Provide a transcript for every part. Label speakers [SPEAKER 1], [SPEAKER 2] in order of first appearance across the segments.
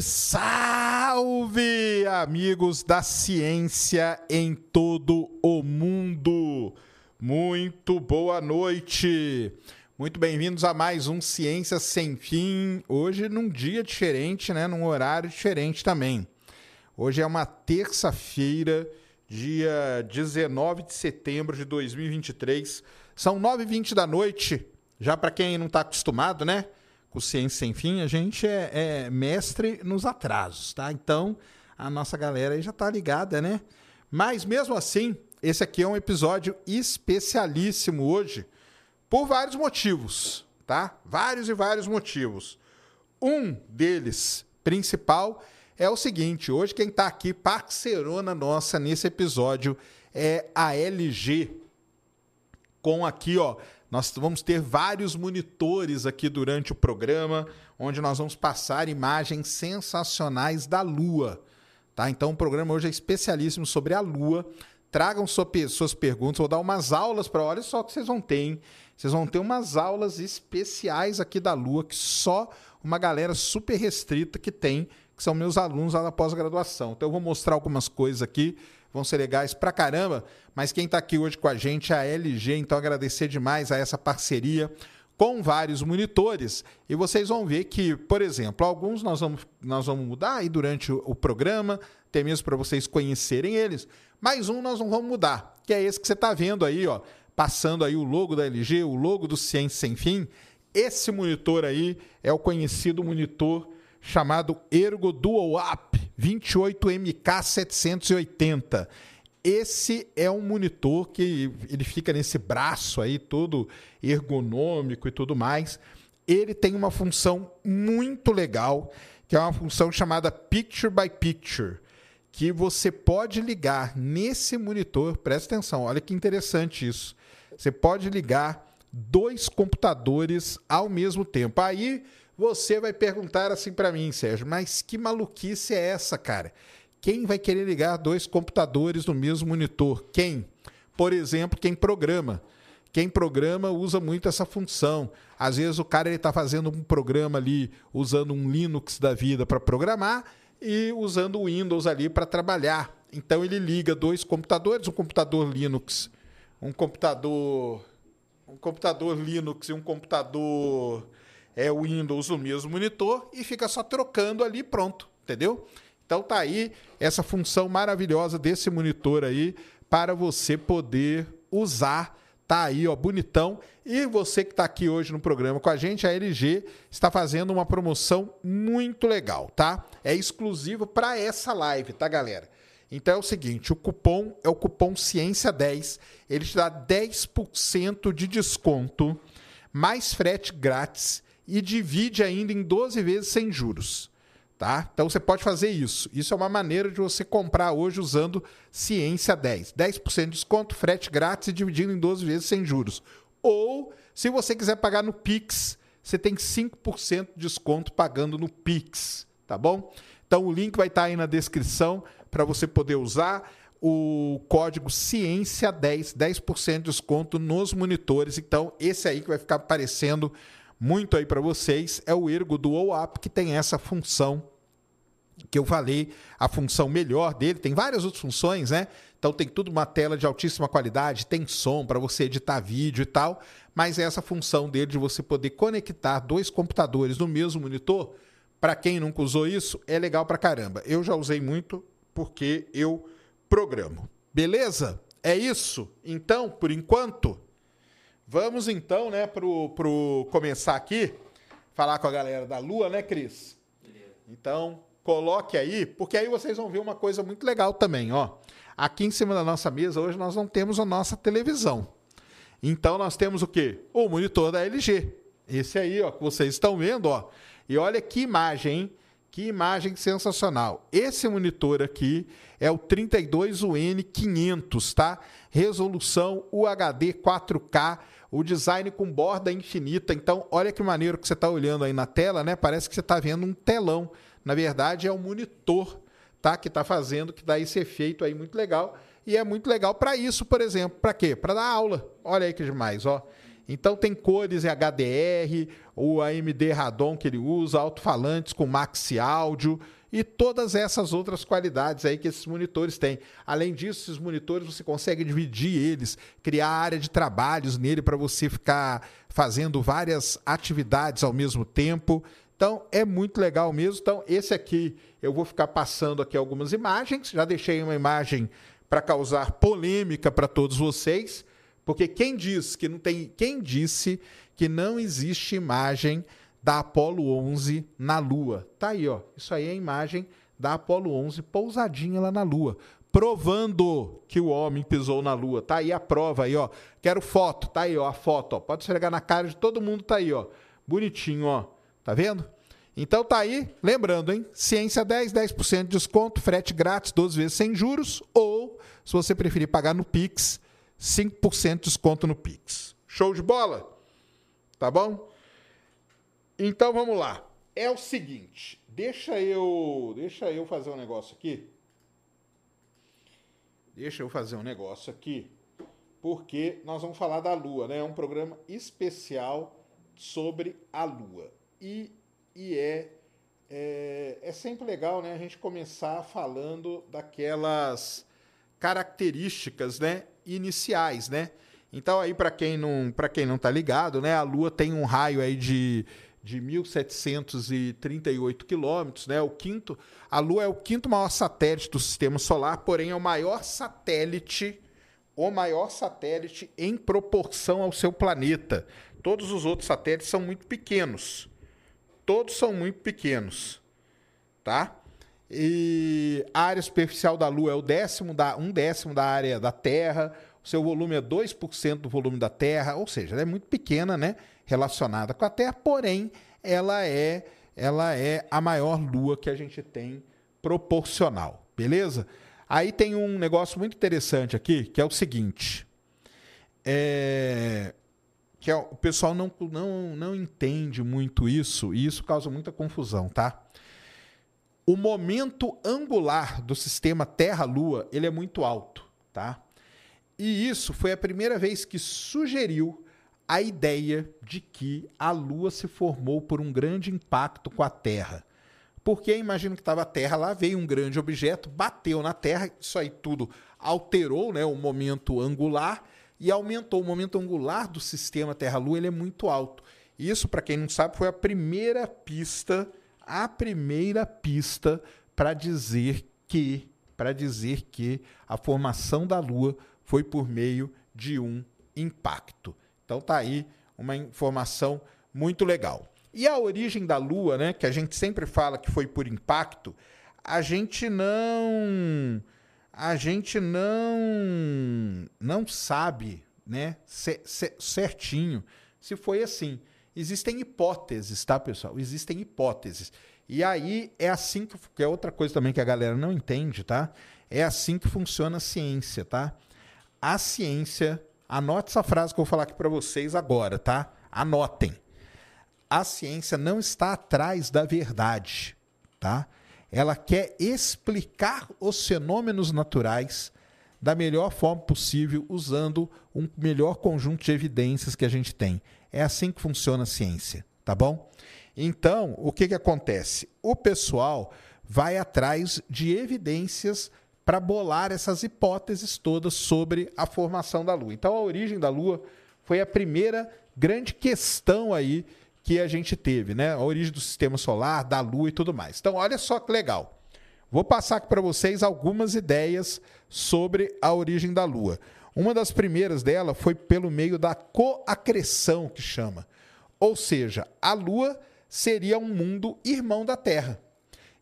[SPEAKER 1] Salve, salve, amigos da ciência em todo o mundo. Muito boa noite. Muito bem-vindos a mais um Ciência Sem Fim. Hoje num dia diferente, né, num horário diferente também. Hoje é uma terça-feira, dia 19 de setembro de 2023. São 9h20 da noite. Já para quem não está acostumado, né? O Ciência Sem Fim, a gente é, é mestre nos atrasos, tá? Então, a nossa galera aí já tá ligada, né? Mas mesmo assim, esse aqui é um episódio especialíssimo hoje, por vários motivos, tá? Vários e vários motivos. Um deles, principal, é o seguinte: hoje quem está aqui, parceirona nossa nesse episódio, é a LG. Com aqui, ó, nós vamos ter vários monitores aqui durante o programa, onde nós vamos passar imagens sensacionais da Lua. Tá? Então o programa hoje é especialíssimo sobre a Lua. Tragam suas perguntas, vou dar umas aulas para. Olha só que vocês vão ter, hein? Vocês vão ter umas aulas especiais aqui da Lua, que só uma galera super restrita que tem, que são meus alunos lá na pós-graduação. Então eu vou mostrar algumas coisas aqui vão ser legais pra caramba. Mas quem está aqui hoje com a gente é a LG, então agradecer demais a essa parceria com vários monitores. E vocês vão ver que, por exemplo, alguns nós vamos, nós vamos mudar aí durante o, programa, até mesmo para vocês conhecerem eles. Mais um nós não vamos mudar, que é esse que você está vendo aí, ó, passando aí o logo da LG, o logo do Ciência Sem Fim. Esse monitor aí é o conhecido monitor chamado Ergo Dual App 28MK780. Esse é um monitor que ele fica nesse braço aí todo ergonômico e tudo mais. Ele tem uma função muito legal, que é uma função chamada Picture by Picture, que você pode ligar nesse monitor, presta atenção, olha que interessante isso. Você pode ligar dois computadores ao mesmo tempo. Aí você vai perguntar assim para mim, Sérgio, mas que maluquice é essa, cara? Quem vai querer ligar dois computadores no mesmo monitor? Quem? Por exemplo, quem programa. Quem programa usa muito essa função. Às vezes o cara está fazendo um programa ali usando um Linux da vida para programar e usando o Windows ali para trabalhar. Então ele liga dois computadores, um computador Linux, um computador um computador Linux e um computador é o Windows no mesmo monitor e fica só trocando ali pronto, entendeu? Então tá aí essa função maravilhosa desse monitor aí para você poder usar. Tá aí, ó, bonitão. E você que está aqui hoje no programa com a gente, a LG está fazendo uma promoção muito legal, tá? É exclusivo para essa live, tá, galera? Então é o seguinte, o cupom é o cupom Ciência 10, ele te dá 10% de desconto, mais frete grátis e divide ainda em 12 vezes sem juros. Tá? Então você pode fazer isso. Isso é uma maneira de você comprar hoje usando Ciência 10. 10% de desconto, frete grátis e dividindo em 12 vezes sem juros. Ou, se você quiser pagar no Pix, você tem 5% de desconto pagando no Pix, tá bom? Então o link vai estar aí na descrição para você poder usar o código Ciência 10, 10% de desconto nos monitores. Então, esse aí que vai ficar aparecendo muito aí para vocês é o Ergo Dual App, que tem essa função que eu falei, a função melhor dele, tem várias outras funções, né? Então tem tudo uma tela de altíssima qualidade, tem som para você editar vídeo e tal, mas essa função dele de você poder conectar dois computadores no mesmo monitor, para quem nunca usou isso, é legal para caramba. Eu já usei muito porque eu programo. Beleza? É isso? Então, por enquanto, Vamos então, né, pro, pro começar aqui, falar com a galera da Lua, né, Cris? Então, coloque aí, porque aí vocês vão ver uma coisa muito legal também, ó. Aqui em cima da nossa mesa hoje nós não temos a nossa televisão. Então nós temos o quê? O monitor da LG. Esse aí, ó, que vocês estão vendo, ó. E olha que imagem, hein? Que imagem sensacional. Esse monitor aqui é o 32UN500, tá? Resolução UHD 4K o design com borda infinita. Então, olha que maneiro que você está olhando aí na tela, né? Parece que você está vendo um telão. Na verdade, é um monitor, tá? Que está fazendo, que dá esse efeito aí muito legal. E é muito legal para isso, por exemplo. Para quê? Para dar aula. Olha aí que demais, ó. Então tem cores em HDR, o AMD Radon que ele usa, alto-falantes com maxi áudio e todas essas outras qualidades aí que esses monitores têm. Além disso, esses monitores você consegue dividir eles, criar área de trabalhos nele para você ficar fazendo várias atividades ao mesmo tempo. Então é muito legal mesmo. Então esse aqui eu vou ficar passando aqui algumas imagens. Já deixei uma imagem para causar polêmica para todos vocês, porque quem diz que não tem, quem disse que não existe imagem da Apollo 11 na Lua? Tá aí, ó. Isso aí é a imagem da Apollo 11 pousadinha lá na Lua, provando que o homem pisou na Lua. Tá aí a prova aí, ó. Quero foto, tá aí, ó, a foto, ó. Pode esfregar na cara de todo mundo, tá aí, ó. Bonitinho, ó. Tá vendo? Então tá aí, lembrando, hein? Ciência 10, 10% de desconto, frete grátis, 12 vezes sem juros, ou, se você preferir pagar no Pix, 5% de desconto no Pix. Show de bola? Tá bom? Então vamos lá. É o seguinte, deixa eu, deixa eu fazer um negócio aqui. Deixa eu fazer um negócio aqui, porque nós vamos falar da Lua, né? É um programa especial sobre a Lua. E e é, é, é sempre legal né, a gente começar falando daquelas características né, iniciais, né? Então aí para quem não para quem não tá ligado, né, a Lua tem um raio aí de de 1738 quilômetros, né? O quinto, a Lua é o quinto maior satélite do Sistema Solar, porém é o maior satélite, o maior satélite em proporção ao seu planeta. Todos os outros satélites são muito pequenos todos são muito pequenos, tá? E a área superficial da Lua é o décimo da, um décimo da área da Terra, o seu volume é 2% do volume da Terra, ou seja, ela é muito pequena, né? Relacionada com a Terra, porém, ela é, ela é a maior Lua que a gente tem proporcional, beleza? Aí tem um negócio muito interessante aqui, que é o seguinte. É, que é, o pessoal não, não, não entende muito isso e isso causa muita confusão, tá? O momento angular do sistema Terra-Lua ele é muito alto, tá? E isso foi a primeira vez que sugeriu a ideia de que a Lua se formou por um grande impacto com a Terra. Porque imagino que estava a Terra lá, veio um grande objeto, bateu na Terra, isso aí tudo alterou né, o momento angular e aumentou. O momento angular do sistema Terra-Lua ele é muito alto. Isso, para quem não sabe, foi a primeira pista, a primeira pista para dizer que, para dizer que a formação da Lua foi por meio de um impacto. Então tá aí uma informação muito legal. E a origem da Lua, né, que a gente sempre fala que foi por impacto, a gente não a gente não não sabe, né, certinho se foi assim. Existem hipóteses, tá, pessoal? Existem hipóteses. E aí é assim que, que é outra coisa também que a galera não entende, tá? É assim que funciona a ciência, tá? A ciência, anote essa frase que eu vou falar aqui para vocês agora, tá? Anotem. A ciência não está atrás da verdade, tá? ela quer explicar os fenômenos naturais da melhor forma possível, usando um melhor conjunto de evidências que a gente tem. É assim que funciona a ciência, tá bom? Então, o que, que acontece? O pessoal vai atrás de evidências para bolar essas hipóteses todas sobre a formação da Lua. Então, a origem da Lua foi a primeira grande questão aí que a gente teve, né? A origem do sistema solar, da Lua e tudo mais. Então, olha só que legal. Vou passar aqui para vocês algumas ideias sobre a origem da Lua. Uma das primeiras dela foi pelo meio da coacreção, que chama. Ou seja, a Lua seria um mundo irmão da Terra.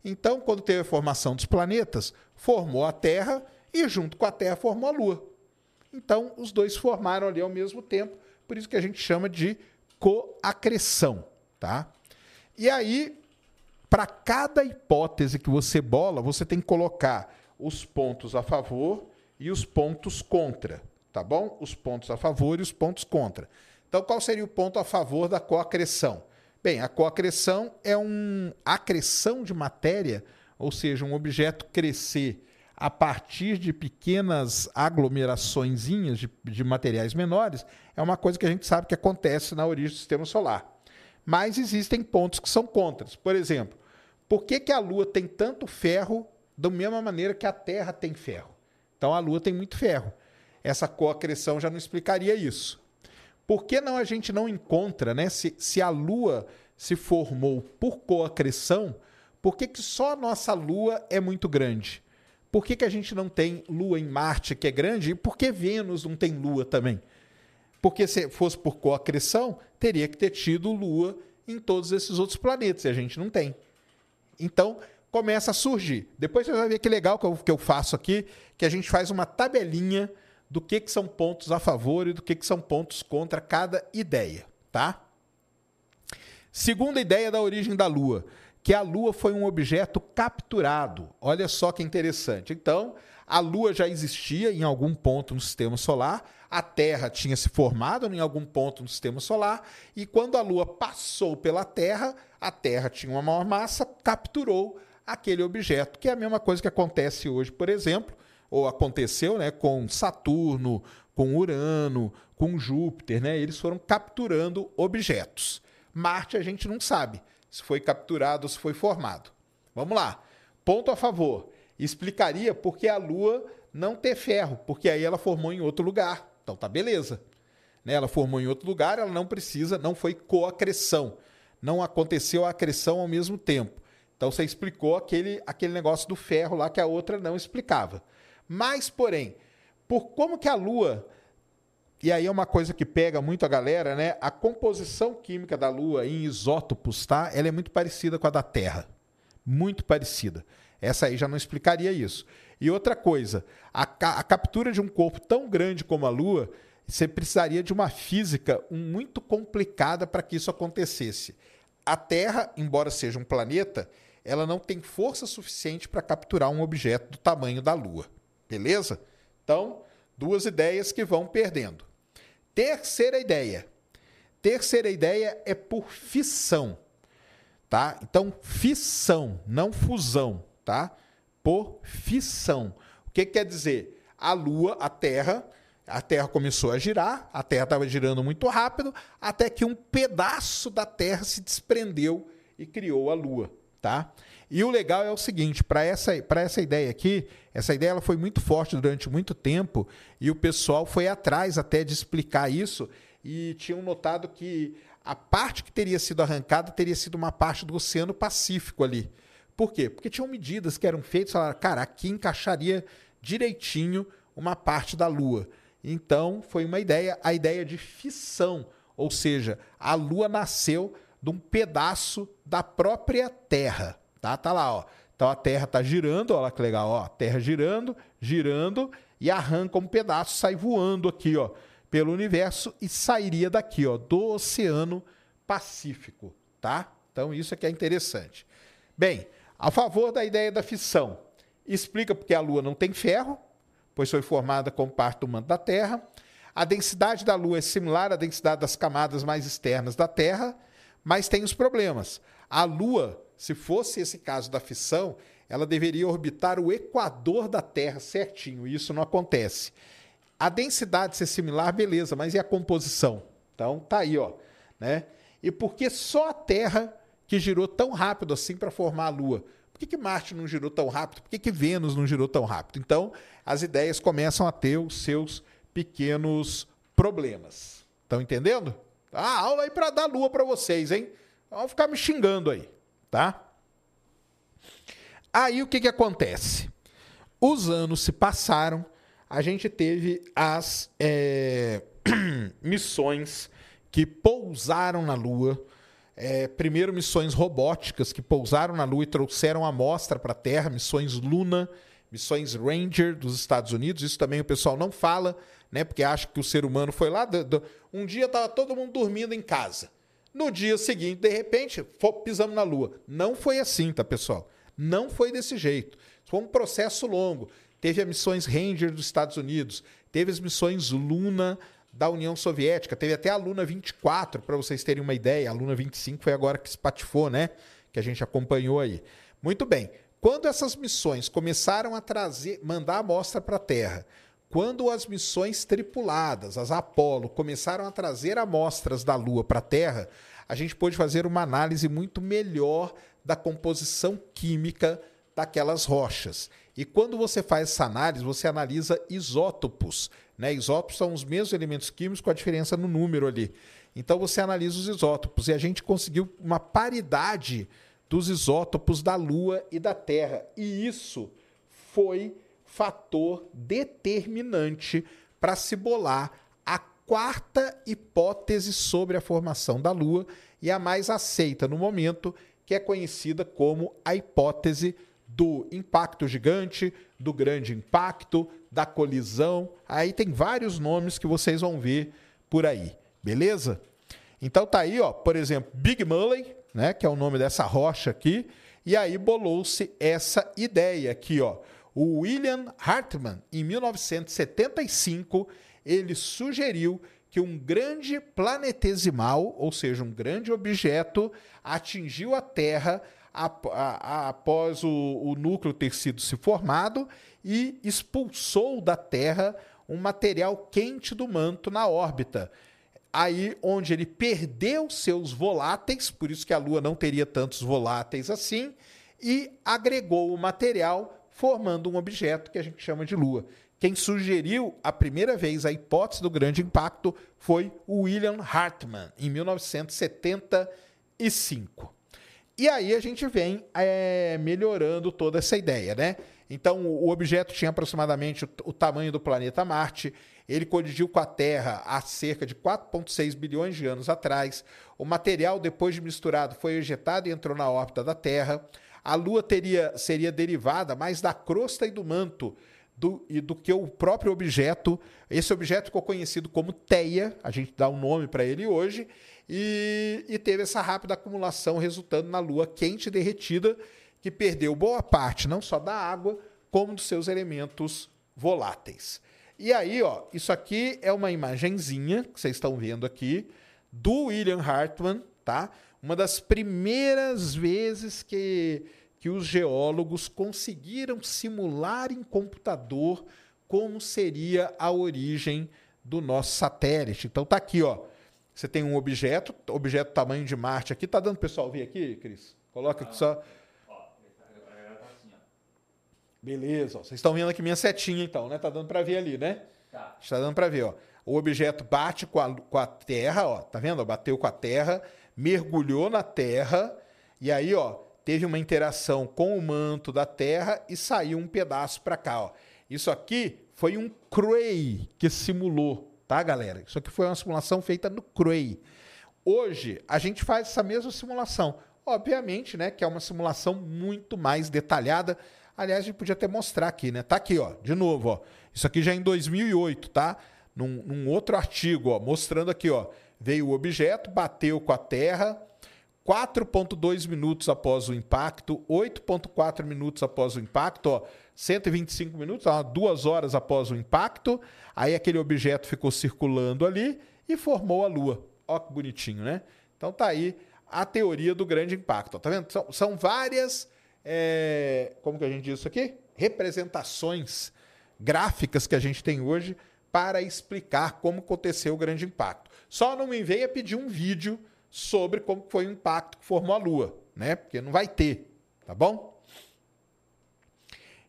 [SPEAKER 1] Então, quando teve a formação dos planetas, formou a Terra e junto com a Terra formou a Lua. Então, os dois formaram ali ao mesmo tempo, por isso que a gente chama de coacreção, tá? E aí, para cada hipótese que você bola, você tem que colocar os pontos a favor e os pontos contra, tá bom? Os pontos a favor e os pontos contra. Então, qual seria o ponto a favor da coacreção? Bem, a coacreção é uma acreção de matéria, ou seja, um objeto crescer a partir de pequenas aglomerações de, de materiais menores, é uma coisa que a gente sabe que acontece na origem do sistema solar. Mas existem pontos que são contras. Por exemplo, por que, que a Lua tem tanto ferro da mesma maneira que a Terra tem ferro? Então a Lua tem muito ferro. Essa coacreção já não explicaria isso. Por que não a gente não encontra, né? Se, se a Lua se formou por coacreção, por que, que só a nossa Lua é muito grande? Por que, que a gente não tem Lua em Marte, que é grande, e por que Vênus não tem Lua também? Porque se fosse por coacreção, teria que ter tido Lua em todos esses outros planetas, e a gente não tem. Então, começa a surgir. Depois você vai ver que legal que eu, que eu faço aqui, que a gente faz uma tabelinha do que, que são pontos a favor e do que, que são pontos contra cada ideia, tá? Segunda ideia da origem da Lua, que a Lua foi um objeto capturado. Olha só que interessante. Então, a Lua já existia em algum ponto no sistema solar, a Terra tinha se formado em algum ponto no sistema solar, e quando a Lua passou pela Terra, a Terra tinha uma maior massa, capturou aquele objeto, que é a mesma coisa que acontece hoje, por exemplo, ou aconteceu né, com Saturno, com Urano, com Júpiter, né? Eles foram capturando objetos. Marte a gente não sabe se foi capturado ou se foi formado. Vamos lá. Ponto a favor. Explicaria por que a Lua não ter ferro, porque aí ela formou em outro lugar. Então tá beleza. Né? Ela formou em outro lugar, ela não precisa, não foi coacreção. Não aconteceu a acreção ao mesmo tempo. Então você explicou aquele, aquele negócio do ferro lá que a outra não explicava. Mas, porém, por como que a Lua e aí é uma coisa que pega muito a galera, né? A composição química da Lua em isótopos, tá? Ela é muito parecida com a da Terra. Muito parecida. Essa aí já não explicaria isso. E outra coisa, a, a captura de um corpo tão grande como a Lua, você precisaria de uma física muito complicada para que isso acontecesse. A Terra, embora seja um planeta, ela não tem força suficiente para capturar um objeto do tamanho da Lua. Beleza? Então, duas ideias que vão perdendo. Terceira ideia. Terceira ideia é por fissão. Tá? Então, fissão, não fusão, tá? Por fissão. O que, que quer dizer? A Lua, a Terra, a Terra começou a girar, a Terra estava girando muito rápido, até que um pedaço da Terra se desprendeu e criou a Lua, tá? E o legal é o seguinte, para essa, essa ideia aqui, essa ideia ela foi muito forte durante muito tempo e o pessoal foi atrás até de explicar isso e tinham notado que a parte que teria sido arrancada teria sido uma parte do Oceano Pacífico ali. Por quê? Porque tinham medidas que eram feitas, falaram, cara, aqui encaixaria direitinho uma parte da Lua. Então, foi uma ideia, a ideia de fissão, ou seja, a Lua nasceu de um pedaço da própria Terra. Tá, tá lá, ó. Então a Terra tá girando, olha que legal, ó. Terra girando, girando e arranca um pedaço, sai voando aqui, ó, pelo universo e sairia daqui, ó, do Oceano Pacífico, tá? Então isso aqui é interessante. Bem, a favor da ideia da fissão, explica porque a Lua não tem ferro, pois foi formada como parte do manto da Terra. A densidade da Lua é similar à densidade das camadas mais externas da Terra, mas tem os problemas. A Lua se fosse esse caso da fissão, ela deveria orbitar o equador da Terra certinho, e isso não acontece. A densidade ser similar, beleza, mas e a composição? Então, tá aí, ó, né? E por que só a Terra que girou tão rápido assim para formar a Lua? Por que, que Marte não girou tão rápido? Por que, que Vênus não girou tão rápido? Então, as ideias começam a ter os seus pequenos problemas. Estão entendendo? Ah, aula aí para dar Lua para vocês, hein? Vão ficar me xingando aí tá? Aí o que, que acontece? Os anos se passaram, a gente teve as é, missões que pousaram na Lua. É, primeiro, missões robóticas que pousaram na Lua e trouxeram amostra para a Terra, missões Luna, missões Ranger dos Estados Unidos. Isso também o pessoal não fala, né? Porque acha que o ser humano foi lá. Do, do... Um dia estava todo mundo dormindo em casa. No dia seguinte, de repente, pisamos na Lua. Não foi assim, tá, pessoal? Não foi desse jeito. Foi um processo longo. Teve as missões Ranger dos Estados Unidos, teve as missões Luna da União Soviética, teve até a Luna 24, para vocês terem uma ideia. A Luna 25 foi agora que espatifou, né? Que a gente acompanhou aí. Muito bem. Quando essas missões começaram a trazer, mandar amostra para a Terra, quando as missões tripuladas, as Apollo, começaram a trazer amostras da Lua para a Terra, a gente pôde fazer uma análise muito melhor da composição química daquelas rochas. E quando você faz essa análise, você analisa isótopos. Né? Isótopos são os mesmos elementos químicos com a diferença no número ali. Então você analisa os isótopos e a gente conseguiu uma paridade dos isótopos da Lua e da Terra. E isso foi fator determinante para se bolar a quarta hipótese sobre a formação da Lua e a mais aceita no momento, que é conhecida como a hipótese do impacto gigante, do grande impacto, da colisão. Aí tem vários nomes que vocês vão ver por aí, beleza? Então tá aí, ó, por exemplo, Big Mully, né, que é o nome dessa rocha aqui, e aí bolou-se essa ideia aqui, ó. O William Hartmann, em 1975, ele sugeriu que um grande planetesimal, ou seja, um grande objeto, atingiu a Terra após o, o núcleo ter sido se formado e expulsou da Terra um material quente do manto na órbita. Aí onde ele perdeu seus voláteis, por isso que a Lua não teria tantos voláteis assim, e agregou o material, formando um objeto que a gente chama de Lua. Quem sugeriu a primeira vez a hipótese do grande impacto foi William Hartmann, em 1975. E aí a gente vem é, melhorando toda essa ideia, né? Então, o objeto tinha aproximadamente o, o tamanho do planeta Marte, ele colidiu com a Terra há cerca de 4,6 bilhões de anos atrás. O material, depois de misturado, foi ejetado e entrou na órbita da Terra. A Lua teria, seria derivada mais da crosta e do manto do, e do que o próprio objeto. Esse objeto ficou conhecido como Teia, a gente dá um nome para ele hoje, e, e teve essa rápida acumulação, resultando na Lua quente e derretida, que perdeu boa parte não só da água, como dos seus elementos voláteis. E aí, ó, isso aqui é uma imagenzinha que vocês estão vendo aqui do William Hartmann, tá? Uma das primeiras vezes que, que os geólogos conseguiram simular em computador como seria a origem do nosso satélite. Então tá aqui, ó. Você tem um objeto, objeto tamanho de Marte aqui. Tá dando pessoal ver aqui, Cris? Coloca aqui só. Beleza, ó. vocês estão vendo aqui minha setinha então, né? Tá dando para ver ali, né? Tá. Está dando para ver, ó. O objeto bate com a, com a terra, ó. Tá vendo? Bateu com a terra, mergulhou na terra e aí, ó, teve uma interação com o manto da terra e saiu um pedaço para cá, ó. Isso aqui foi um Cray que simulou tá, galera? Isso aqui foi uma simulação feita no Cray. Hoje, a gente faz essa mesma simulação. Obviamente, né, que é uma simulação muito mais detalhada. Aliás, a gente podia até mostrar aqui, né? Tá aqui, ó, de novo, ó. Isso aqui já é em 2008, tá? Num, num outro artigo, ó, mostrando aqui, ó. Veio o objeto, bateu com a Terra, 4,2 minutos após o impacto, 8,4 minutos após o impacto, ó, 125 minutos, ó, duas horas após o impacto. Aí aquele objeto ficou circulando ali e formou a Lua. Ó que bonitinho, né? Então tá aí a teoria do grande impacto. Ó, tá vendo? São, são várias, é, como que a gente diz isso aqui? Representações gráficas que a gente tem hoje para explicar como aconteceu o grande impacto. Só não me venha pedir um vídeo sobre como foi o impacto que formou a Lua, né? Porque não vai ter, tá bom?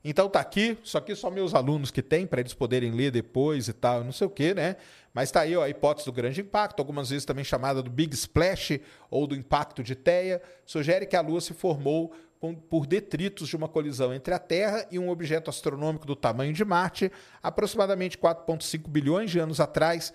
[SPEAKER 1] Então tá aqui, só que só meus alunos que têm para eles poderem ler depois e tal, não sei o que, né? Mas tá aí ó, a hipótese do grande impacto, algumas vezes também chamada do Big Splash ou do impacto de Teia, sugere que a Lua se formou por detritos de uma colisão entre a Terra e um objeto astronômico do tamanho de Marte, aproximadamente 4,5 bilhões de anos atrás,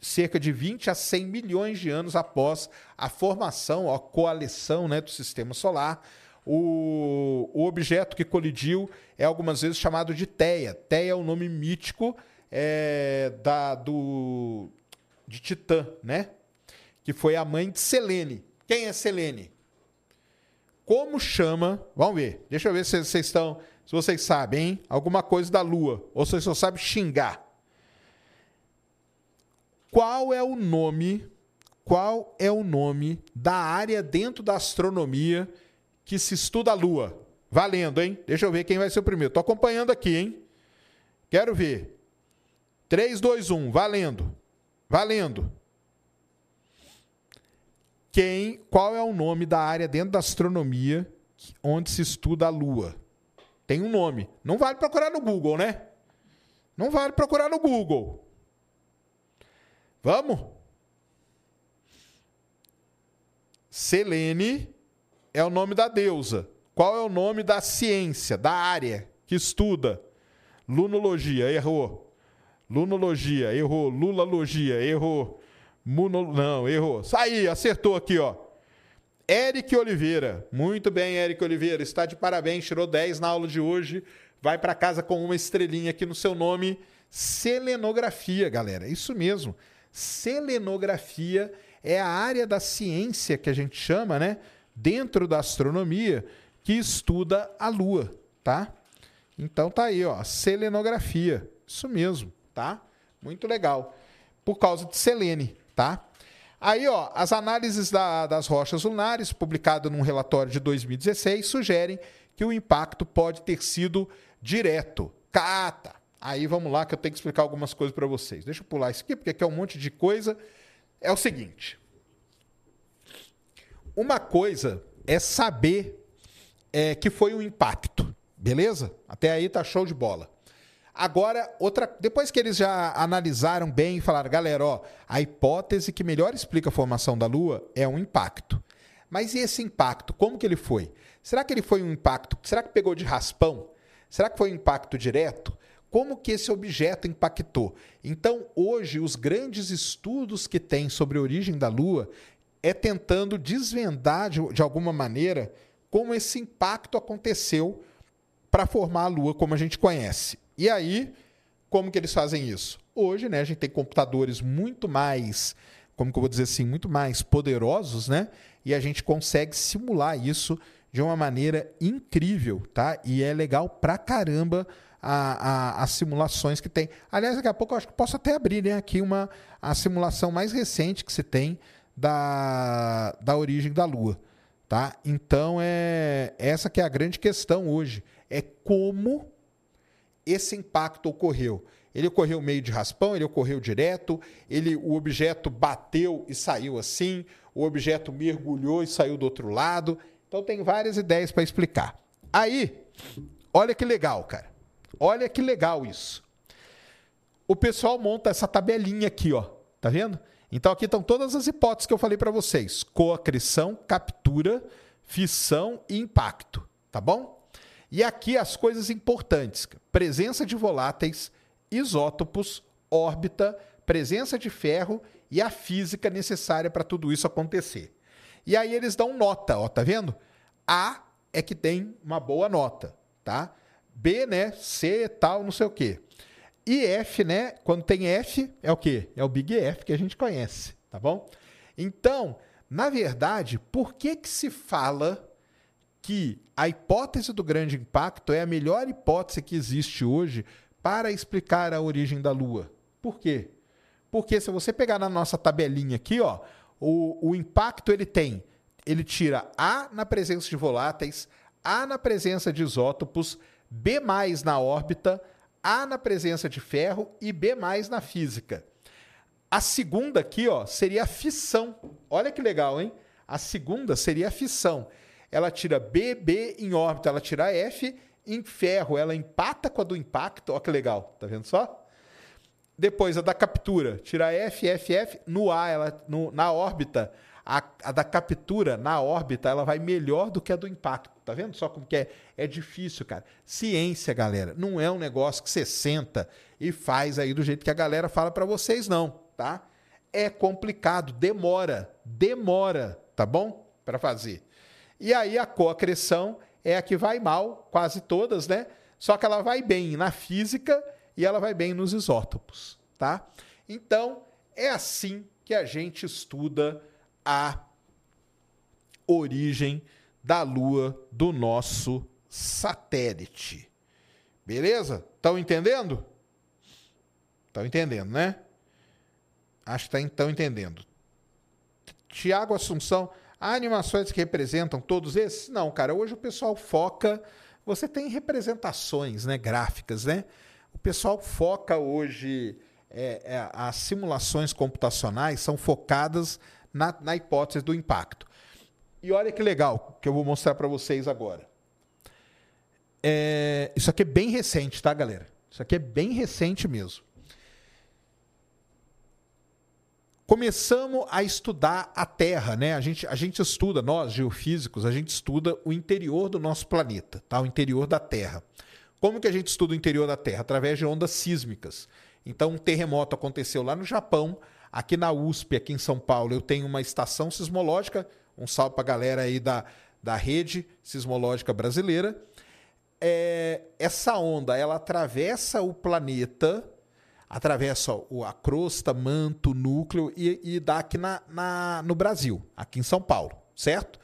[SPEAKER 1] cerca de 20 a 100 milhões de anos após a formação, a coalição né, do sistema solar. O, o, objeto que colidiu é algumas vezes chamado de Teia. Teia é o um nome mítico é, da, do, de Titã, né? que foi a mãe de Selene. Quem é Selene? Como chama? Vamos ver. Deixa eu ver se vocês estão, se vocês sabem, hein? Alguma coisa da Lua. Ou vocês só sabem xingar. Qual é o nome? Qual é o nome da área dentro da astronomia que se estuda a Lua? Valendo, hein? Deixa eu ver quem vai ser o primeiro. Tô acompanhando aqui, hein? Quero ver. 3, 2, 1. Valendo. Valendo. Quem, qual é o nome da área dentro da astronomia onde se estuda a Lua? Tem um nome. Não vale procurar no Google, né? Não vale procurar no Google. Vamos? Selene é o nome da deusa. Qual é o nome da ciência, da área que estuda? Lunologia, errou. Lunologia, errou. Lulalogia, errou. Não, errou. Saí, acertou aqui, ó. Eric Oliveira. Muito bem, Eric Oliveira. Está de parabéns, tirou 10 na aula de hoje. Vai para casa com uma estrelinha aqui no seu nome. Selenografia, galera. Isso mesmo. Selenografia é a área da ciência que a gente chama, né? Dentro da astronomia, que estuda a Lua, tá? Então tá aí, ó, selenografia. Isso mesmo, tá? Muito legal. Por causa de Selene, tá? Aí, ó, as análises da, das rochas lunares, publicado num relatório de 2016, sugerem que o impacto pode ter sido direto. Cata. Aí vamos lá que eu tenho que explicar algumas coisas para vocês. Deixa eu pular isso aqui, porque aqui é um monte de coisa. É o seguinte. Uma coisa é saber é, que foi um impacto. Beleza? Até aí tá show de bola. Agora, outra, depois que eles já analisaram bem e falaram, galera, ó, a hipótese que melhor explica a formação da Lua é um impacto. Mas e esse impacto? Como que ele foi? Será que ele foi um impacto? Será que pegou de raspão? Será que foi um impacto direto? Como que esse objeto impactou? Então, hoje, os grandes estudos que tem sobre a origem da Lua é tentando desvendar de, de alguma maneira como esse impacto aconteceu para formar a Lua como a gente conhece. E aí, como que eles fazem isso? Hoje, né, a gente tem computadores muito mais, como que eu vou dizer assim, muito mais poderosos, né? E a gente consegue simular isso de uma maneira incrível, tá? E é legal pra caramba a, a, as simulações que tem. Aliás, daqui a pouco eu acho que posso até abrir né, aqui uma a simulação mais recente que se tem da, da origem da Lua. Tá? Então é essa que é a grande questão hoje, é como esse impacto ocorreu. Ele ocorreu meio de raspão, ele ocorreu direto, ele o objeto bateu e saiu assim, o objeto mergulhou e saiu do outro lado. Então tem várias ideias para explicar. Aí, olha que legal, cara. Olha que legal isso. O pessoal monta essa tabelinha aqui, ó. Tá vendo? Então aqui estão todas as hipóteses que eu falei para vocês: coacrição, captura, fissão e impacto, tá bom? E aqui as coisas importantes: presença de voláteis, isótopos, órbita, presença de ferro e a física necessária para tudo isso acontecer. E aí eles dão nota, ó, tá vendo? A é que tem uma boa nota, tá? B, né? C, tal, não sei o quê. E F, né? Quando tem F, é o quê? É o Big F que a gente conhece, tá bom? Então, na verdade, por que que se fala que a hipótese do grande impacto é a melhor hipótese que existe hoje para explicar a origem da Lua? Por quê? Porque se você pegar na nossa tabelinha aqui, ó, o, o impacto ele tem, ele tira A na presença de voláteis, A na presença de isótopos, B na órbita, a na presença de ferro e B na física. A segunda aqui, ó, seria a fissão. Olha que legal, hein? A segunda seria a fissão. Ela tira B, B em órbita, ela tira F em ferro, ela empata com a do impacto. Olha que legal, tá vendo só? Depois a da captura, tira F, F, F no A, ela no, na órbita, a, a, da captura na órbita ela vai melhor do que a do impacto. Tá vendo só como que é? É difícil, cara. Ciência, galera, não é um negócio que você senta e faz aí do jeito que a galera fala para vocês, não, tá? É complicado, demora, demora, tá bom? Para fazer. E aí a coacreção é a que vai mal, quase todas, né? Só que ela vai bem na física e ela vai bem nos isótopos, tá? Então, é assim que a gente estuda a origem da Lua do nosso satélite. Beleza? Estão entendendo? Estão entendendo, né? Acho que estão entendendo. Tiago Assunção. Há animações que representam todos esses? Não, cara. Hoje o pessoal foca. Você tem representações né, gráficas, né? O pessoal foca hoje. É, é, as simulações computacionais são focadas na, na hipótese do impacto. E olha que legal que eu vou mostrar para vocês agora. É, isso aqui é bem recente, tá, galera? Isso aqui é bem recente mesmo. Começamos a estudar a Terra, né? A gente, a gente estuda, nós geofísicos, a gente estuda o interior do nosso planeta, tá? O interior da Terra. Como que a gente estuda o interior da Terra? Através de ondas sísmicas. Então, um terremoto aconteceu lá no Japão, aqui na USP, aqui em São Paulo, eu tenho uma estação sismológica. Um salve para a galera aí da, da rede sismológica brasileira é, essa onda ela atravessa o planeta, atravessa a crosta, manto, núcleo e, e dá aqui na, na, no Brasil, aqui em São Paulo, certo?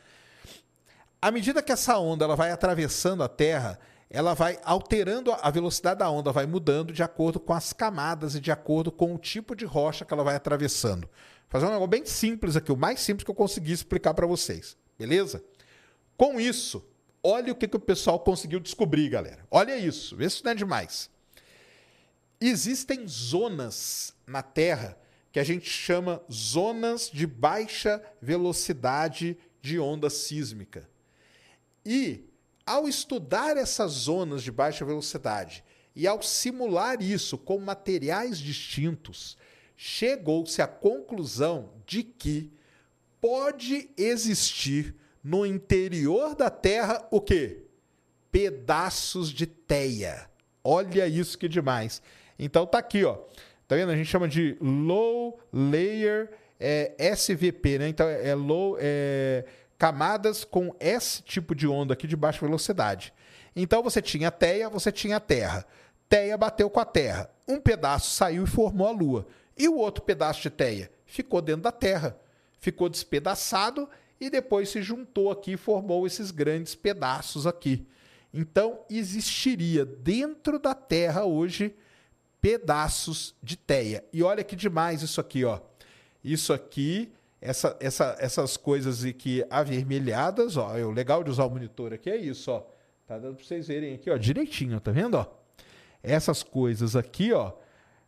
[SPEAKER 1] À medida que essa onda ela vai atravessando a Terra, ela vai alterando a velocidade da onda, vai mudando de acordo com as camadas e de acordo com o tipo de rocha que ela vai atravessando. Vou fazer um negócio bem simples aqui, o mais simples que eu consegui explicar para vocês, beleza? Com isso, Olha o que, que o pessoal conseguiu descobrir, galera. Olha isso, vê se não é demais. Existem zonas na Terra que a gente chama zonas de baixa velocidade de onda sísmica. E ao estudar essas zonas de baixa velocidade e ao simular isso com materiais distintos, chegou-se à conclusão de que pode existir no interior da Terra o quê? Pedaços de teia. Olha isso que demais. Então tá aqui, ó. Tá vendo? A gente chama de low layer é, SVP, né? Então é low é, camadas com esse tipo de onda aqui de baixa velocidade. Então você tinha teia, você tinha terra. Teia bateu com a terra. Um pedaço saiu e formou a Lua. E o outro pedaço de teia ficou dentro da Terra. Ficou despedaçado e depois se juntou aqui e formou esses grandes pedaços aqui. Então existiria dentro da Terra hoje pedaços de teia. E olha que demais isso aqui, ó. Isso aqui, essa, essa, essas coisas aqui avermelhadas, ó. O legal de usar o monitor aqui é isso, ó. Tá dando para vocês verem aqui, ó, direitinho, tá vendo, ó? Essas coisas aqui, ó,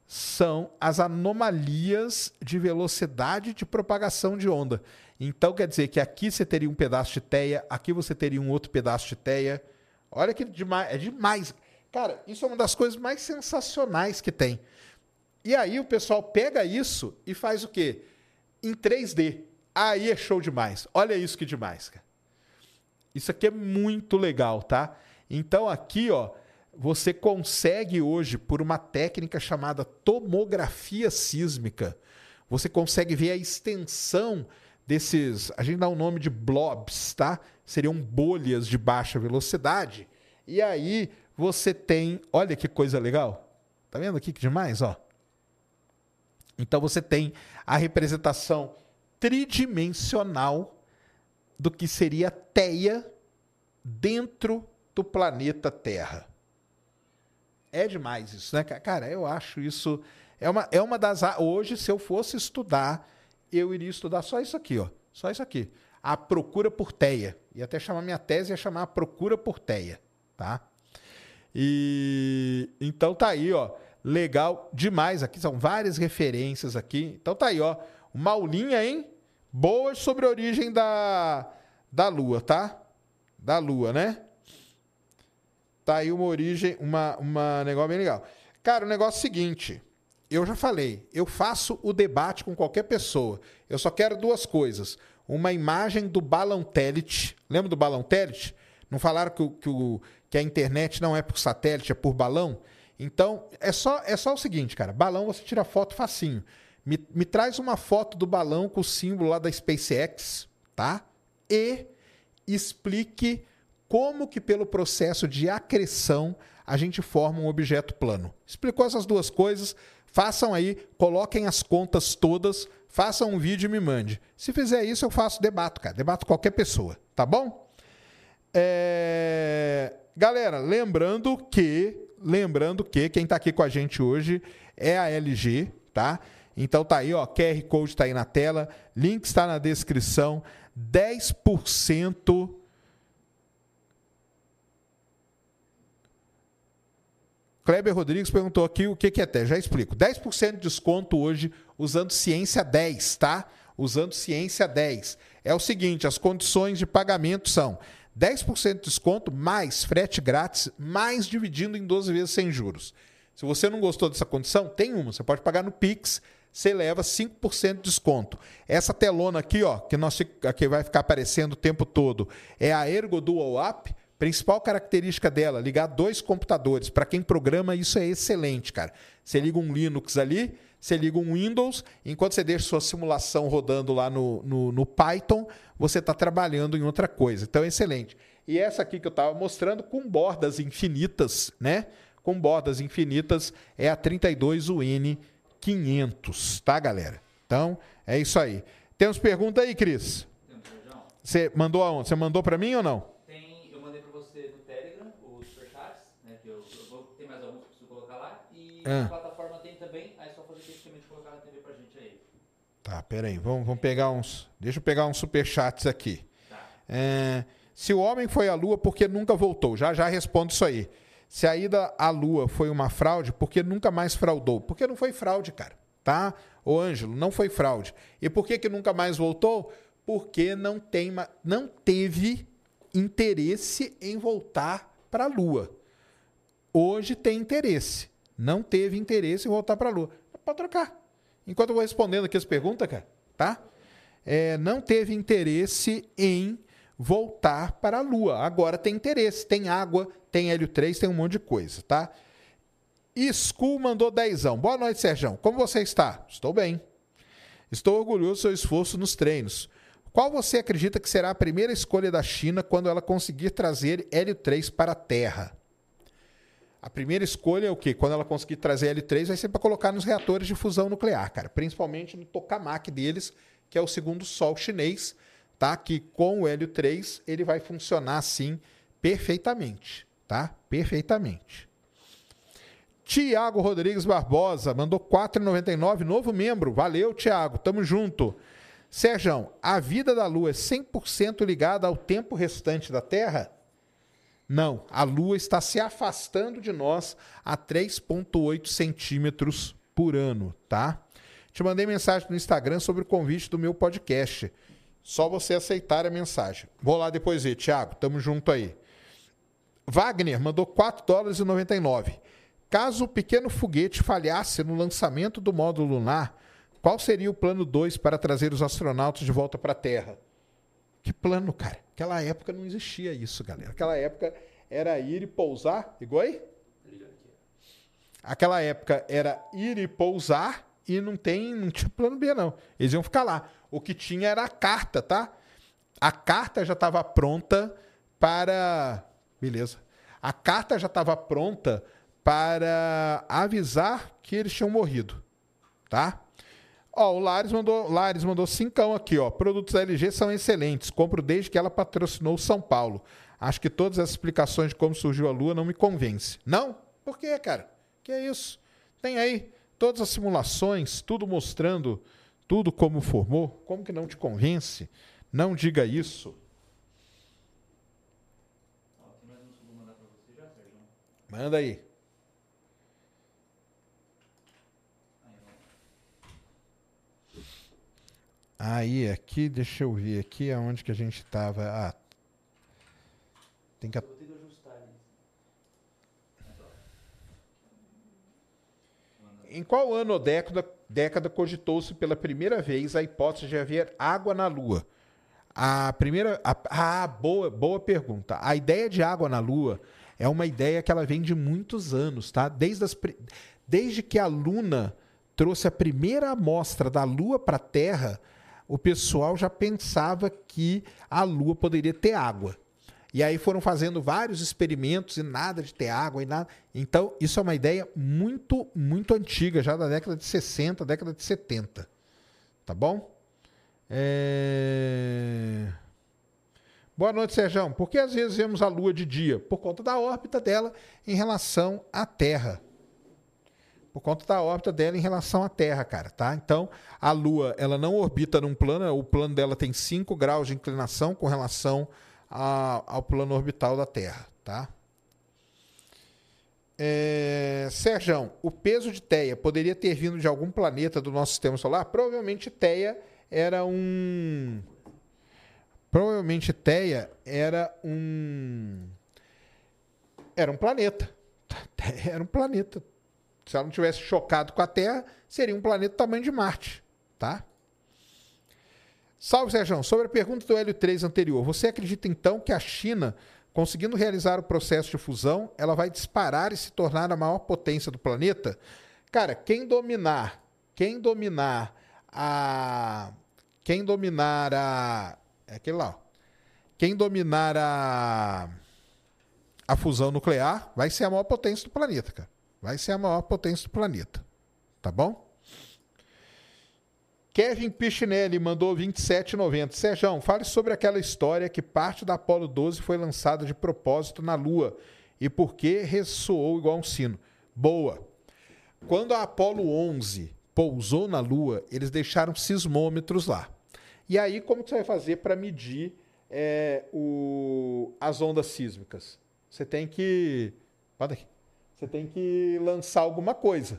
[SPEAKER 1] são as anomalias de velocidade de propagação de onda. Então quer dizer que aqui você teria um pedaço de teia, aqui você teria um outro pedaço de teia. Olha que demais, é demais. Cara, isso é uma das coisas mais sensacionais que tem. E aí o pessoal pega isso e faz o quê? Em 3D. Aí é show demais. Olha isso que demais, cara. Isso aqui é muito legal, tá? Então aqui, ó, você consegue hoje por uma técnica chamada tomografia sísmica, você consegue ver a extensão desses, a gente dá o um nome de blobs, tá? Seriam bolhas de baixa velocidade. E aí você tem, olha que coisa legal. Tá vendo aqui que demais, ó? Então você tem a representação tridimensional do que seria Teia dentro do planeta Terra. É demais isso, né? Cara, eu acho isso é uma, é uma das hoje se eu fosse estudar eu iria estudar só isso aqui, ó. Só isso aqui. A procura por teia. E até chamar minha tese ia chamar a procura por teia, tá? E então tá aí, ó. Legal demais aqui, são várias referências aqui. Então tá aí, ó. Uma aulinha, hein? Boa sobre a origem da, da Lua, tá? Da Lua, né? Tá aí uma origem, uma, uma negócio bem legal. Cara, o negócio é o seguinte eu já falei, eu faço o debate com qualquer pessoa. Eu só quero duas coisas. Uma imagem do balão Telit. Lembra do balão Telit? Não falaram que, que, o, que a internet não é por satélite, é por balão? Então, é só, é só o seguinte, cara. Balão você tira foto facinho. Me, me traz uma foto do balão com o símbolo lá da SpaceX, tá? E explique como que pelo processo de acreção a gente forma um objeto plano. Explicou essas duas coisas, Façam aí, coloquem as contas todas, façam um vídeo e me mande. Se fizer isso, eu faço debato, cara. Debato qualquer pessoa, tá bom? É... Galera, lembrando que, lembrando que quem está aqui com a gente hoje é a LG, tá? Então tá aí, ó, QR Code está aí na tela, link está na descrição, 10% Kleber Rodrigues perguntou aqui o que, que é TED. Já explico. 10% de desconto hoje usando Ciência 10, tá? Usando Ciência 10. É o seguinte, as condições de pagamento são 10% de desconto mais frete grátis, mais dividindo em 12 vezes sem juros. Se você não gostou dessa condição, tem uma. Você pode pagar no Pix, você leva 5% de desconto. Essa telona aqui, ó, que, nós, que vai ficar aparecendo o tempo todo, é a Ergo Dual App Principal característica dela, ligar dois computadores. Para quem programa, isso é excelente, cara. Você liga um Linux ali, você liga um Windows, enquanto você deixa sua simulação rodando lá no, no, no Python, você está trabalhando em outra coisa. Então é excelente. E essa aqui que eu estava mostrando, com bordas infinitas, né? Com bordas infinitas, é a 32UN500, tá, galera? Então, é isso aí. Temos pergunta aí, Cris? Você mandou aonde? Você mandou para mim ou não?
[SPEAKER 2] Ah. A plataforma tem também, aí é só fazer clique de colocar na TV pra gente aí.
[SPEAKER 1] Tá, peraí, vamos, vamos pegar uns. Deixa eu pegar uns superchats aqui. É, se o homem foi à Lua, porque nunca voltou? Já já respondo isso aí. Se a ida à Lua foi uma fraude, porque nunca mais fraudou? Porque não foi fraude, cara. Tá? Ô Ângelo, não foi fraude. E por que, que nunca mais voltou? Porque não, tem, não teve interesse em voltar para a Lua. Hoje tem interesse não teve interesse em voltar para a Lua. Pode trocar. Enquanto eu vou respondendo aqui as perguntas, cara, tá? É, não teve interesse em voltar para a Lua. Agora tem interesse, tem água, tem hélio 3, tem um monte de coisa, tá? School mandou dezão. Boa noite, Sérgio. Como você está? Estou bem. Estou orgulhoso do seu esforço nos treinos. Qual você acredita que será a primeira escolha da China quando ela conseguir trazer hélio 3 para a Terra? A primeira escolha é o quê? Quando ela conseguir trazer L3, vai ser para colocar nos reatores de fusão nuclear, cara. Principalmente no tokamak deles, que é o segundo sol chinês, tá? Que com o hélio 3 ele vai funcionar assim perfeitamente, tá? Perfeitamente. Tiago Rodrigues Barbosa mandou 4,99, novo membro. Valeu, Tiago, tamo junto. Sérgio, a vida da Lua é 100% ligada ao tempo restante da Terra? Não, a Lua está se afastando de nós a 3,8 centímetros por ano, tá? Te mandei mensagem no Instagram sobre o convite do meu podcast. Só você aceitar a mensagem. Vou lá depois ver, Thiago. Tamo junto aí. Wagner mandou 4 dólares e 99. Caso o pequeno foguete falhasse no lançamento do módulo lunar, qual seria o plano 2 para trazer os astronautas de volta para a Terra? Que plano, cara? Aquela época não existia isso, galera. Aquela época era ir e pousar. Igual aí? Aquela época era ir e pousar e não tem, não tinha plano B, não. Eles iam ficar lá. O que tinha era a carta, tá? A carta já estava pronta para. Beleza. A carta já estava pronta para avisar que eles tinham morrido, tá? Ó, o Lares mandou, Lares mandou cincão aqui, ó. Produtos da LG são excelentes. Compro desde que ela patrocinou São Paulo. Acho que todas as explicações de como surgiu a Lua não me convence. Não? Por quê, cara? Que é isso? Tem aí todas as simulações, tudo mostrando tudo como formou. Como que não te convence? Não diga isso. Manda aí. Aí, aqui, deixa eu ver aqui aonde que a gente estava. Ah, tem que. Em qual ano ou década, década cogitou-se pela primeira vez a hipótese de haver água na Lua? A primeira. Ah, boa, boa pergunta. A ideia de água na Lua é uma ideia que ela vem de muitos anos, tá? Desde, as, desde que a Luna trouxe a primeira amostra da Lua para a Terra o pessoal já pensava que a Lua poderia ter água. E aí foram fazendo vários experimentos e nada de ter água e nada. Então, isso é uma ideia muito, muito antiga, já da década de 60, década de 70. Tá bom? É... Boa noite, Sérgio. Por que às vezes vemos a Lua de dia? Por conta da órbita dela em relação à Terra. Por conta da órbita dela em relação à Terra, cara, tá? Então, a Lua, ela não orbita num plano, o plano dela tem 5 graus de inclinação com relação a, ao plano orbital da Terra, tá? É, Sérgio, o peso de Teia poderia ter vindo de algum planeta do nosso sistema solar? Provavelmente Teia era um. Provavelmente Teia era um. Era um planeta. Era um planeta. Se ela não tivesse chocado com a Terra, seria um planeta do tamanho de Marte, tá? Salve, Sérgio. Sobre a pergunta do Hélio 3 anterior, você acredita então que a China, conseguindo realizar o processo de fusão, ela vai disparar e se tornar a maior potência do planeta? Cara, quem dominar, quem dominar a quem dominar a é aquele lá. Quem dominar a a fusão nuclear vai ser a maior potência do planeta, cara. Vai ser a maior potência do planeta. Tá bom? Kevin Pichinelli mandou 27,90. Sérgio, fale sobre aquela história que parte da Apollo 12 foi lançada de propósito na Lua e por que ressoou igual um sino. Boa. Quando a Apollo 11 pousou na Lua, eles deixaram sismômetros lá. E aí, como que você vai fazer para medir é, o, as ondas sísmicas? Você tem que. Você tem que lançar alguma coisa.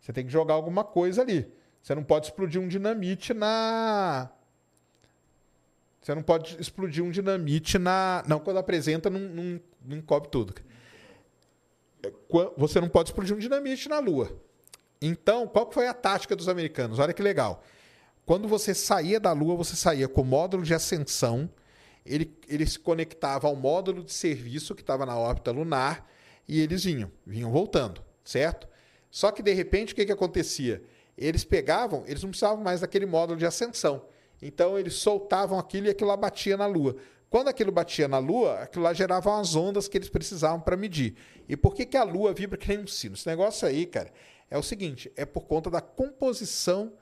[SPEAKER 1] Você tem que jogar alguma coisa ali. Você não pode explodir um dinamite na. Você não pode explodir um dinamite na. Não, quando apresenta, não, não, não encobre tudo. Você não pode explodir um dinamite na Lua. Então, qual foi a tática dos americanos? Olha que legal. Quando você saía da Lua, você saía com o módulo de ascensão, ele, ele se conectava ao módulo de serviço que estava na órbita lunar e eles vinham, vinham voltando, certo? Só que de repente o que, que acontecia? Eles pegavam, eles não precisavam mais daquele módulo de ascensão. Então eles soltavam aquilo e aquilo lá batia na Lua. Quando aquilo batia na Lua, aquilo lá gerava as ondas que eles precisavam para medir. E por que, que a Lua vibra que nem um sino? Esse negócio aí, cara, é o seguinte: é por conta da composição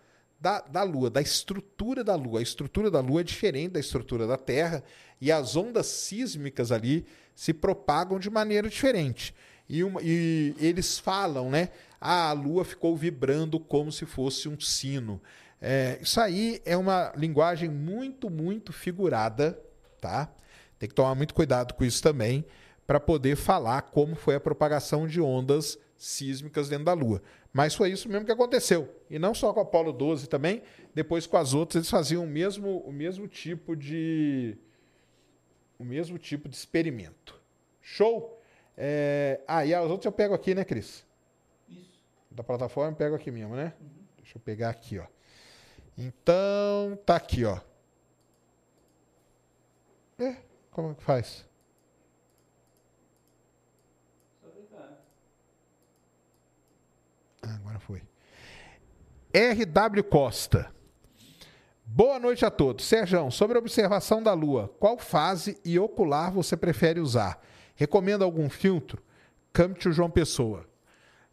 [SPEAKER 1] da, da Lua, da estrutura da Lua. A estrutura da Lua é diferente da estrutura da Terra e as ondas sísmicas ali se propagam de maneira diferente. E, uma, e eles falam, né? Ah, a Lua ficou vibrando como se fosse um sino. É, isso aí é uma linguagem muito, muito figurada, tá? Tem que tomar muito cuidado com isso também para poder falar como foi a propagação de ondas sísmicas dentro da Lua. Mas foi isso mesmo que aconteceu. E não só com a Apolo 12 também, depois com as outras eles faziam o mesmo, o mesmo tipo de o mesmo tipo de experimento. Show? É... Ah, e as outras eu pego aqui, né, Cris? Isso. Da plataforma eu pego aqui mesmo, né? Uhum. Deixa eu pegar aqui, ó. Então, tá aqui, ó. É, como é que faz? Ah, agora foi. RW Costa. Boa noite a todos. Sérgio, sobre a observação da Lua, qual fase e ocular você prefere usar? Recomenda algum filtro? Câmbio João Pessoa.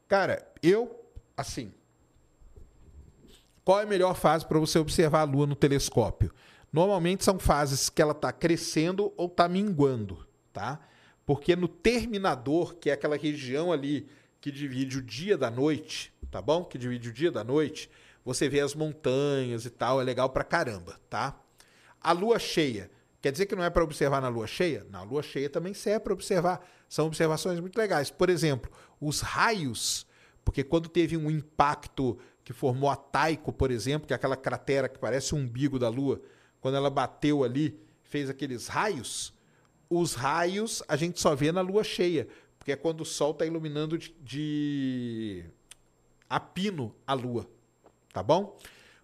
[SPEAKER 1] Cara, eu, assim, qual é a melhor fase para você observar a Lua no telescópio? Normalmente são fases que ela está crescendo ou está minguando, tá? Porque no terminador, que é aquela região ali que divide o dia da noite, tá bom? Que divide o dia da noite, você vê as montanhas e tal, é legal pra caramba, tá? A lua cheia, quer dizer que não é para observar na lua cheia? Na lua cheia também serve para observar. São observações muito legais. Por exemplo, os raios, porque quando teve um impacto que formou a Taiko, por exemplo, que é aquela cratera que parece um umbigo da lua, quando ela bateu ali, fez aqueles raios, os raios a gente só vê na lua cheia, porque é quando o sol está iluminando de, de a pino a lua. Tá bom?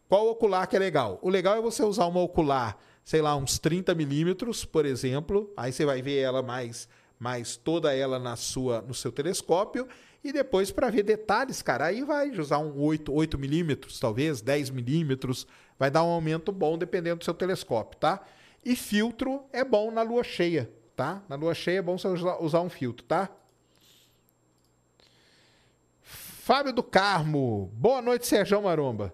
[SPEAKER 1] Qual ocular que é legal? O legal é você usar uma ocular, sei lá, uns 30 milímetros, por exemplo. Aí você vai ver ela mais, mais toda ela na sua, no seu telescópio. E depois, para ver detalhes, cara, aí vai usar um 8, 8 milímetros, talvez, 10 milímetros. Vai dar um aumento bom dependendo do seu telescópio, tá? E filtro é bom na lua cheia, tá? Na lua cheia é bom você usar um filtro, tá? Fábio do Carmo. Boa noite, Sérgio Maromba.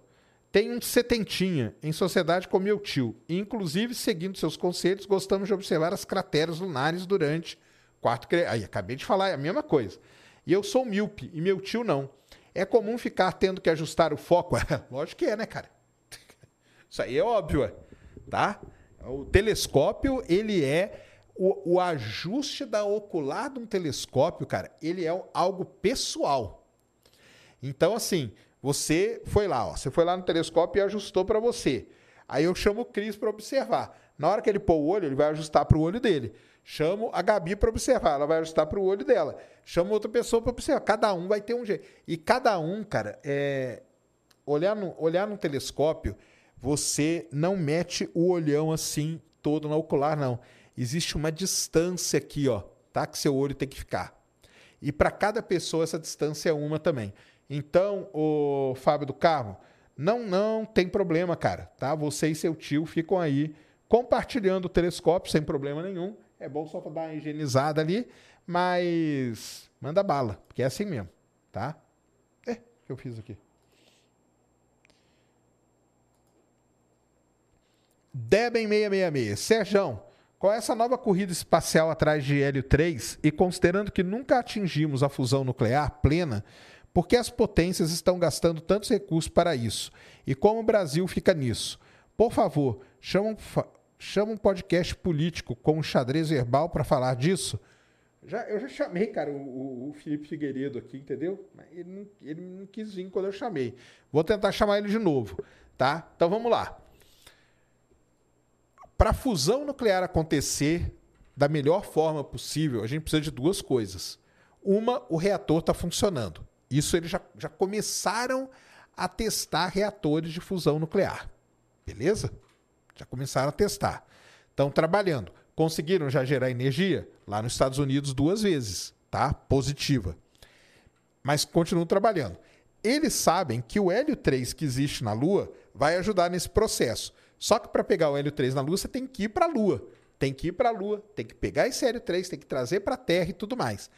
[SPEAKER 1] Tenho um setentinha em sociedade com meu tio. E, inclusive, seguindo seus conselhos, gostamos de observar as crateras lunares durante quarto... Aí, acabei de falar, é a mesma coisa. E eu sou míope, e meu tio não. É comum ficar tendo que ajustar o foco? Lógico que é, né, cara? Isso aí é óbvio, tá? O telescópio, ele é o, o, ajuste da ocular de um telescópio, cara, ele é algo pessoal. Então, assim, você foi lá, ó, você foi lá no telescópio e ajustou para você. Aí eu chamo o Cris para observar. Na hora que ele pôr o olho, ele vai ajustar para o olho dele. Chamo a Gabi para observar, ela vai ajustar para o olho dela. Chamo outra pessoa para observar. Cada um vai ter um jeito. E cada um, cara, é... olhar, no, olhar no telescópio, você não mete o olhão assim todo na ocular, não. Existe uma distância aqui, ó, tá? Que seu olho tem que ficar. E para cada pessoa essa distância é uma também. Então, o Fábio do Carmo, não, não tem problema, cara, tá? Você e seu tio ficam aí compartilhando o telescópio sem problema nenhum. É bom só para dar uma higienizada ali, mas manda bala, porque é assim mesmo, tá? É, o que eu fiz aqui? Deben 666. Serjão, qual é essa nova corrida espacial atrás de Hélio 3 e considerando que nunca atingimos a fusão nuclear plena, por que as potências estão gastando tantos recursos para isso? E como o Brasil fica nisso? Por favor, chama, chama um podcast político com um xadrez verbal para falar disso. Já, eu já chamei, cara, o, o Felipe Figueiredo aqui, entendeu? Ele não, ele não quis vir quando eu chamei. Vou tentar chamar ele de novo, tá? Então vamos lá. Para a fusão nuclear acontecer da melhor forma possível, a gente precisa de duas coisas. Uma, o reator está funcionando. Isso eles já, já começaram a testar reatores de fusão nuclear. Beleza? Já começaram a testar. Estão trabalhando. Conseguiram já gerar energia? Lá nos Estados Unidos duas vezes, tá? Positiva. Mas continuam trabalhando. Eles sabem que o hélio 3 que existe na Lua vai ajudar nesse processo. Só que para pegar o hélio 3 na Lua, você tem que ir para a Lua. Tem que ir para a Lua, tem que pegar esse hélio 3, tem que trazer para a Terra e tudo mais.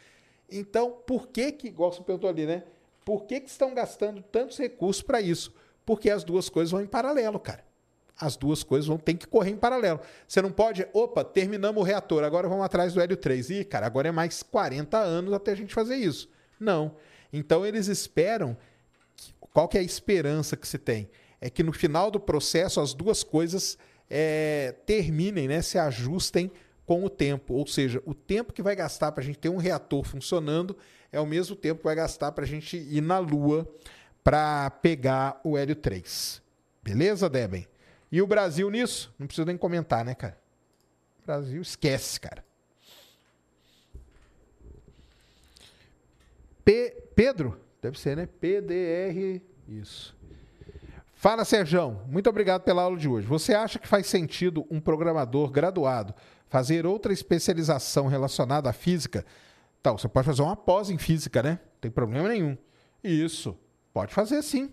[SPEAKER 1] Então, por que que, igual você perguntou ali, né? Por que que estão gastando tantos recursos para isso? Porque as duas coisas vão em paralelo, cara. As duas coisas vão ter que correr em paralelo. Você não pode, opa, terminamos o reator, agora vamos atrás do hélio 3. Ih, cara, agora é mais 40 anos até a gente fazer isso. Não. Então eles esperam. Qual que é a esperança que se tem? É que no final do processo as duas coisas é, terminem, né, se ajustem com o tempo. Ou seja, o tempo que vai gastar para a gente ter um reator funcionando é o mesmo tempo que vai gastar para a gente ir na Lua para pegar o hélio 3. Beleza, Deben? E o Brasil nisso? Não precisa nem comentar, né, cara? O Brasil esquece, cara. P Pedro? Deve ser, né? PDR. Isso. Fala, Serjão. Muito obrigado pela aula de hoje. Você acha que faz sentido um programador graduado fazer outra especialização relacionada à física, então, você pode fazer uma pós em física, né? Não tem problema nenhum. Isso. Pode fazer sim. Não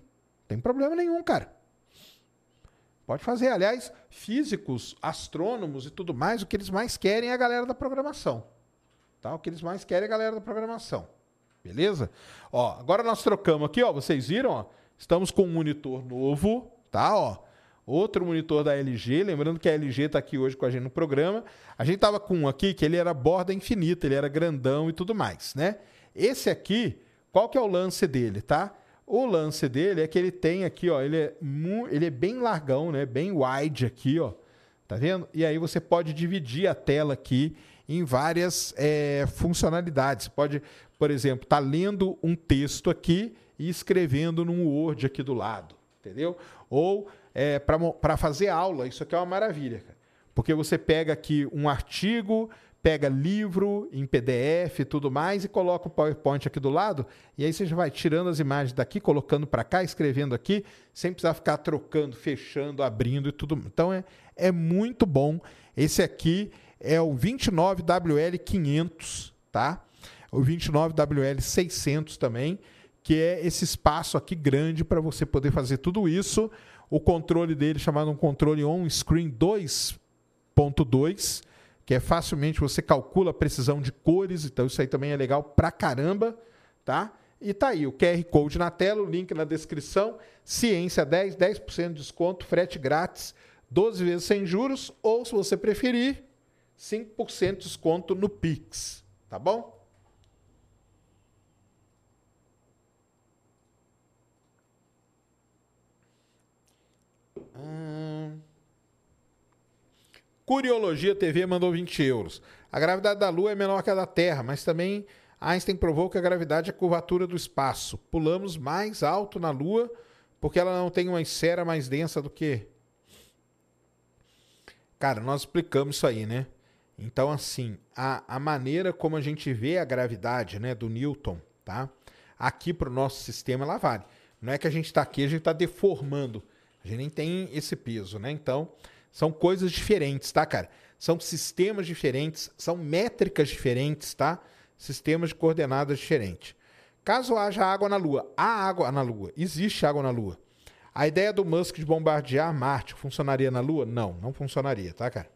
[SPEAKER 1] tem problema nenhum, cara. Pode fazer. Aliás, físicos, astrônomos e tudo mais, o que eles mais querem é a galera da programação. Tá? O que eles mais querem é a galera da programação. Beleza? Ó, agora nós trocamos aqui, ó. Vocês viram, ó? Estamos com um monitor novo, tá? Ó outro monitor da LG, lembrando que a LG está aqui hoje com a gente no programa. A gente estava com um aqui que ele era borda infinita, ele era grandão e tudo mais, né? Esse aqui, qual que é o lance dele, tá? O lance dele é que ele tem aqui, ó, ele é, ele é bem largão, né? Bem wide aqui, ó. Tá vendo? E aí você pode dividir a tela aqui em várias é, funcionalidades. Você pode, por exemplo, estar tá lendo um texto aqui e escrevendo num Word aqui do lado, entendeu? Ou é, para fazer aula. Isso aqui é uma maravilha. Porque você pega aqui um artigo, pega livro em PDF e tudo mais e coloca o PowerPoint aqui do lado, e aí você já vai tirando as imagens daqui, colocando para cá, escrevendo aqui, sem precisar ficar trocando, fechando, abrindo e tudo. Então é, é muito bom. Esse aqui é o 29WL500, tá? O 29WL600 também, que é esse espaço aqui grande para você poder fazer tudo isso o controle dele chamado um controle on-screen 2.2, que é facilmente você calcula a precisão de cores, então isso aí também é legal pra caramba, tá? E tá aí o QR Code na tela, o link na descrição. Ciência 10, 10% de desconto, frete grátis, 12 vezes sem juros, ou se você preferir, 5% de desconto no Pix, tá bom? Curiologia TV mandou 20 euros. A gravidade da Lua é menor que a da Terra, mas também Einstein provou que a gravidade é a curvatura do espaço. Pulamos mais alto na Lua porque ela não tem uma esfera mais densa do que. Cara, nós explicamos isso aí, né? Então, assim, a, a maneira como a gente vê a gravidade né, do Newton, tá? Aqui para o nosso sistema, ela vale. Não é que a gente está aqui, a gente está deformando. A gente nem tem esse peso, né? Então, são coisas diferentes, tá, cara? São sistemas diferentes, são métricas diferentes, tá? Sistemas de coordenadas diferentes. Caso haja água na Lua, há água na Lua, existe água na Lua. A ideia do Musk de bombardear Marte funcionaria na Lua? Não, não funcionaria, tá, cara?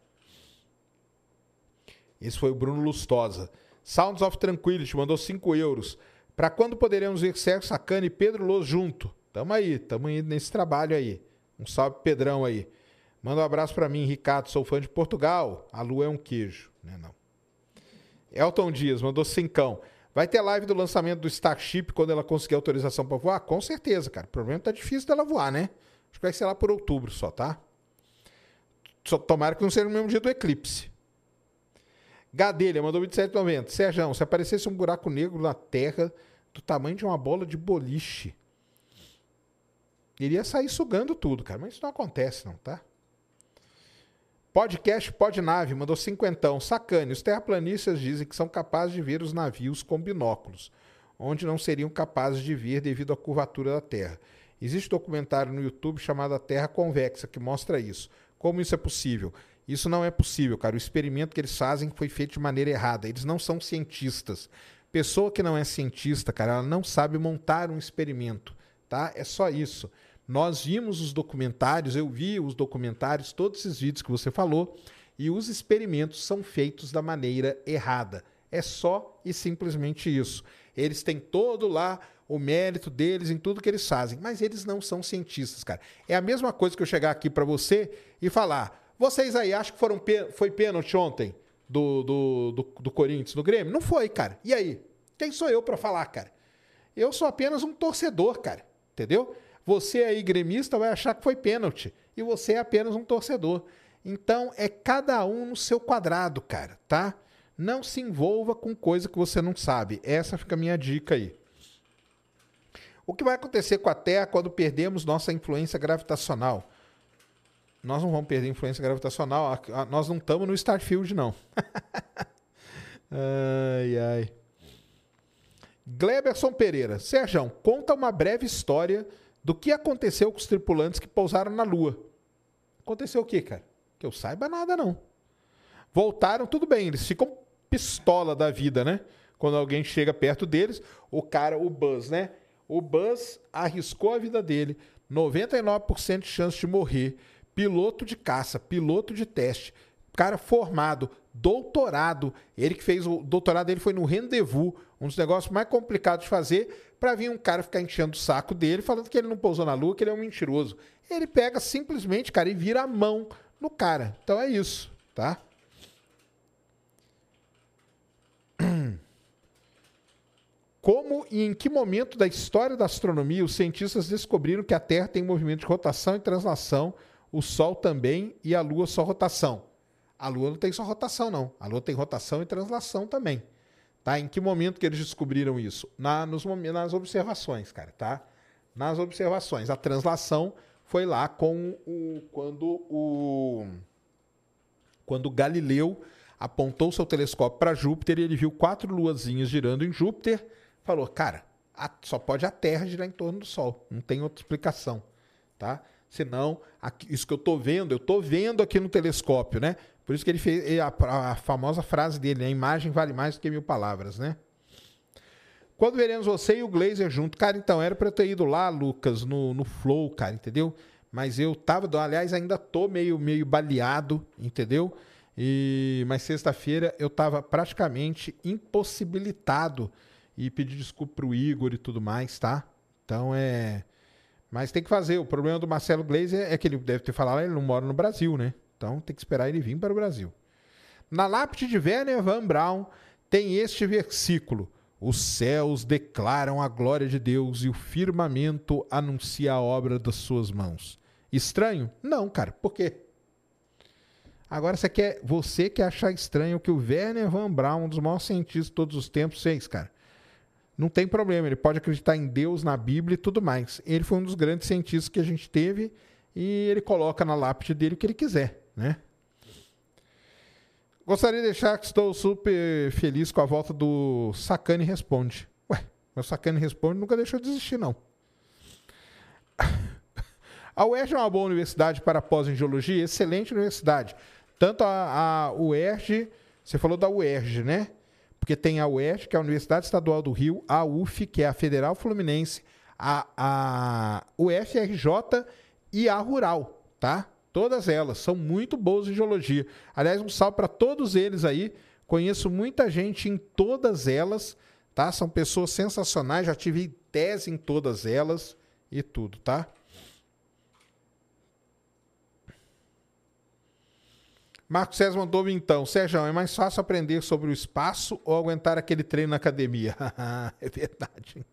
[SPEAKER 1] Esse foi o Bruno Lustosa. Sounds of Tranquility mandou 5 euros. Para quando poderemos ver Sérgio Sacana e Pedro Luz junto? Tamo aí, tamo indo nesse trabalho aí. Um salve, Pedrão aí. Manda um abraço para mim, Ricardo. Sou fã de Portugal. A lua é um queijo, né? Não. Elton Dias mandou cincão. Vai ter live do lançamento do Starship quando ela conseguir autorização para voar? Com certeza, cara. O problema tá difícil dela voar, né? Acho que vai ser lá por outubro só, tá? Só, tomara que não seja no mesmo dia do eclipse. Gadelha mandou 27,90. Sérgio, se aparecesse um buraco negro na Terra do tamanho de uma bola de boliche, iria sair sugando tudo, cara. Mas isso não acontece, não, tá? Podcast Podnave mandou cinquentão. Sacane, os terraplanistas dizem que são capazes de ver os navios com binóculos, onde não seriam capazes de ver devido à curvatura da Terra. Existe um documentário no YouTube chamado A Terra Convexa que mostra isso. Como isso é possível? Isso não é possível, cara. O experimento que eles fazem foi feito de maneira errada. Eles não são cientistas. Pessoa que não é cientista, cara, ela não sabe montar um experimento, tá? É só isso. Nós vimos os documentários, eu vi os documentários, todos esses vídeos que você falou, e os experimentos são feitos da maneira errada. É só e simplesmente isso. Eles têm todo lá o mérito deles em tudo que eles fazem, mas eles não são cientistas, cara. É a mesma coisa que eu chegar aqui para você e falar: vocês aí acham que foram foi pênalti ontem do, do, do, do Corinthians, do Grêmio? Não foi, cara. E aí? Quem sou eu para falar, cara? Eu sou apenas um torcedor, cara. Entendeu? Você aí, gremista, vai achar que foi pênalti. E você é apenas um torcedor. Então, é cada um no seu quadrado, cara, tá? Não se envolva com coisa que você não sabe. Essa fica a minha dica aí. O que vai acontecer com a Terra quando perdemos nossa influência gravitacional? Nós não vamos perder influência gravitacional. Nós não estamos no Starfield, não. ai, ai. Gleberson Pereira. Sérgio, conta uma breve história do que aconteceu com os tripulantes que pousaram na Lua. Aconteceu o quê, cara? Que eu saiba nada, não. Voltaram, tudo bem, eles ficam pistola da vida, né? Quando alguém chega perto deles, o cara, o Buzz, né? O Buzz arriscou a vida dele, 99% de chance de morrer, piloto de caça, piloto de teste, cara formado, doutorado. Ele que fez o doutorado dele foi no Rendezvous, um dos negócios mais complicados de fazer para vir um cara ficar enchendo o saco dele, falando que ele não pousou na lua, que ele é um mentiroso. Ele pega simplesmente, cara, e vira a mão no cara. Então é isso, tá? Como e em que momento da história da astronomia os cientistas descobriram que a Terra tem movimento de rotação e translação, o Sol também e a Lua só rotação? A Lua não tem só rotação, não. A Lua tem rotação e translação também. Tá? Em que momento que eles descobriram isso? Na, nos, nas observações, cara, tá? Nas observações. A translação foi lá com o quando o quando Galileu apontou seu telescópio para Júpiter e ele viu quatro luazinhas girando em Júpiter, falou: "Cara, a, só pode a Terra girar em torno do Sol, não tem outra explicação", tá? Senão, aqui, isso que eu estou vendo, eu estou vendo aqui no telescópio, né? Por isso que ele fez a, a famosa frase dele, a imagem vale mais do que mil palavras, né? Quando veremos você e o Glazer junto? Cara, então, era para eu ter ido lá, Lucas, no, no Flow, cara, entendeu? Mas eu tava, aliás, ainda tô meio, meio baleado, entendeu? E, mas sexta-feira eu tava praticamente impossibilitado e pedi desculpa pro Igor e tudo mais, tá? Então é. Mas tem que fazer. O problema do Marcelo Glazer é que ele deve ter falado, ele não mora no Brasil, né? Então tem que esperar ele vir para o Brasil. Na lápide de Werner Van Braun tem este versículo: Os céus declaram a glória de Deus e o firmamento anuncia a obra das suas mãos. Estranho? Não, cara. Por quê? Agora você quer, você quer achar estranho que o Werner Van Braun, um dos maiores cientistas de todos os tempos, fez, cara. Não tem problema, ele pode acreditar em Deus, na Bíblia e tudo mais. Ele foi um dos grandes cientistas que a gente teve e ele coloca na lápide dele o que ele quiser, né? Gostaria de deixar que estou super feliz com a volta do Sacane Responde. Ué, meu Sacane Responde nunca deixou de existir, não. A UERJ é uma boa universidade para pós em geologia, excelente universidade. Tanto a, a UERJ, você falou da UERJ, né? Porque tem a UERJ, que é a Universidade Estadual do Rio, a UF, que é a Federal Fluminense, a, a UFRJ e a Rural, tá? Todas elas são muito boas em geologia. Aliás, um salve para todos eles aí. Conheço muita gente em todas elas, tá? São pessoas sensacionais, já tive tese em todas elas e tudo, tá? Marcos César mandou então, Sérgio, é mais fácil aprender sobre o espaço ou aguentar aquele treino na academia? é verdade.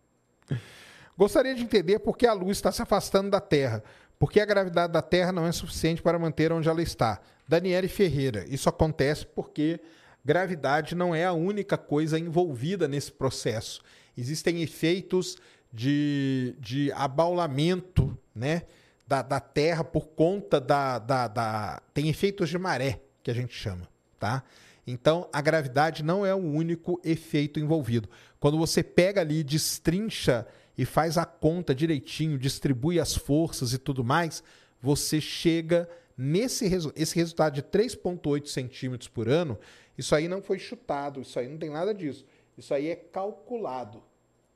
[SPEAKER 1] Gostaria de entender por que a luz está se afastando da Terra. Porque a gravidade da Terra não é suficiente para manter onde ela está. Daniele Ferreira, isso acontece porque gravidade não é a única coisa envolvida nesse processo. Existem efeitos de, de abaulamento né, da, da Terra por conta da, da, da. Tem efeitos de maré que a gente chama, tá? Então, a gravidade não é o único efeito envolvido. Quando você pega ali, destrincha e faz a conta direitinho, distribui as forças e tudo mais, você chega nesse resu esse resultado de 3,8 centímetros por ano. Isso aí não foi chutado, isso aí não tem nada disso. Isso aí é calculado,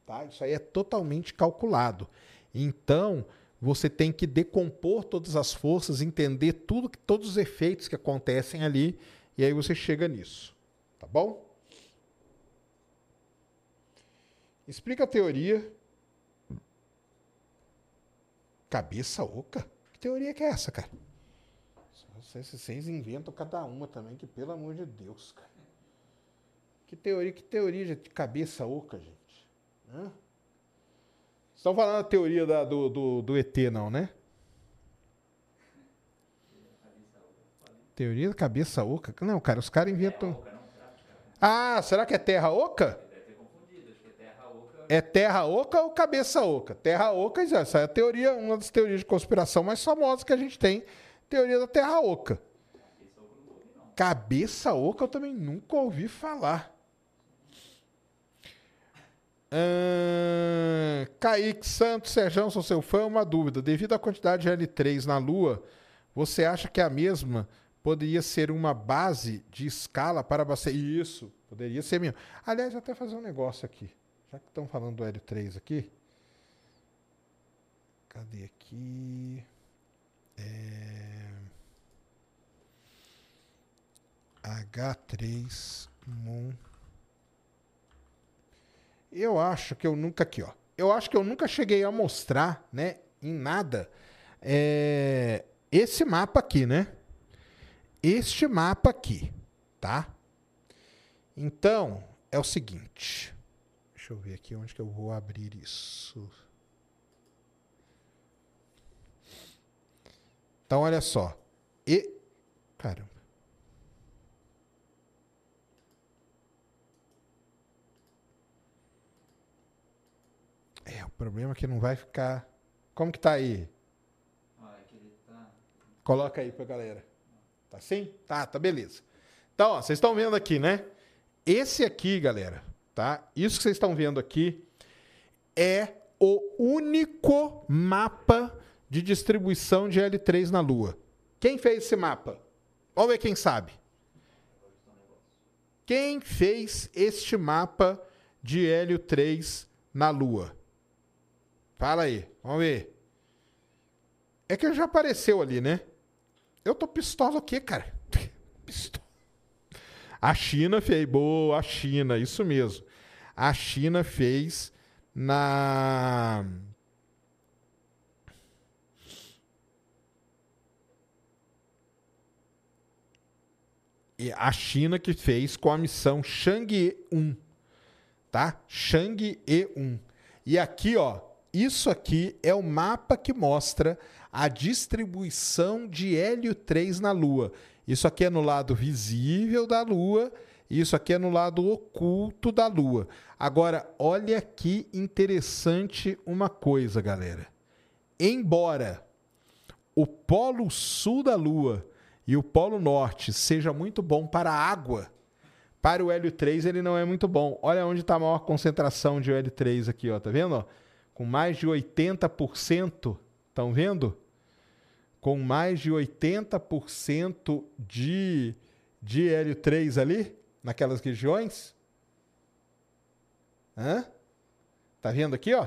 [SPEAKER 1] tá? Isso aí é totalmente calculado. Então, você tem que decompor todas as forças, entender tudo, todos os efeitos que acontecem ali, e aí você chega nisso. Tá bom? Explica a teoria. Cabeça oca? Que teoria que é essa, cara? Vocês, vocês inventam cada uma também, que pelo amor de Deus, cara. Que teoria, que teoria de cabeça oca, gente? Hã? Estão falando da teoria da, do, do, do ET, não, né? Teoria da cabeça oca? Não, cara, os caras inventam. Ah, será que é terra oca? É terra oca ou cabeça oca? Terra oca, essa é a teoria, uma das teorias de conspiração mais famosas que a gente tem, teoria da terra oca. Cabeça oca eu também nunca ouvi falar. Kaique Santos, Serjão, sou seu fã. Uma dúvida: devido à quantidade de L3 na Lua, você acha que a mesma poderia ser uma base de escala para abastecer? Isso, poderia ser mesmo. Aliás, até fazer um negócio aqui. Já que estão falando do L3 aqui. Cadê aqui? É... H3 Moon. Eu acho que eu nunca aqui, ó. Eu acho que eu nunca cheguei a mostrar, né, em nada, é, esse mapa aqui, né? Este mapa aqui, tá? Então, é o seguinte. Deixa eu ver aqui onde que eu vou abrir isso. Então, olha só. E. Caramba. É, o problema é que não vai ficar. Como que tá aí? Ah, é que ele tá... Coloca aí pra galera. Tá assim? Tá, tá beleza. Então, ó, vocês estão vendo aqui, né? Esse aqui, galera, tá? Isso que vocês estão vendo aqui é o único mapa de distribuição de L3 na Lua. Quem fez esse mapa? Vamos ver quem sabe. Quem fez este mapa de Hélio 3 na Lua? Fala aí, vamos ver. É que já apareceu ali, né? Eu tô pistola o quê, cara? Pistola. A China fez, boa, a China, isso mesmo. A China fez na a China que fez com a missão Chang'e 1, tá? Chang'e 1. E aqui, ó, isso aqui é o mapa que mostra a distribuição de hélio 3 na Lua. Isso aqui é no lado visível da Lua, isso aqui é no lado oculto da Lua. Agora, olha que interessante uma coisa, galera. Embora o polo sul da Lua e o polo norte seja muito bom para a água, para o hélio 3 ele não é muito bom. Olha onde está a maior concentração de hélio 3 aqui, ó, tá vendo? Com mais de 80%, estão vendo? Com mais de 80% de, de hélio 3 ali, naquelas regiões. Hã? Tá vendo aqui, ó?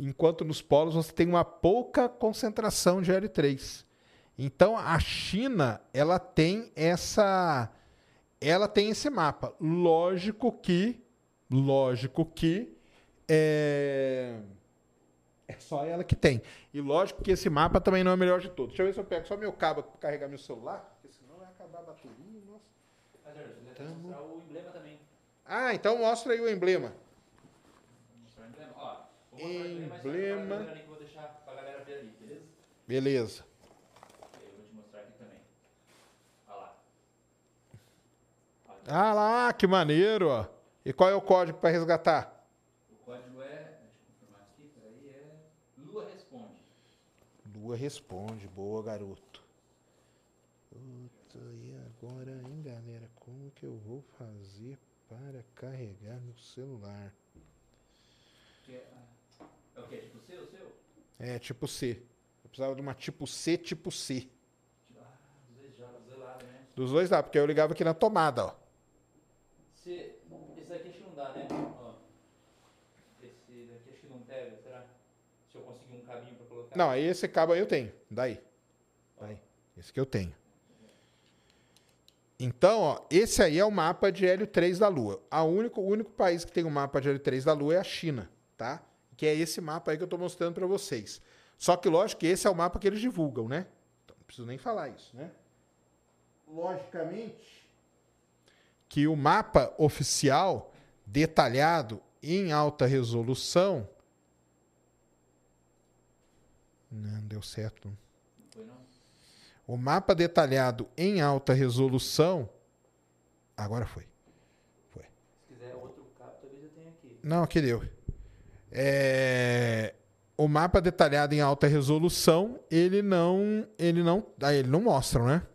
[SPEAKER 1] Enquanto nos polos você tem uma pouca concentração de hélio 3. Então a China, ela tem essa ela tem esse mapa. Lógico que lógico que é é só ela que tem. E lógico que esse mapa também não é o melhor de todos. Deixa eu ver se eu pego só meu cabo para carregar meu celular, porque senão vai acabar a bateria. Nossa.
[SPEAKER 2] Mas, Jorge, Tamo... mostrar o emblema também.
[SPEAKER 1] Ah, então mostra aí o emblema.
[SPEAKER 2] O emblema. Ó, vou mostrar emblema. o emblema. Mas que eu vou deixar pra galera ver ali, beleza?
[SPEAKER 1] Beleza. Ah lá, que maneiro, ó. E qual é o código para resgatar? Lua responde. Boa, garoto. Puta, e agora, hein, galera? Como que eu vou fazer para carregar meu celular?
[SPEAKER 2] É, é o que? Tipo C, o seu?
[SPEAKER 1] É, tipo C. Eu precisava de uma tipo C, tipo C.
[SPEAKER 2] Ah, dos dois, dois lados, né?
[SPEAKER 1] Dos dois lados, porque eu ligava aqui na tomada, ó.
[SPEAKER 2] C, esse aqui acho que não dá, né? Ó. Esse daqui acho que não pega, será? Se eu conseguir um caminho para colocar.
[SPEAKER 1] Não, aí esse cabo aí eu tenho. Daí. Daí. Esse que eu tenho. Então, ó, esse aí é o mapa de hélio 3 da Lua. A único, o único país que tem o um mapa de hélio 3 da Lua é a China, tá? Que é esse mapa aí que eu estou mostrando para vocês. Só que, lógico, que esse é o mapa que eles divulgam, né? Então, não preciso nem falar isso, né? Logicamente que o mapa oficial detalhado em alta resolução não deu certo. Não foi, não? O mapa detalhado em alta resolução. Agora foi. Foi.
[SPEAKER 2] Se quiser outro cabo, talvez eu tenha aqui.
[SPEAKER 1] Não, aqui deu. É... O mapa detalhado em alta resolução, ele não. Ele não. Ah, ele não mostra, né?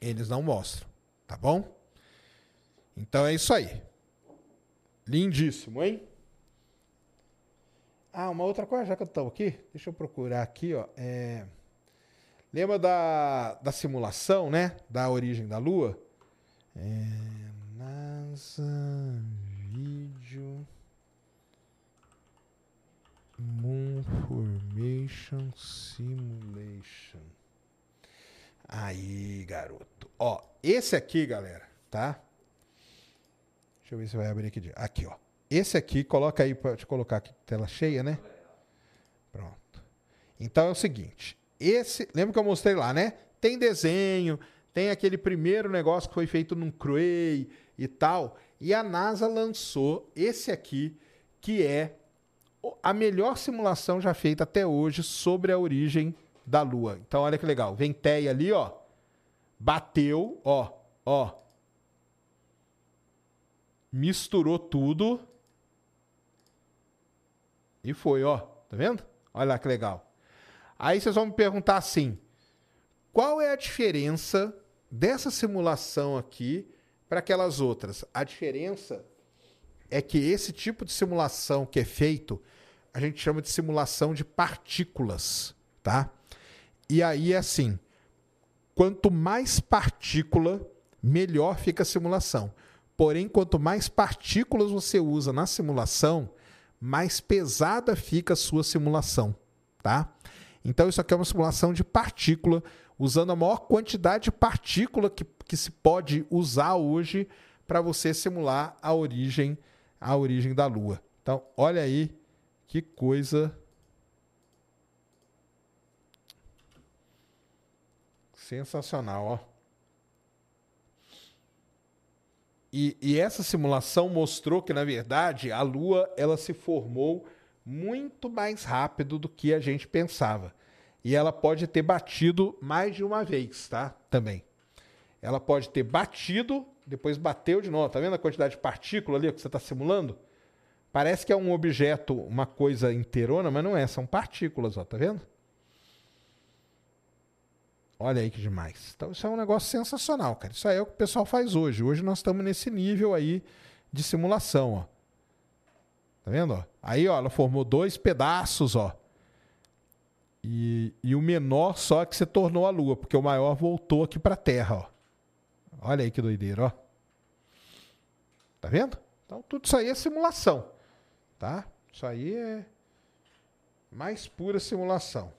[SPEAKER 1] Eles não mostram. Tá bom? Então é isso aí. Lindíssimo, hein? Ah, uma outra coisa, já que eu estou aqui, deixa eu procurar aqui, ó. É... Lembra da, da simulação, né? Da origem da Lua? É... NASA Video Moon Formation Simulation. Aí, garoto. Ó, esse aqui, galera, tá? Deixa eu ver se vai abrir aqui. Aqui, ó. Esse aqui, coloca aí para te colocar aqui, tela cheia, né? Pronto. Então é o seguinte, esse, lembra que eu mostrei lá, né? Tem desenho, tem aquele primeiro negócio que foi feito num Cray e tal, e a NASA lançou esse aqui, que é a melhor simulação já feita até hoje sobre a origem da Lua. Então olha que legal, Venteia ali, ó, bateu, ó, ó, misturou tudo e foi, ó. Tá vendo? Olha lá que legal. Aí vocês vão me perguntar assim: qual é a diferença dessa simulação aqui para aquelas outras? A diferença é que esse tipo de simulação que é feito, a gente chama de simulação de partículas, tá? E aí é assim: quanto mais partícula, melhor fica a simulação. Porém, quanto mais partículas você usa na simulação, mais pesada fica a sua simulação, tá? Então isso aqui é uma simulação de partícula, usando a maior quantidade de partícula que, que se pode usar hoje para você simular a origem, a origem da Lua. Então, olha aí que coisa sensacional, ó. E, e, essa simulação mostrou que, na verdade, a Lua ela se formou muito mais rápido do que a gente pensava. E ela pode ter batido mais de uma vez, tá? Também. Ela pode ter batido, depois bateu de novo. Tá vendo a quantidade de partícula ali que você está simulando? Parece que é um objeto, uma coisa inteirona, mas não é, são partículas, ó, tá vendo? Olha aí que demais. Então isso é um negócio sensacional, cara. Isso aí é o que o pessoal faz hoje. Hoje nós estamos nesse nível aí de simulação, ó. Tá vendo, ó? Aí, ó, ela formou dois pedaços, ó. E, e o menor só que se tornou a Lua, porque o maior voltou aqui para a Terra, ó. Olha aí que doideira, ó. Tá vendo? Então tudo isso aí é simulação, tá? Isso aí é mais pura simulação.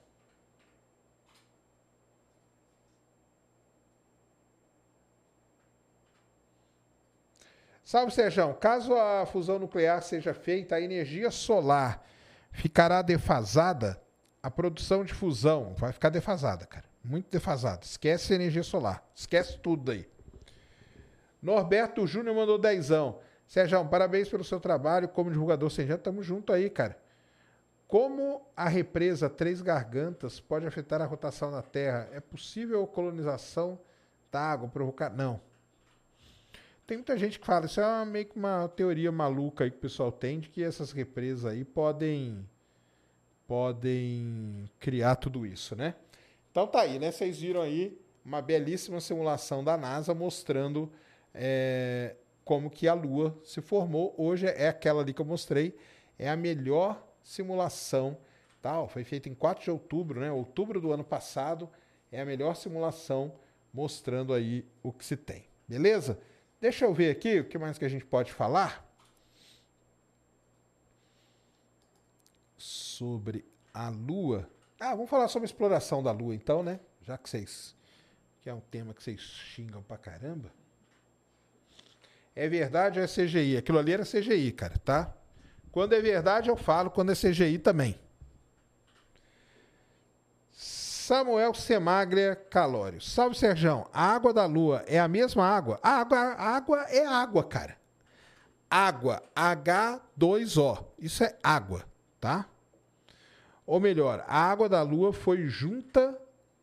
[SPEAKER 1] Salve, Sérgio. Caso a fusão nuclear seja feita, a energia solar ficará defasada? A produção de fusão vai ficar defasada, cara. Muito defasada. Esquece a energia solar. Esquece tudo aí. Norberto Júnior mandou dezão. Sérgio, parabéns pelo seu trabalho como divulgador científico. Tamo junto aí, cara. Como a represa Três Gargantas pode afetar a rotação da Terra? É possível colonização da água provocar? Não. Tem muita gente que fala, isso é meio que uma teoria maluca aí que o pessoal tem de que essas represas aí podem podem criar tudo isso, né? Então tá aí, né? Vocês viram aí uma belíssima simulação da NASA mostrando é, como que a Lua se formou. Hoje é aquela ali que eu mostrei, é a melhor simulação, tá? Foi feita em 4 de outubro, né? Outubro do ano passado é a melhor simulação mostrando aí o que se tem. Beleza? Deixa eu ver aqui o que mais que a gente pode falar sobre a Lua. Ah, vamos falar sobre a exploração da Lua então, né? Já que vocês que é um tema que vocês xingam pra caramba. É verdade ou é CGI? Aquilo ali era CGI, cara, tá? Quando é verdade eu falo, quando é CGI também. Samuel Semaglia Calório. Salve, Serjão. A água da lua é a mesma água? A água, a água é água, cara. Água, H2O. Isso é água, tá? Ou melhor, a água da lua foi junta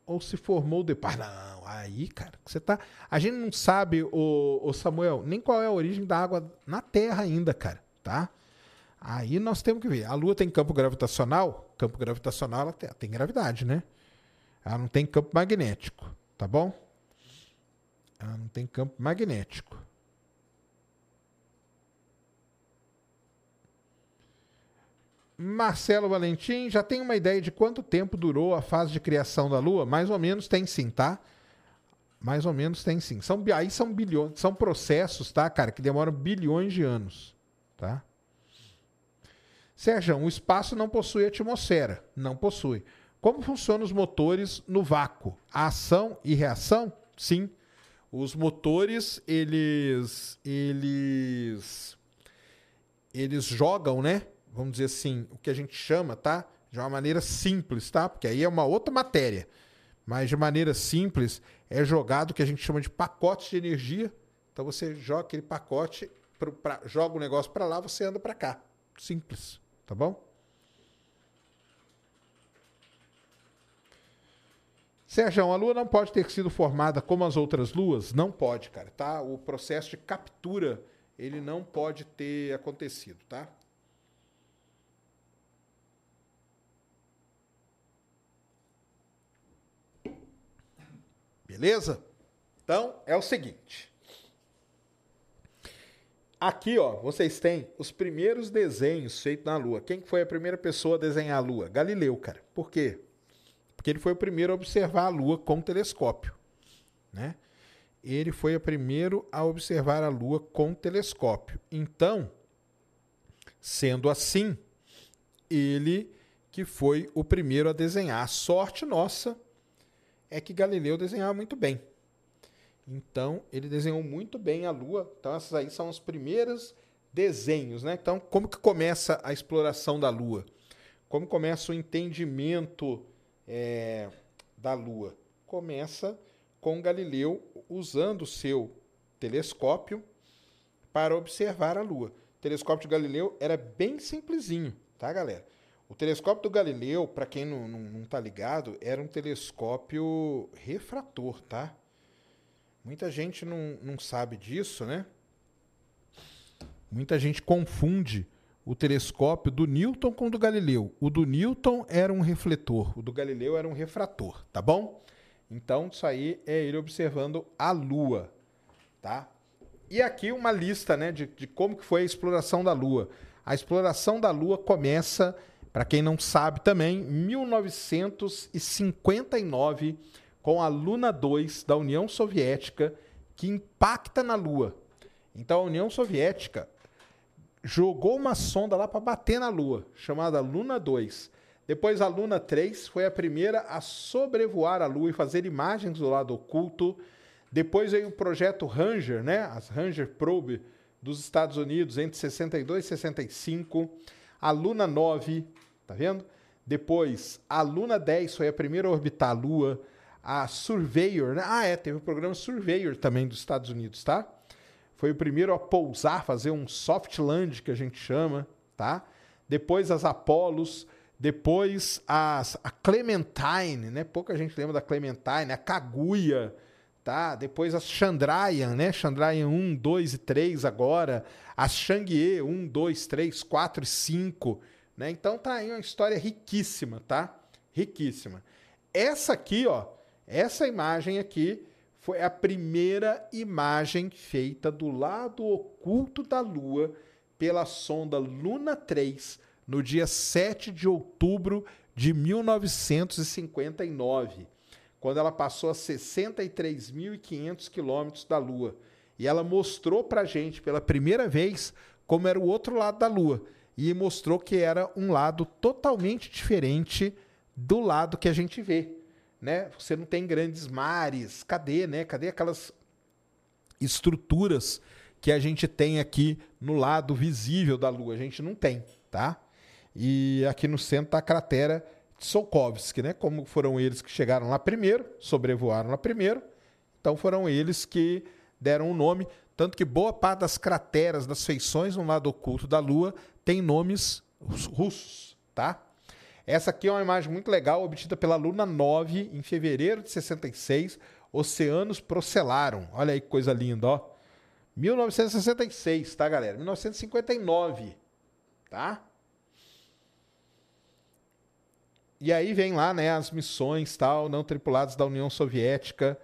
[SPEAKER 1] ou se formou depois? Não, aí, cara, você tá. A gente não sabe, o, o Samuel, nem qual é a origem da água na Terra ainda, cara, tá? Aí nós temos que ver. A Lua tem campo gravitacional? Campo gravitacional ela tem, tem gravidade, né? Ela não tem campo magnético, tá bom? Ela não tem campo magnético. Marcelo Valentim, já tem uma ideia de quanto tempo durou a fase de criação da Lua? Mais ou menos tem sim, tá? Mais ou menos tem sim. São, aí são bilhões, são processos, tá, cara, que demoram bilhões de anos, tá? Sérgio, o espaço não possui atmosfera. Não possui. Como funcionam os motores no vácuo? A ação e reação? Sim. Os motores, eles eles eles jogam, né? Vamos dizer assim, o que a gente chama, tá? De uma maneira simples, tá? Porque aí é uma outra matéria. Mas de maneira simples é jogado o que a gente chama de pacotes de energia. Então você joga aquele pacote, pra, pra, joga o negócio para lá, você anda para cá. Simples, tá bom? Sérgio, a Lua não pode ter sido formada como as outras luas? Não pode, cara, tá? O processo de captura, ele não pode ter acontecido, tá? Beleza? Então, é o seguinte. Aqui, ó, vocês têm os primeiros desenhos feitos na Lua. Quem foi a primeira pessoa a desenhar a Lua? Galileu, cara. Por quê? Porque ele foi o primeiro a observar a Lua com telescópio, né? Ele foi o primeiro a observar a Lua com telescópio. Então, sendo assim, ele que foi o primeiro a desenhar. A sorte nossa é que Galileu desenhava muito bem. Então, ele desenhou muito bem a Lua. Então, esses aí são os primeiros desenhos, né? Então, como que começa a exploração da Lua? Como começa o entendimento é, da Lua? Começa com Galileu usando o seu telescópio para observar a Lua. O telescópio de Galileu era bem simplesinho, tá, galera? O telescópio do Galileu, para quem não, não, não tá ligado, era um telescópio refrator, tá? Muita gente não, não sabe disso, né? Muita gente confunde o telescópio do Newton com o do Galileu. O do Newton era um refletor, o do Galileu era um refrator, tá bom? Então, isso aí é ele observando a Lua, tá? E aqui uma lista, né, de, de como que foi a exploração da Lua. A exploração da Lua começa para quem não sabe também, 1959, com a Luna 2 da União Soviética, que impacta na Lua. Então a União Soviética jogou uma sonda lá para bater na Lua, chamada Luna 2. Depois a Luna 3 foi a primeira a sobrevoar a Lua e fazer imagens do lado oculto. Depois veio o projeto Ranger, né? As Ranger Probe dos Estados Unidos entre 62 e 65. A Luna 9 Tá vendo? Depois, a Luna 10 foi a primeira a orbitar a Lua. A Surveyor, né? Ah, é, teve o programa Surveyor também dos Estados Unidos, tá? Foi o primeiro a pousar, fazer um soft land, que a gente chama, tá? Depois as Apollos, depois as, a Clementine, né? Pouca gente lembra da Clementine, a Kaguya, tá? Depois as Chandrayaan, né? Chandrayaan 1, 2 e 3 agora, as Chang'e 1, 2, 3, 4 e 5 né? Então tá aí uma história riquíssima, tá? Riquíssima. Essa aqui, ó, essa imagem aqui foi a primeira imagem feita do lado oculto da Lua pela sonda Luna 3 no dia 7 de outubro de 1959, quando ela passou a 63.500 quilômetros da Lua. E ela mostrou para gente pela primeira vez como era o outro lado da Lua e mostrou que era um lado totalmente diferente do lado que a gente vê, né? Você não tem grandes mares, cadê, né? Cadê aquelas estruturas que a gente tem aqui no lado visível da Lua? A gente não tem, tá? E aqui no centro está a cratera Tsiolkovsky, né? Como foram eles que chegaram lá primeiro, sobrevoaram lá primeiro, então foram eles que deram o nome. Tanto que boa parte das crateras, das feições no lado oculto da Lua tem nomes russos, tá? Essa aqui é uma imagem muito legal, obtida pela Luna 9 em fevereiro de 66. Oceanos procelaram. Olha aí que coisa linda, ó. 1966, tá, galera? 1959, tá? E aí vem lá, né, as missões tal, não tripuladas da União Soviética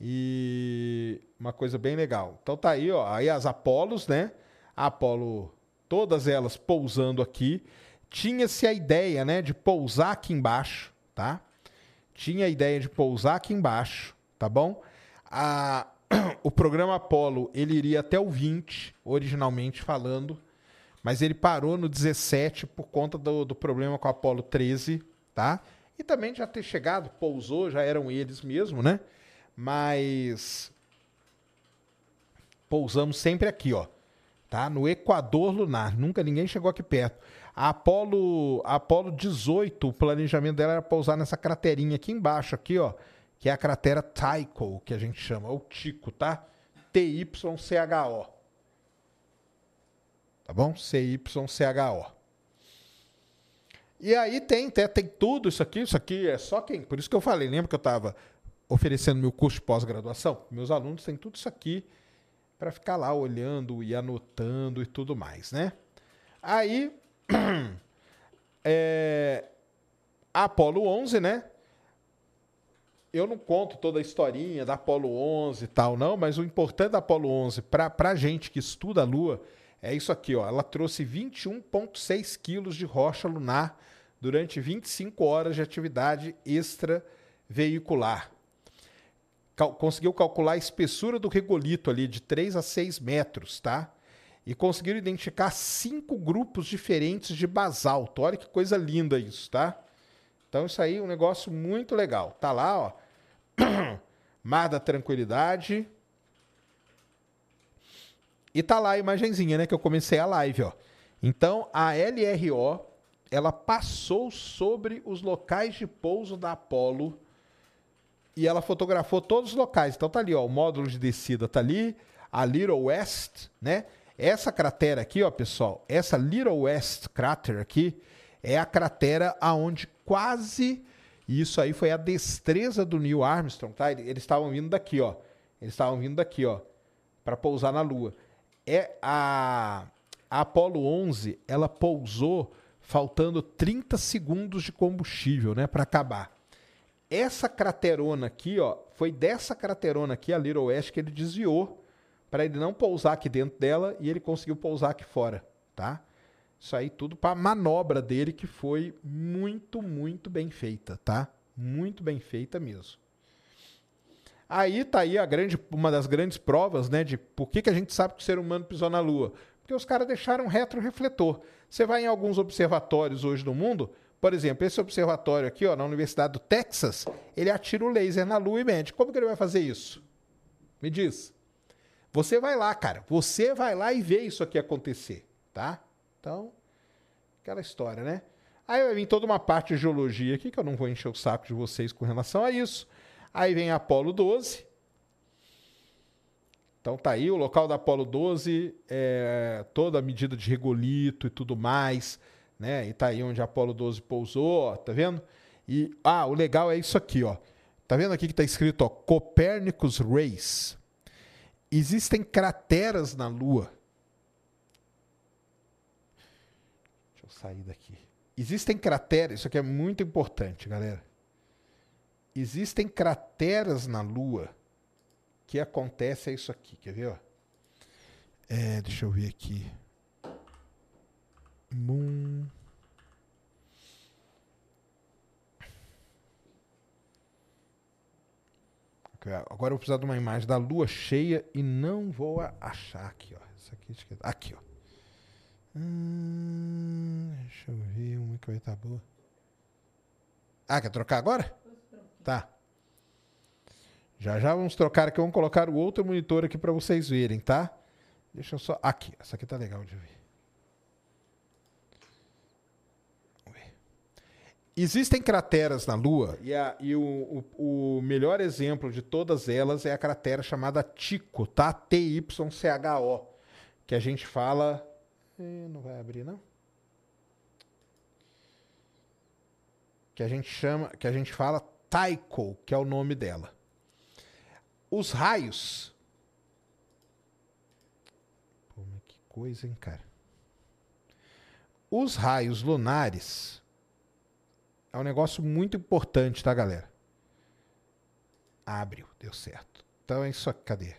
[SPEAKER 1] e uma coisa bem legal. Então tá aí, ó, aí as Apolos, né? Apolo, todas elas pousando aqui. Tinha-se a ideia, né, de pousar aqui embaixo, tá? Tinha a ideia de pousar aqui embaixo, tá bom? A, o programa Apollo, ele iria até o 20, originalmente falando, mas ele parou no 17 por conta do, do problema com o Apollo 13, tá? E também já ter chegado, pousou, já eram eles mesmo, né? mas pousamos sempre aqui, ó, tá? No Equador lunar, nunca ninguém chegou aqui perto. A Apollo, a Apollo 18, o planejamento dela era pousar nessa craterinha aqui embaixo, aqui, ó, que é a cratera Tycho, que a gente chama, ou Tico, tá? T-Y-C-H-O. Tá bom? C-Y-C-H-O. E aí tem, tem, tem tudo isso aqui, isso aqui é só quem. Por isso que eu falei, lembra que eu estava oferecendo meu curso de pós-graduação, meus alunos têm tudo isso aqui para ficar lá olhando e anotando e tudo mais, né? Aí, é, a Apolo 11, né? Eu não conto toda a historinha da Apolo 11 e tal, não, mas o importante da Apolo 11 para a gente que estuda a Lua é isso aqui, ó. Ela trouxe 21,6 quilos de rocha lunar durante 25 horas de atividade extraveicular cal conseguiu calcular a espessura do regolito ali de 3 a 6 metros, tá? E conseguiram identificar cinco grupos diferentes de basalto. Olha que coisa linda isso, tá? Então isso aí é um negócio muito legal. Tá lá, ó. Mar da Tranquilidade. E tá lá a imagenzinha, né, que eu comecei a live, ó. Então, a LRO, ela passou sobre os locais de pouso da Apollo e ela fotografou todos os locais. Então tá ali, ó, o módulo de descida tá ali, a Little West, né? Essa cratera aqui, ó, pessoal, essa Little West Crater aqui, É a cratera aonde quase e isso aí foi a destreza do Neil Armstrong, tá? Eles estavam vindo daqui, ó. Eles estavam vindo daqui, ó, para pousar na Lua. É a, a Apollo 11, ela pousou faltando 30 segundos de combustível, né, para acabar. Essa craterona aqui, ó, foi dessa craterona aqui, a Little West, que ele desviou para ele não pousar aqui dentro dela e ele conseguiu pousar aqui fora, tá? Isso aí tudo para manobra dele que foi muito, muito bem feita, tá? Muito bem feita mesmo. Aí tá aí a grande, uma das grandes provas, né, de por que, que a gente sabe que o ser humano pisou na Lua. Porque os caras deixaram um retrorefletor. Você vai em alguns observatórios hoje do mundo, por exemplo, esse observatório aqui, ó, na Universidade do Texas, ele atira o laser na Lua e mede. Como que ele vai fazer isso? Me diz. Você vai lá, cara. Você vai lá e vê isso aqui acontecer, tá? Então, aquela história, né? Aí vai vir toda uma parte de geologia aqui, que eu não vou encher o saco de vocês com relação a isso. Aí vem Apolo 12. Então tá aí, o local da Apolo 12, é, toda a medida de regolito e tudo mais, né? E tá aí onde a Apolo 12 pousou, ó, tá vendo? E, ah, o legal é isso aqui, ó. Tá vendo aqui que tá escrito, ó, Copernicus Race. Existem crateras na Lua sair daqui. Existem crateras, isso aqui é muito importante, galera. Existem crateras na Lua que acontece é isso aqui, quer ver? Ó? É, deixa eu ver aqui. Moon. Agora eu vou precisar de uma imagem da lua cheia e não vou achar aqui, ó. Isso aqui, aqui, ó. Hum, deixa eu ver uma que vai estar tá boa. Ah, quer trocar agora? Tá. Já já vamos trocar aqui. Vamos colocar o outro monitor aqui para vocês verem, tá? Deixa eu só. Aqui, essa aqui tá legal de ver. Existem crateras na Lua e, a, e o, o, o, melhor exemplo de todas elas é a cratera chamada Tycho, tá? T-Y-C-H-O, que a gente fala não vai abrir, não? Que a gente chama, que a gente fala Taiko, que é o nome dela. Os raios. Pô, que coisa, hein, cara? Os raios lunares é um negócio muito importante, tá, galera? Abriu, deu certo. Então é isso aqui, cadê?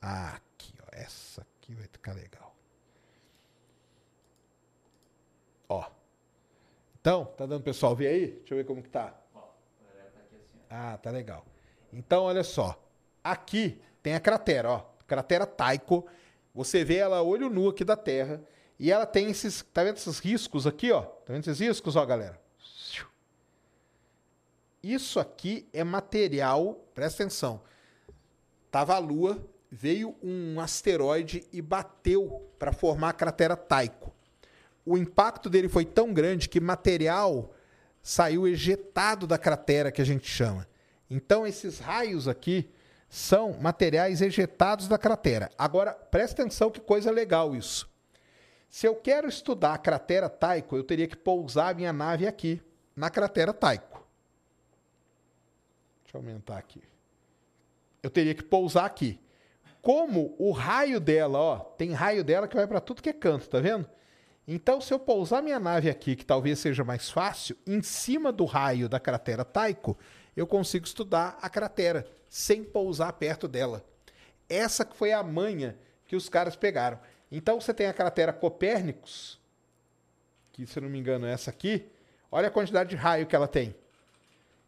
[SPEAKER 1] Ah, aqui, ó. Essa aqui vai ficar legal. Ó. Então, tá dando pessoal ver aí? Deixa eu ver como que tá. Ah, tá legal. Então, olha só. Aqui tem a cratera, ó. Cratera Taiko. Você vê ela olho nu aqui da Terra. E ela tem esses. Tá vendo esses riscos aqui, ó? Tá vendo esses riscos, ó, galera? Isso aqui é material. Presta atenção. Tava a Lua, veio um asteroide e bateu para formar a cratera Taiko o impacto dele foi tão grande que material saiu ejetado da cratera que a gente chama. Então esses raios aqui são materiais ejetados da cratera. Agora, presta atenção que coisa legal isso. Se eu quero estudar a cratera Taiko, eu teria que pousar minha nave aqui, na cratera Taiko. Deixa eu aumentar aqui. Eu teria que pousar aqui. Como o raio dela, ó, tem raio dela que vai para tudo que é canto, tá vendo? Então, se eu pousar minha nave aqui, que talvez seja mais fácil, em cima do raio da cratera Taiko, eu consigo estudar a cratera sem pousar perto dela. Essa foi a manha que os caras pegaram. Então, você tem a cratera Copérnicos, que se não me engano é essa aqui. Olha a quantidade de raio que ela tem.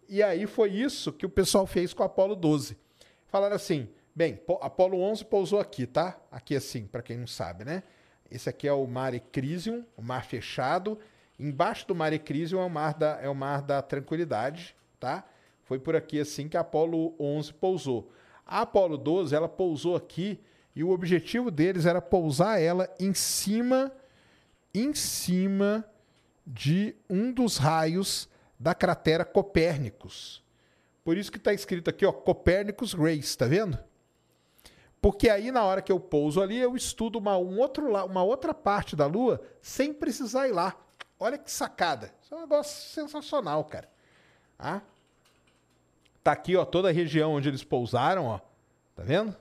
[SPEAKER 1] E aí foi isso que o pessoal fez com o Apolo 12. Falaram assim: bem, Apolo 11 pousou aqui, tá? Aqui assim, para quem não sabe, né? Esse aqui é o Mare Crisium, o mar fechado. Embaixo do Mare Crisium é o mar da, é o mar da tranquilidade, tá? Foi por aqui assim que a Apollo 11 pousou. A Apollo 12, ela pousou aqui e o objetivo deles era pousar ela em cima em cima de um dos raios da cratera Copérnicos. Por isso que está escrito aqui, ó, Copérnicus Race, tá vendo? Porque aí, na hora que eu pouso ali, eu estudo uma, um outro, uma outra parte da Lua sem precisar ir lá. Olha que sacada. Isso é um negócio sensacional, cara. Ah? Tá aqui, ó, toda a região onde eles pousaram, ó. Tá vendo?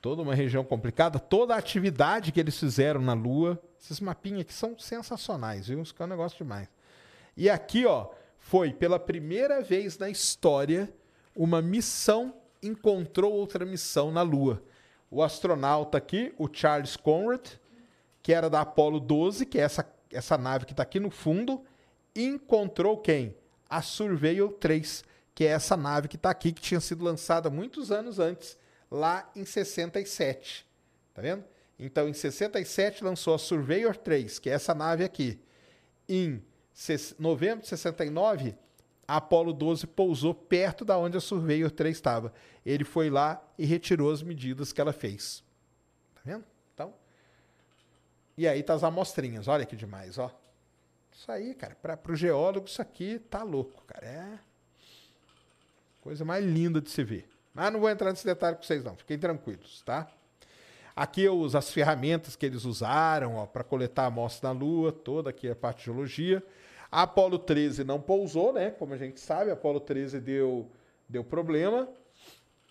[SPEAKER 1] Toda uma região complicada, toda a atividade que eles fizeram na Lua. Esses mapinhas aqui são sensacionais, viu? Isso é um negócio demais. E aqui, ó, foi pela primeira vez na história uma missão encontrou outra missão na Lua. O astronauta aqui, o Charles Conrad, que era da Apollo 12, que é essa, essa nave que está aqui no fundo, encontrou quem? A Surveyor 3, que é essa nave que está aqui, que tinha sido lançada muitos anos antes, lá em 67. Tá vendo? Então, em 67, lançou a Surveyor 3, que é essa nave aqui. Em novembro de 69, a Apollo 12 pousou perto da onde a Surveyor 3 estava. Ele foi lá e retirou as medidas que ela fez. Tá vendo? E aí tá as amostrinhas, olha que demais, ó. Isso aí, cara, para o geólogo isso aqui tá louco, cara. É coisa mais linda de se ver. Mas não vou entrar nesse detalhe com vocês não, fiquem tranquilos, tá? Aqui os, as ferramentas que eles usaram para coletar amostras na Lua, toda aqui a parte de geologia. A Apolo 13 não pousou, né? Como a gente sabe, a Apolo 13 deu, deu problema.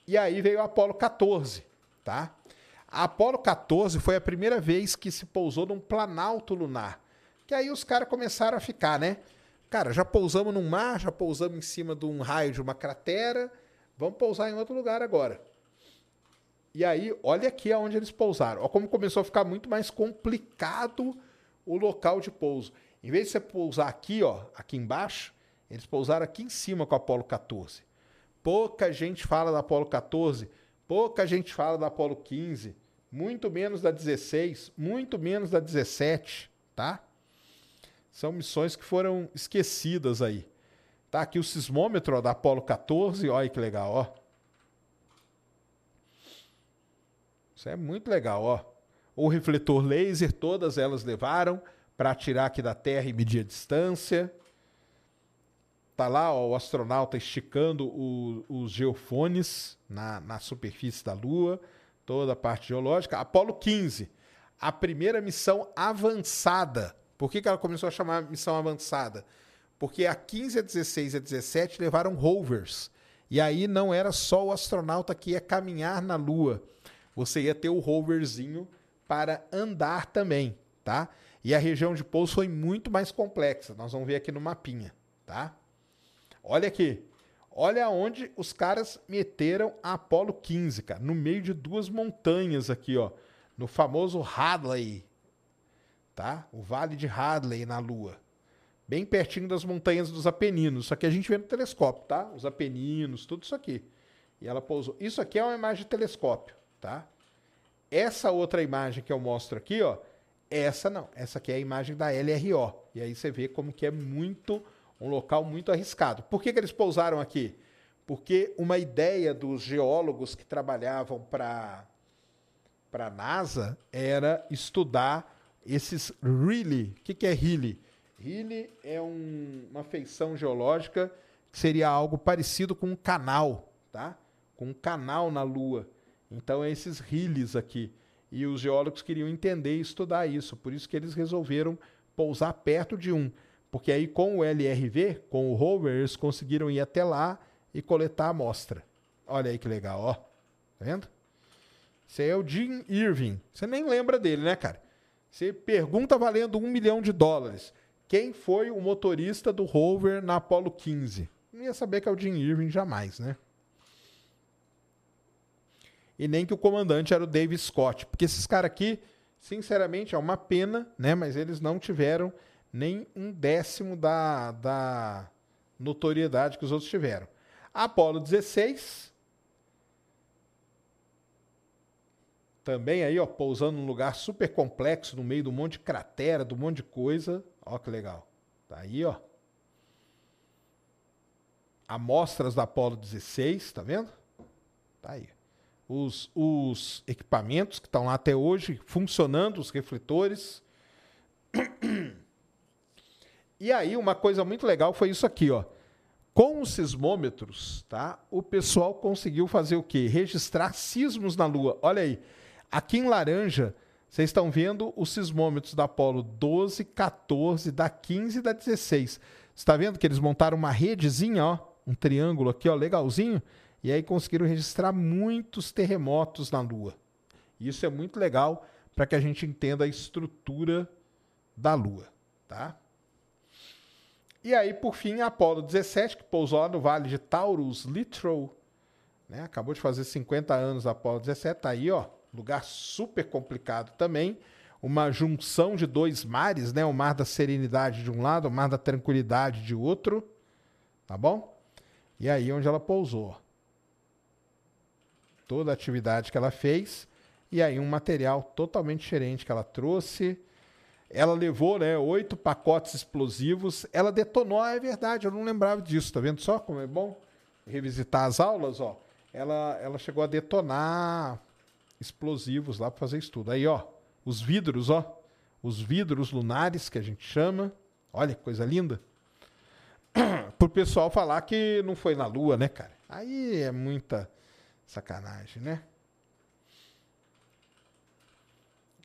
[SPEAKER 1] E aí veio a Apolo 14, tá? A Apollo 14 foi a primeira vez que se pousou num planalto lunar. Que aí os caras começaram a ficar, né? Cara, já pousamos num mar, já pousamos em cima de um raio de uma cratera, vamos pousar em outro lugar agora. E aí, olha aqui aonde eles pousaram. Olha como começou a ficar muito mais complicado o local de pouso. Em vez de você pousar aqui, ó, aqui embaixo, eles pousaram aqui em cima com a Apollo 14. Pouca gente fala da Apollo 14, pouca gente fala da Apollo 15 muito menos da 16, muito menos da 17, tá? São missões que foram esquecidas aí. Tá aqui o sismômetro ó, da Apollo 14, olha que legal, ó. Isso é muito legal, ó. O refletor laser, todas elas levaram para atirar aqui da Terra e medir a distância. Tá lá ó, o astronauta esticando o, os geofones na, na superfície da Lua toda a parte geológica. Apolo 15, a primeira missão avançada. Por que, que ela começou a chamar missão avançada? Porque a 15, a 16 e a 17 levaram rovers. E aí não era só o astronauta que ia caminhar na Lua. Você ia ter o roverzinho para andar também, tá? E a região de pouso foi muito mais complexa. Nós vamos ver aqui no mapinha, tá? Olha aqui. Olha onde os caras meteram a Apollo 15, cara. No meio de duas montanhas aqui, ó. No famoso Hadley. Tá? O Vale de Hadley na Lua. Bem pertinho das montanhas dos Apeninos. Isso aqui a gente vê no telescópio, tá? Os Apeninos, tudo isso aqui. E ela pousou. Isso aqui é uma imagem de telescópio, tá? Essa outra imagem que eu mostro aqui, ó. Essa não. Essa aqui é a imagem da LRO. E aí você vê como que é muito um local muito arriscado. Por que, que eles pousaram aqui? Porque uma ideia dos geólogos que trabalhavam para a NASA era estudar esses really. O que, que é really? Really é um, uma feição geológica que seria algo parecido com um canal, tá? Com um canal na Lua. Então, é esses riles aqui. E os geólogos queriam entender e estudar isso. Por isso que eles resolveram pousar perto de um. Porque aí com o LRV, com o rover, eles conseguiram ir até lá e coletar a amostra. Olha aí que legal, ó. Tá vendo? Esse aí é o Jim Irving. Você nem lembra dele, né, cara? Você pergunta valendo um milhão de dólares. Quem foi o motorista do rover na Apollo 15? Não ia saber que é o Jim Irving jamais, né? E nem que o comandante era o Dave Scott. Porque esses caras aqui, sinceramente, é uma pena, né? Mas eles não tiveram nem um décimo da, da notoriedade que os outros tiveram. Apolo 16, também aí, ó, pousando num lugar super complexo, no meio de um monte de cratera, de um monte de coisa. Ó que legal. Tá aí, ó. Amostras da Apolo 16, tá vendo? Tá aí. Os, os equipamentos que estão lá até hoje funcionando, os refletores. E aí, uma coisa muito legal foi isso aqui, ó. Com os sismômetros, tá? O pessoal conseguiu fazer o quê? Registrar sismos na Lua. Olha aí. Aqui em laranja Vocês estão vendo os sismômetros da Apolo 12, 14, da 15 e da 16. Está vendo que eles montaram uma redezinha, ó, um triângulo aqui, ó, legalzinho, e aí conseguiram registrar muitos terremotos na Lua. Isso é muito legal para que a gente entenda a estrutura da Lua, tá? E aí, por fim, a Apollo 17, que pousou lá no Vale de Taurus Littrow, né? Acabou de fazer 50 anos a Apollo 17, tá aí, ó, lugar super complicado também, uma junção de dois mares, né? O Mar da Serenidade de um lado, o Mar da Tranquilidade de outro, tá bom? E aí onde ela pousou. Toda a atividade que ela fez e aí um material totalmente diferente que ela trouxe. Ela levou, né, oito pacotes explosivos. Ela detonou, ah, é verdade, eu não lembrava disso, tá vendo só como é bom revisitar as aulas, ó. Ela, ela chegou a detonar explosivos lá para fazer estudo. Aí, ó, os vidros, ó, os vidros lunares que a gente chama. Olha que coisa linda. Pro pessoal falar que não foi na lua, né, cara? Aí é muita sacanagem, né?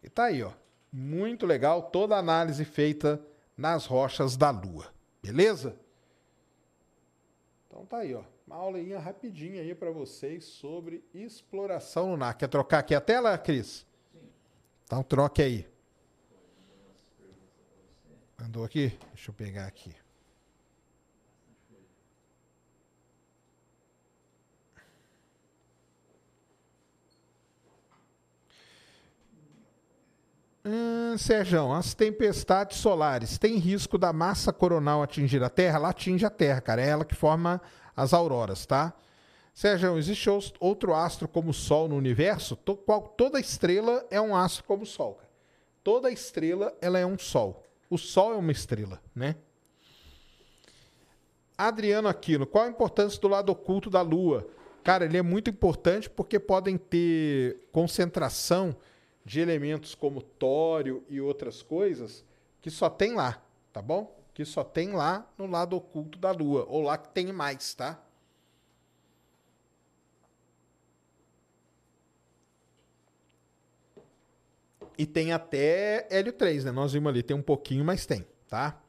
[SPEAKER 1] E tá aí, ó. Muito legal, toda a análise feita nas rochas da Lua. Beleza? Então tá aí, ó. Uma aulinha rapidinha aí para vocês sobre exploração lunar. Quer trocar aqui a tela, Cris? Sim. Então troque aí. Andou aqui? Deixa eu pegar aqui. Hum, Sérgio, as tempestades solares têm risco da massa coronal atingir a Terra? Ela atinge a Terra, cara. É ela que forma as auroras, tá? Sérgio, existe outro astro como o Sol no universo? Toda estrela é um astro como o Sol. Cara. Toda estrela ela é um Sol. O Sol é uma estrela, né? Adriano Aquino, qual a importância do lado oculto da Lua? Cara, ele é muito importante porque podem ter concentração de elementos como tório e outras coisas que só tem lá, tá bom? Que só tem lá no lado oculto da Lua, ou lá que tem mais, tá? E tem até Hélio 3, né? Nós vimos ali, tem um pouquinho, mas tem, tá?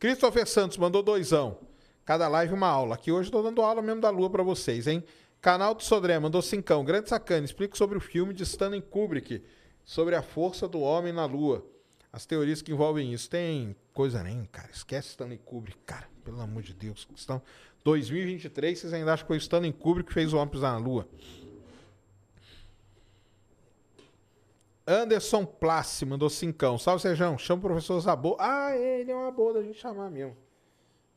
[SPEAKER 1] Christopher Santos mandou doisão. Cada live uma aula. Aqui hoje estou dando aula mesmo da Lua para vocês, hein? Canal do Sodré mandou cincão. Grande sacana. Explica sobre o filme de Stanley Kubrick sobre a força do homem na Lua. As teorias que envolvem isso. Tem coisa nem, cara. Esquece Stanley Kubrick, cara. Pelo amor de Deus. Estão 2023, vocês ainda acham que foi Stanley Kubrick que fez o homem pisar na Lua? Anderson Plassi mandou cincão. Salve, Sejão. Chama o professor Zabor. Ah, ele é uma boa da gente chamar mesmo.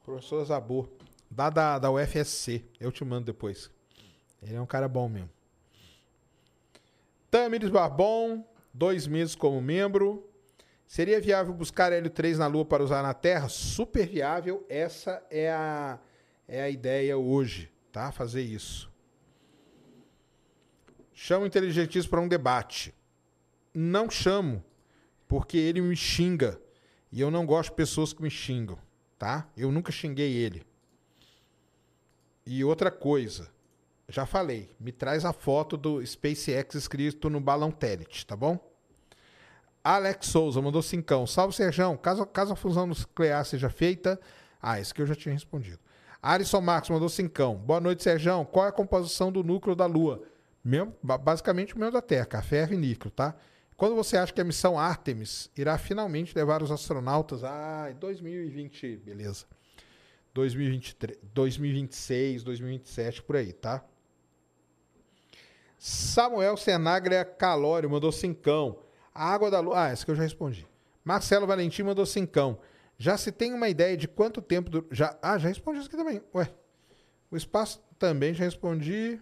[SPEAKER 1] Professor Zabor. Da, da, da UFSC. Eu te mando depois. Ele é um cara bom mesmo. Tamires Barbon dois meses como membro. Seria viável buscar Hélio 3 na Lua para usar na Terra? Super viável. Essa é a, é a ideia hoje, tá? Fazer isso. Chamo inteligentíssimo para um debate. Não chamo, porque ele me xinga. E eu não gosto de pessoas que me xingam, tá? Eu nunca xinguei ele. E outra coisa, já falei, me traz a foto do SpaceX escrito no balão Tenet, tá bom? Alex Souza mandou cincão. Salve, Serjão. Caso, caso a fusão nuclear seja feita... Ah, esse que eu já tinha respondido. Alisson Marcos mandou cincão. Boa noite, Serjão. Qual é a composição do núcleo da Lua? Mesmo, basicamente o mesmo da Terra, café e níquel, tá? Quando você acha que a missão Artemis irá finalmente levar os astronautas a ah, 2020, beleza. 2023, 2026, 2027, por aí, tá? Samuel Senagria Calório mandou cincão. A água da lua. Ah, essa que eu já respondi. Marcelo Valentim mandou cincão. Já se tem uma ideia de quanto tempo. Do... Já... Ah, já respondi isso aqui também. Ué. O espaço também já respondi.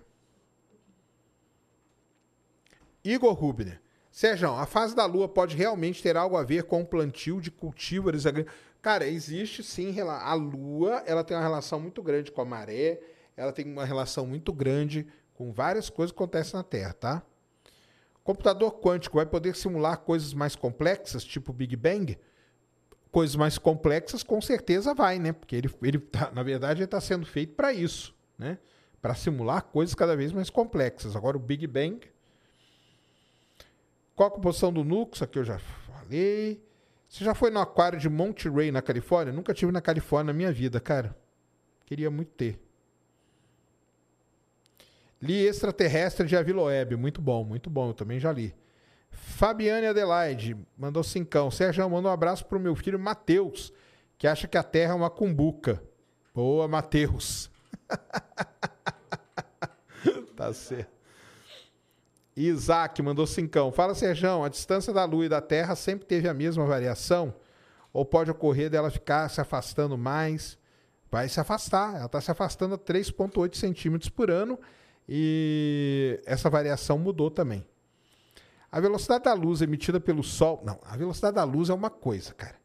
[SPEAKER 1] Igor Rubner. Sérgio, a fase da Lua pode realmente ter algo a ver com o plantio de cultívares agrícolas? Cara, existe sim. A Lua ela tem uma relação muito grande com a maré, ela tem uma relação muito grande com várias coisas que acontecem na Terra, tá? Computador quântico vai poder simular coisas mais complexas, tipo Big Bang? Coisas mais complexas, com certeza vai, né? Porque ele, ele tá, na verdade, ele está sendo feito para isso, né? Para simular coisas cada vez mais complexas. Agora, o Big Bang. Qual a composição do núcleo? Isso aqui eu já falei. Você já foi no aquário de Monterey, na Califórnia? Nunca tive na Califórnia na minha vida, cara. Queria muito ter. Li Extraterrestre de Aviloeb. Muito bom, muito bom. Eu também já li. Fabiane Adelaide mandou cincão. Sérgio, manda um abraço pro meu filho Matheus, que acha que a Terra é uma cumbuca. Boa, Matheus. tá certo. Isaac mandou cincão. Fala, Sérgio, a distância da Lua e da Terra sempre teve a mesma variação? Ou pode ocorrer dela ficar se afastando mais? Vai se afastar. Ela está se afastando a 3,8 centímetros por ano e essa variação mudou também. A velocidade da luz emitida pelo Sol. Não, a velocidade da luz é uma coisa, cara.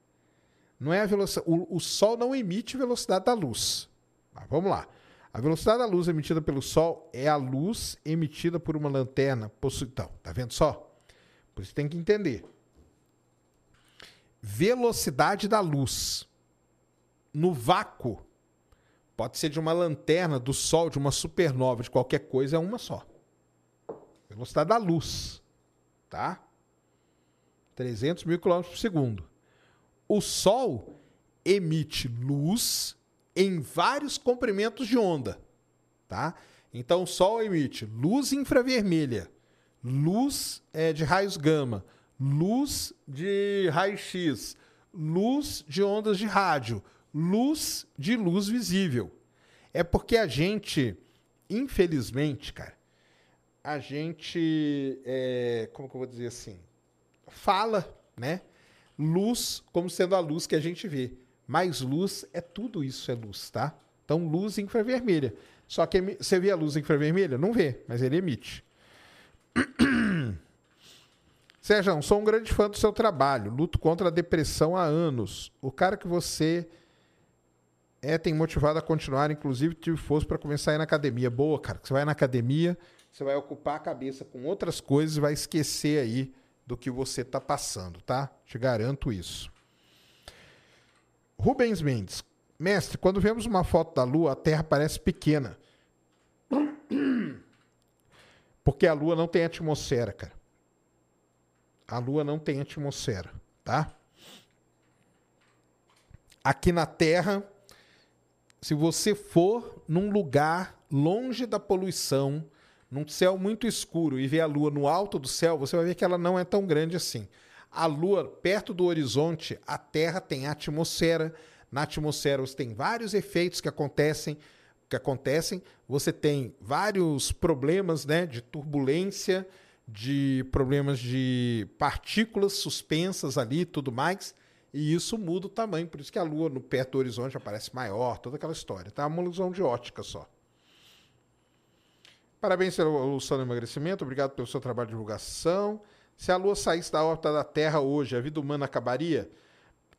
[SPEAKER 1] Não é a velocidade. O, o Sol não emite velocidade da luz. Mas vamos lá. A velocidade da luz emitida pelo Sol é a luz emitida por uma lanterna. Então, tá vendo só? Por isso tem que entender. Velocidade da luz no vácuo pode ser de uma lanterna do Sol, de uma supernova, de qualquer coisa, é uma só. Velocidade da luz, tá? 300 mil quilômetros por segundo. O Sol emite luz em vários comprimentos de onda, tá? Então o Sol emite luz infravermelha, luz é, de raios gama, luz de raio-x, luz de ondas de rádio, luz de luz visível. É porque a gente, infelizmente, cara, a gente, é, como que eu vou dizer assim, fala, né? Luz como sendo a luz que a gente vê. Mas luz é tudo isso, é luz, tá? Então, luz infravermelha. Só que você vê a luz infravermelha? Não vê, mas ele emite. Sérgio, sou um grande fã do seu trabalho. Luto contra a depressão há anos. O cara que você é tem motivado a continuar, inclusive tive força para começar a ir na academia. Boa, cara. Você vai na academia, você vai ocupar a cabeça com outras coisas e vai esquecer aí do que você está passando, tá? Te garanto isso. Rubens Mendes. Mestre, quando vemos uma foto da Lua, a Terra parece pequena. Porque a Lua não tem atmosfera, cara. A Lua não tem atmosfera, tá? Aqui na Terra, se você for num lugar longe da poluição, num céu muito escuro e ver a Lua no alto do céu, você vai ver que ela não é tão grande assim. A Lua, perto do horizonte, a Terra tem atmosfera. Na atmosfera você tem vários efeitos que acontecem, que acontecem. Você tem vários problemas, né, de turbulência, de problemas de partículas suspensas ali, tudo mais. E isso muda o tamanho, por isso que a Lua no perto do horizonte aparece maior, toda aquela história. Tá uma ilusão de ótica só. Parabéns pelo Luciano Emagrecimento, obrigado pelo seu trabalho de divulgação. Se a Lua saísse da órbita da Terra hoje, a vida humana acabaria?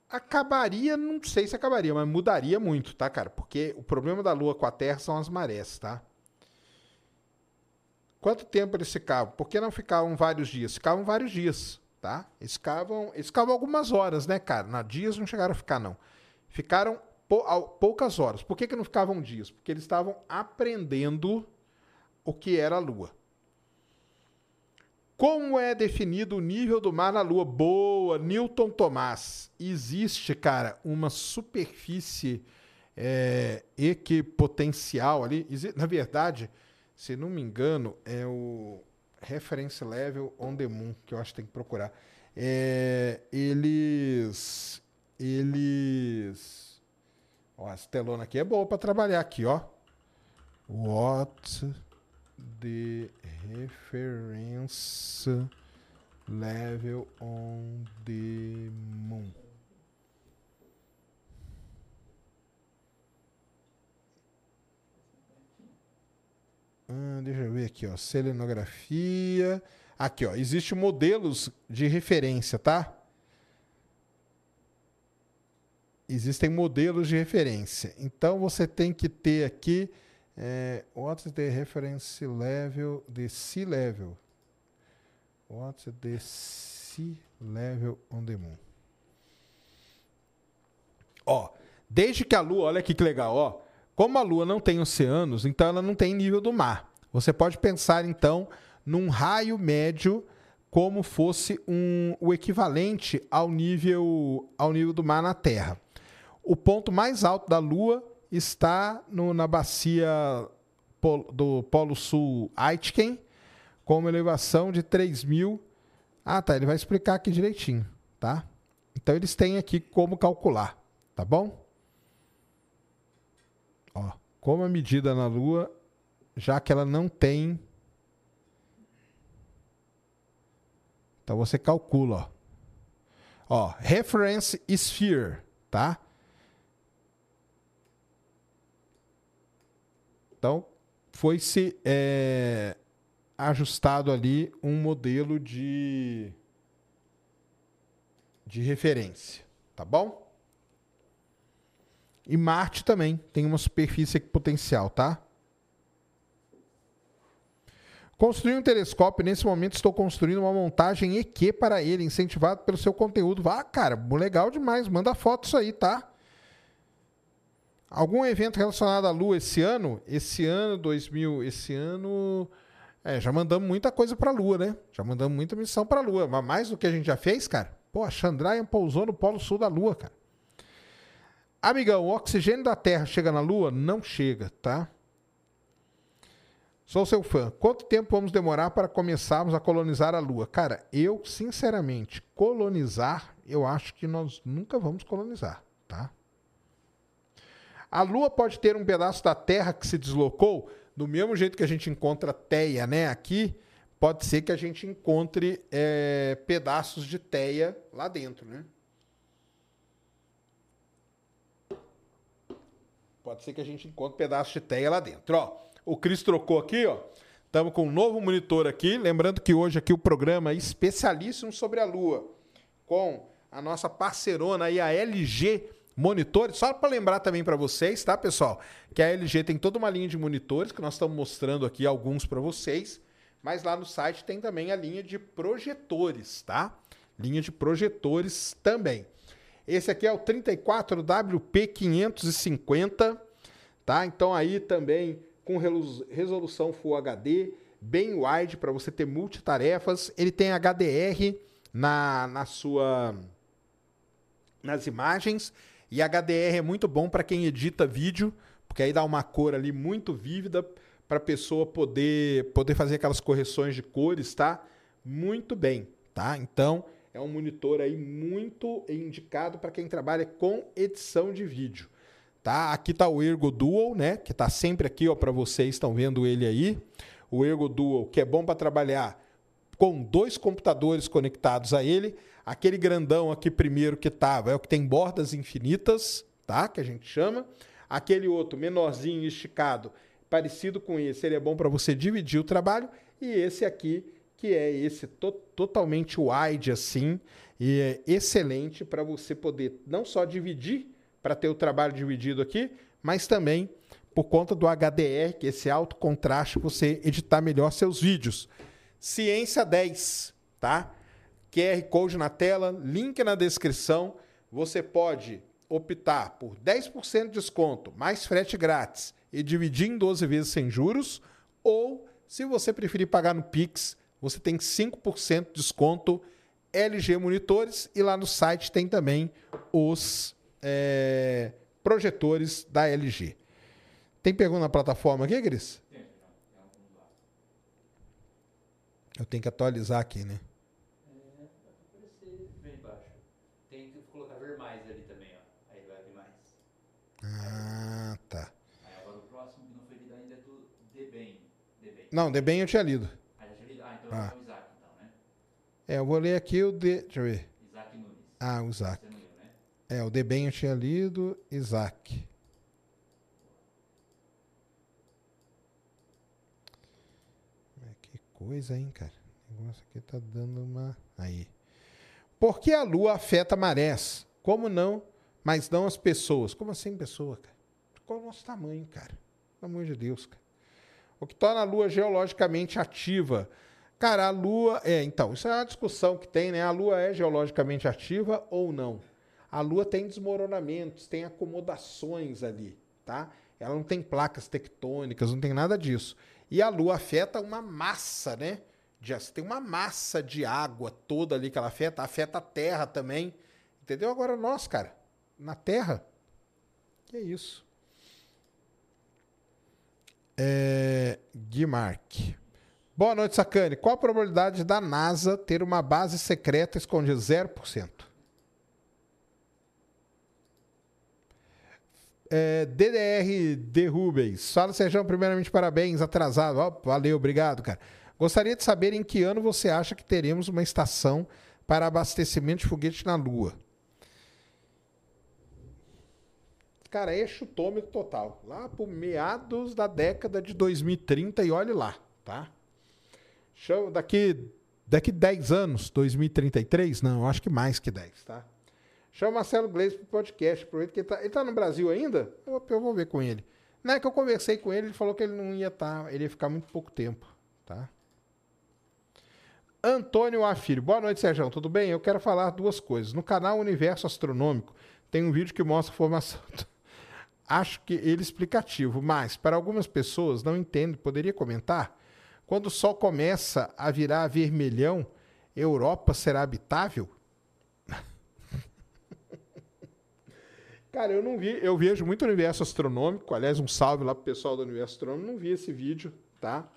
[SPEAKER 1] Acabaria, não sei se acabaria, mas mudaria muito, tá, cara? Porque o problema da Lua com a Terra são as marés, tá? Quanto tempo eles ficavam? Por que não ficavam vários dias? Ficavam vários dias, tá? Eles ficavam, eles ficavam algumas horas, né, cara? Na dias não chegaram a ficar, não. Ficaram poucas horas. Por que, que não ficavam dias? Porque eles estavam aprendendo o que era a Lua. Como é definido o nível do mar na Lua? Boa, Newton Tomás. Existe, cara, uma superfície é, equipotencial ali. Na verdade, se não me engano, é o Reference Level on the Moon, que eu acho que tem que procurar. É, eles. Eles. Ó, essa telona aqui é boa para trabalhar aqui, ó. What the reference level on the moon. Ah, deixa eu ver aqui, ó. Selenografia. Aqui, ó. Existem modelos de referência, tá? Existem modelos de referência. Então você tem que ter aqui é, what's the reference level, the sea level? What's the sea level on the moon? Ó, desde que a Lua, olha aqui que legal, ó. Como a Lua não tem oceanos, então ela não tem nível do mar. Você pode pensar então num raio médio como fosse um, o equivalente ao nível, ao nível do mar na Terra. O ponto mais alto da Lua está no, na bacia do Polo Sul Aitken, com uma elevação de 3.000. Ah, tá. Ele vai explicar aqui direitinho, tá? Então eles têm aqui como calcular, tá bom? Ó, como a medida na Lua, já que ela não tem. Então você calcula, ó. Ó, reference sphere, tá? Então foi se é, ajustado ali um modelo de de referência, tá bom? E Marte também tem uma superfície potencial, tá? Construir um telescópio, nesse momento estou construindo uma montagem EQ para ele, incentivado pelo seu conteúdo. Vá, cara, legal demais, manda foto aí, tá? Algum evento relacionado à Lua esse ano? Esse ano, 2000, esse ano... É, já mandamos muita coisa para a Lua, né? Já mandamos muita missão para a Lua. Mas mais do que a gente já fez, cara. Pô, a Chandrayaan pousou no polo sul da Lua, cara. Amigão, o oxigênio da Terra chega na Lua? Não chega, tá? Sou seu fã. Quanto tempo vamos demorar para começarmos a colonizar a Lua? Cara, eu, sinceramente, colonizar, eu acho que nós nunca vamos colonizar, tá? A Lua pode ter um pedaço da Terra que se deslocou, do mesmo jeito que a gente encontra teia, né? Aqui, pode ser que a gente encontre é, pedaços de teia lá dentro, né? Pode ser que a gente encontre pedaços de teia lá dentro. Ó, o Cris trocou aqui, ó. Estamos com um novo monitor aqui. Lembrando que hoje aqui o programa é especialíssimo sobre a Lua, com a nossa parceirona aí, a LG monitores. Só para lembrar também para vocês, tá, pessoal? Que a LG tem toda uma linha de monitores que nós estamos mostrando aqui alguns para vocês, mas lá no site tem também a linha de projetores, tá? Linha de projetores também. Esse aqui é o 34WP550, tá? Então aí também com resolução Full HD, bem wide para você ter multitarefas. Ele tem HDR na, na sua nas imagens e HDR é muito bom para quem edita vídeo, porque aí dá uma cor ali muito vívida para a pessoa poder, poder fazer aquelas correções de cores, tá? Muito bem, tá? Então, é um monitor aí muito indicado para quem trabalha com edição de vídeo, tá? Aqui tá o Ergo Dual, né, que tá sempre aqui, ó, para vocês estão vendo ele aí. O Ergo Dual, que é bom para trabalhar com dois computadores conectados a ele. Aquele grandão aqui primeiro que estava é o que tem bordas infinitas, tá? Que a gente chama. Aquele outro menorzinho, esticado, parecido com esse, ele é bom para você dividir o trabalho. E esse aqui, que é esse to totalmente wide assim, e é excelente para você poder não só dividir, para ter o trabalho dividido aqui, mas também por conta do HDR, que é esse alto contraste, você editar melhor seus vídeos. Ciência 10, tá? QR Code na tela, link na descrição. Você pode optar por 10% de desconto, mais frete grátis e dividir em 12 vezes sem juros, ou se você preferir pagar no Pix, você tem 5% de desconto LG Monitores e lá no site tem também os é, projetores da LG. Tem pergunta na plataforma aqui, Cris? Eu tenho que atualizar aqui, né? Ah, tá.
[SPEAKER 2] Aí agora o próximo que não foi lido ainda é do. Deben.
[SPEAKER 1] Não, Deben eu tinha lido.
[SPEAKER 2] Ah, é o Isaac, então, né?
[SPEAKER 1] É, eu vou ler aqui o de. Deixa eu ver.
[SPEAKER 2] Isaac Nunes.
[SPEAKER 1] Ah, o Isaac. Leu, né? É, o Deben eu tinha lido, Isaac. Que coisa, hein, cara? O negócio aqui tá dando uma. Aí. Por que a Lua afeta marés? Como não mas não as pessoas. Como assim pessoa, cara? Qual é o nosso tamanho, cara? Pelo amor de Deus, cara. O que torna a Lua geologicamente ativa? Cara, a Lua. É, então, isso é uma discussão que tem, né? A Lua é geologicamente ativa ou não? A Lua tem desmoronamentos, tem acomodações ali, tá? Ela não tem placas tectônicas, não tem nada disso. E a Lua afeta uma massa, né? de, tem uma massa de água toda ali que ela afeta, afeta a terra também. Entendeu? Agora nós, cara, na terra, que é isso. É, Guimark. Boa noite, Sacane. Qual a probabilidade da NASA ter uma base secreta escondida? 0%. É, DDR de Rubens. Fala, Sérgio, primeiramente parabéns, atrasado. Oh, valeu, obrigado, cara. Gostaria de saber em que ano você acha que teremos uma estação para abastecimento de foguete na Lua. Cara, é chutômetro total. Lá por meados da década de 2030 e olhe lá, tá? Show, daqui, daqui 10 anos, 2033? Não, acho que mais que 10, tá? Chama o Marcelo Gleisi pro podcast. Aproveita que ele tá, ele tá no Brasil ainda? Eu, eu, vou ver com ele. Na é que eu conversei com ele, ele falou que ele não ia estar, tá, ele ia ficar muito pouco tempo, tá? Antônio Afir. Boa noite, Sérgio. Tudo bem? Eu quero falar duas coisas. No canal Universo Astronômico tem um vídeo que mostra a formação. Acho que ele é explicativo, mas para algumas pessoas não entendo. Poderia comentar? Quando o Sol começa a virar vermelhão, Europa será habitável? Cara, eu não vi, eu vejo muito universo astronômico, aliás, um salve lá pro pessoal do universo astronômico, não vi esse vídeo, tá?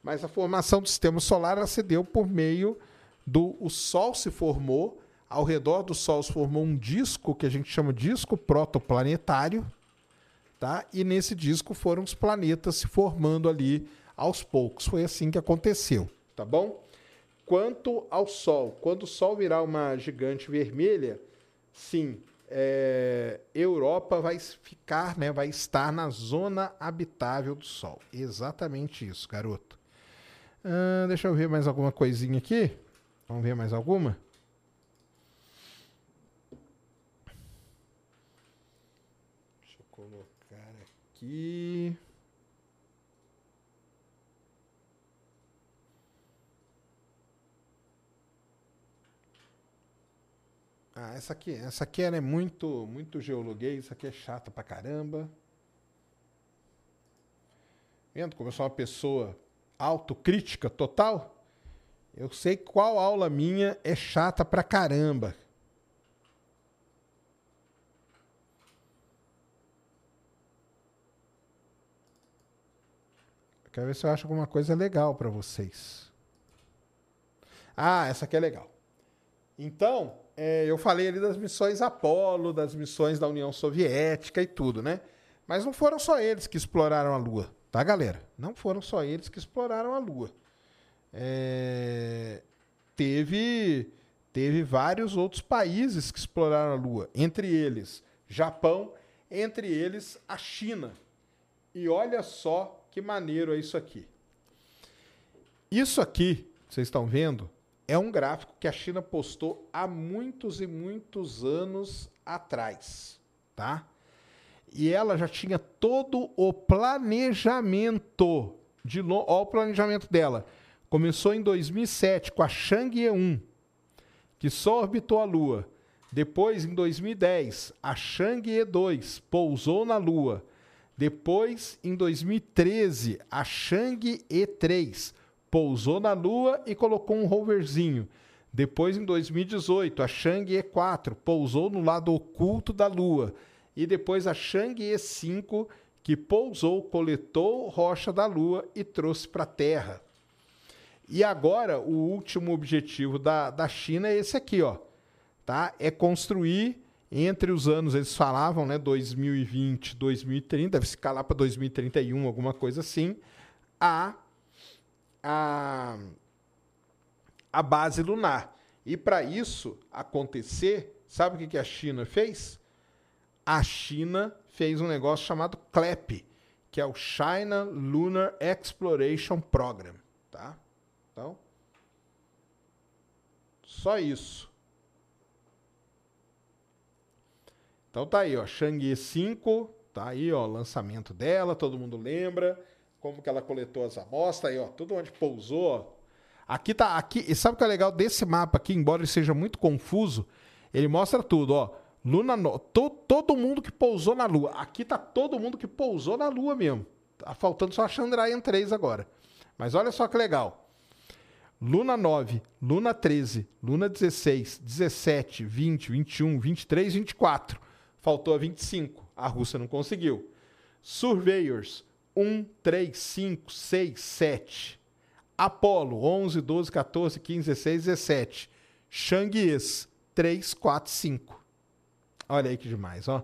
[SPEAKER 1] Mas a formação do sistema solar ela se deu por meio do o Sol se formou, ao redor do Sol se formou um disco que a gente chama disco protoplanetário, tá? E nesse disco foram os planetas se formando ali aos poucos. Foi assim que aconteceu, tá bom? Quanto ao Sol, quando o Sol virar uma gigante vermelha, sim, é, Europa vai ficar, né, vai estar na zona habitável do Sol. Exatamente isso, garoto. Deixa eu ver mais alguma coisinha aqui. Vamos ver mais alguma? Deixa eu colocar aqui. Ah, essa aqui, essa aqui é muito, muito geologuês, essa aqui é chata pra caramba. Vendo como eu sou uma pessoa autocrítica total? Eu sei qual aula minha é chata pra caramba. Quero ver se eu acho alguma coisa legal para vocês. Ah, essa aqui é legal. Então, é, eu falei ali das missões Apolo, das missões da União Soviética e tudo, né? Mas não foram só eles que exploraram a Lua, tá, galera? Não foram só eles que exploraram a Lua. É, teve, teve vários outros países que exploraram a Lua, entre eles Japão, entre eles a China. E olha só que maneiro é isso aqui. Isso aqui, vocês estão vendo, é um gráfico que a China postou há muitos e muitos anos atrás, tá? E ela já tinha todo o planejamento de ó o planejamento dela. Começou em 2007 com a Chang'e 1, que só orbitou a Lua. Depois, em 2010, a Chang'e 2 pousou na Lua. Depois, em 2013, a Chang'e 3 pousou na Lua e colocou um roverzinho. Depois, em 2018, a Chang'e 4 pousou no lado oculto da Lua. E depois a Chang'e 5, que pousou, coletou rocha da Lua e trouxe para a Terra. E agora, o último objetivo da, da China é esse aqui, ó. Tá? É construir entre os anos, eles falavam, né, 2020, 2030, deve ficar lá para 2031, alguma coisa assim, a a, a base lunar. E para isso acontecer, sabe o que, que a China fez? A China fez um negócio chamado CLEP, que é o China Lunar Exploration Program, tá? Então, só isso. Então tá aí, ó, Chang'e 5, tá aí, ó, lançamento dela, todo mundo lembra como que ela coletou as amostras, aí, ó, tudo onde pousou. Aqui tá, aqui, e sabe o que é legal desse mapa aqui, embora ele seja muito confuso, ele mostra tudo, ó. Luna, to, todo mundo que pousou na Lua. Aqui tá todo mundo que pousou na Lua mesmo. Tá faltando só a Chandrayaan 3 agora. Mas olha só que legal. Luna 9, Luna 13, Luna 16, 17, 20, 21, 23, 24. Faltou a 25. A Rússia não conseguiu. Surveyors 1, 3, 5, 6, 7. Apolo 11, 12, 14, 15, 16, 17. Changues 3, 4, 5. Olha aí que demais, ó.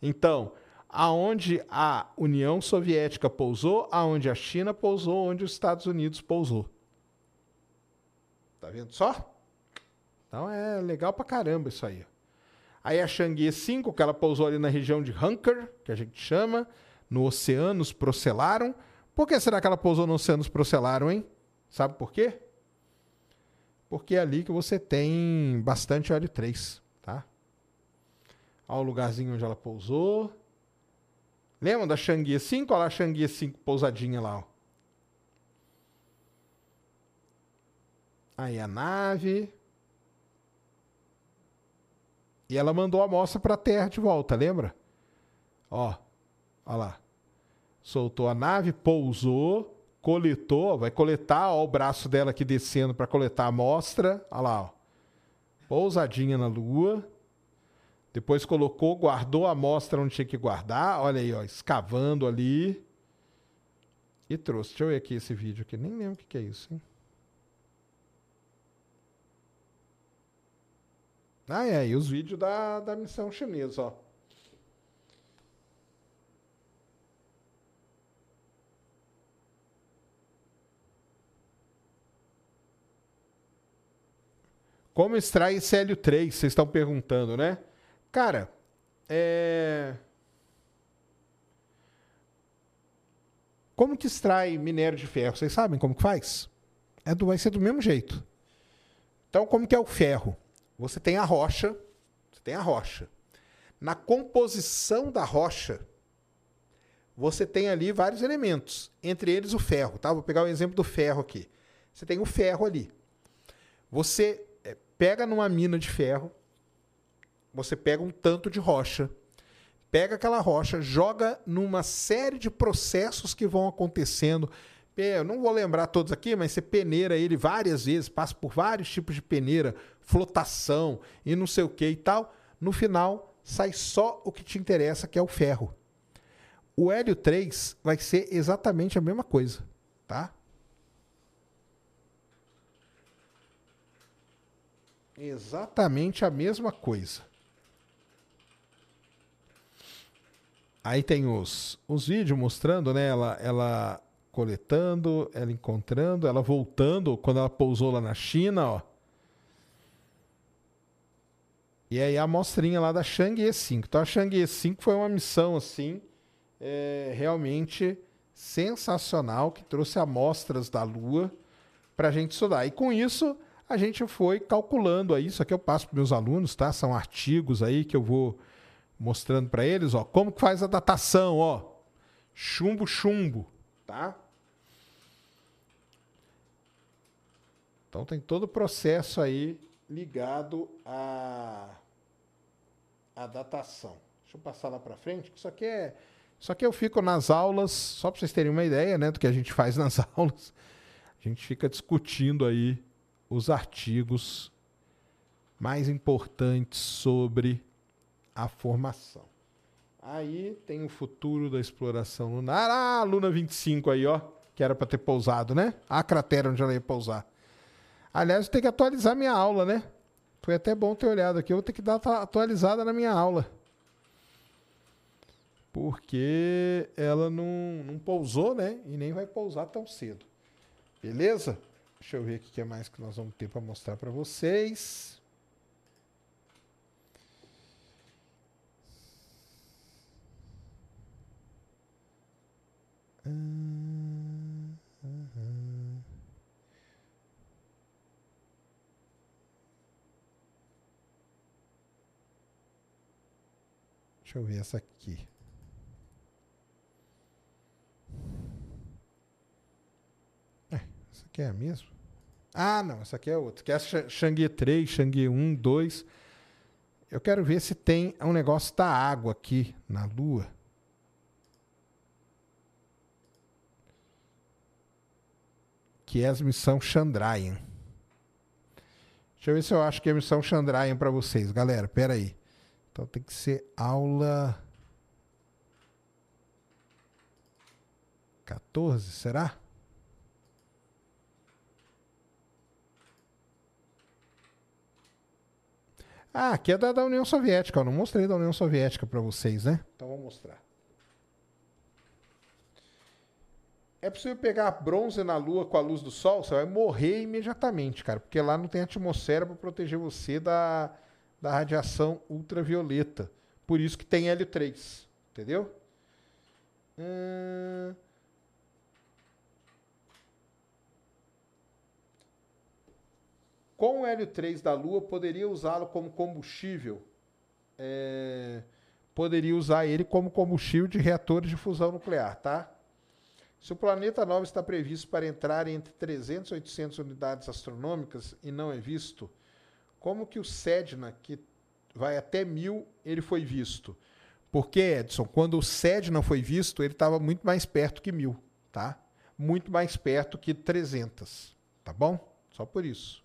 [SPEAKER 1] Então, aonde a União Soviética pousou, aonde a China pousou, onde os Estados Unidos pousou. Tá vendo só? Então é legal pra caramba isso aí. Aí a Chang'e 5, que ela pousou ali na região de Hunker, que a gente chama, no Oceanos Procelaram. Por que será que ela pousou no Oceanos Procelaram, hein? Sabe por quê? Porque é ali que você tem bastante óleo 3, tá? Olha o lugarzinho onde ela pousou. Lembra da Chang'e 5? Olha lá a Chang'e 5 pousadinha lá, ó. Aí a nave. E ela mandou a amostra para a Terra de volta, lembra? Ó, ó lá. Soltou a nave, pousou, coletou, vai coletar, ó, o braço dela aqui descendo para coletar a amostra. Olha lá, ó. Pousadinha na Lua. Depois colocou, guardou a amostra onde tinha que guardar. Olha aí, ó, escavando ali. E trouxe. Deixa eu ver aqui esse vídeo aqui. Nem lembro o que, que é isso, hein? Ah, é, e os vídeos da, da missão chinesa, ó. Como extrai esse hélio 3? Vocês estão perguntando, né? Cara, é. Como que extrai minério de ferro? Vocês sabem como que faz? É do, vai ser do mesmo jeito. Então, como que é o ferro? Você tem a rocha, você tem a rocha. Na composição da rocha, você tem ali vários elementos, entre eles o ferro, tá? Vou pegar o exemplo do ferro aqui. Você tem o ferro ali. Você pega numa mina de ferro, você pega um tanto de rocha, pega aquela rocha, joga numa série de processos que vão acontecendo eu não vou lembrar todos aqui, mas você peneira ele várias vezes, passa por vários tipos de peneira, flotação e não sei o que e tal. No final, sai só o que te interessa, que é o ferro. O hélio 3 vai ser exatamente a mesma coisa, tá? Exatamente a mesma coisa. Aí tem os, os vídeos mostrando, né? Ela, ela coletando, ela encontrando, ela voltando quando ela pousou lá na China, ó. E aí a amostrinha lá da Chang'e 5. Então a Chang'e 5 foi uma missão assim, é, realmente sensacional que trouxe amostras da Lua para a gente estudar. E com isso a gente foi calculando aí, isso aqui eu passo para meus alunos, tá? São artigos aí que eu vou mostrando para eles, ó, como que faz a datação, ó. Chumbo, chumbo, tá? Então tem todo o processo aí ligado à, à datação. Deixa eu passar lá para frente. Isso aqui é, isso aqui eu fico nas aulas, só para vocês terem uma ideia, né, do que a gente faz nas aulas. A gente fica discutindo aí os artigos mais importantes sobre a formação. Aí tem o futuro da exploração lunar. Ah, Luna 25 aí, ó, que era para ter pousado, né? A cratera onde ela ia pousar. Aliás, eu tenho que atualizar minha aula, né? Foi até bom ter olhado aqui. Eu vou ter que dar atualizada na minha aula. Porque ela não, não pousou, né? E nem vai pousar tão cedo. Beleza? Deixa eu ver o que é mais que nós vamos ter para mostrar para vocês. Deixa eu ver essa aqui. É, aqui é a mesma? Ah, não, essa aqui é outra. Que é a Xangui 3, Xangui 1, 2. Eu quero ver se tem um negócio da água aqui na Lua. que é a missão Chandrayaan. Deixa eu ver se eu acho que é a missão Chandrayaan para vocês, galera. Pera aí. Então tem que ser aula 14, será? Ah, aqui é da, da União Soviética. Eu não mostrei da União Soviética para vocês, né? Então vou mostrar. É possível pegar bronze na Lua com a luz do Sol? Você vai morrer imediatamente, cara, porque lá não tem atmosfera para proteger você da, da radiação ultravioleta. Por isso que tem L3, entendeu? Hum... Com o hélio 3 da Lua, poderia usá-lo como combustível. É, poderia usar ele como combustível de reatores de fusão nuclear, tá? Se o planeta 9 está previsto para entrar entre 300 e 800 unidades astronômicas e não é visto, como que o Sedna, que vai até mil, ele foi visto? Porque, Edson, quando o Sedna foi visto, ele estava muito mais perto que mil, tá? Muito mais perto que 300, tá bom? Só por isso.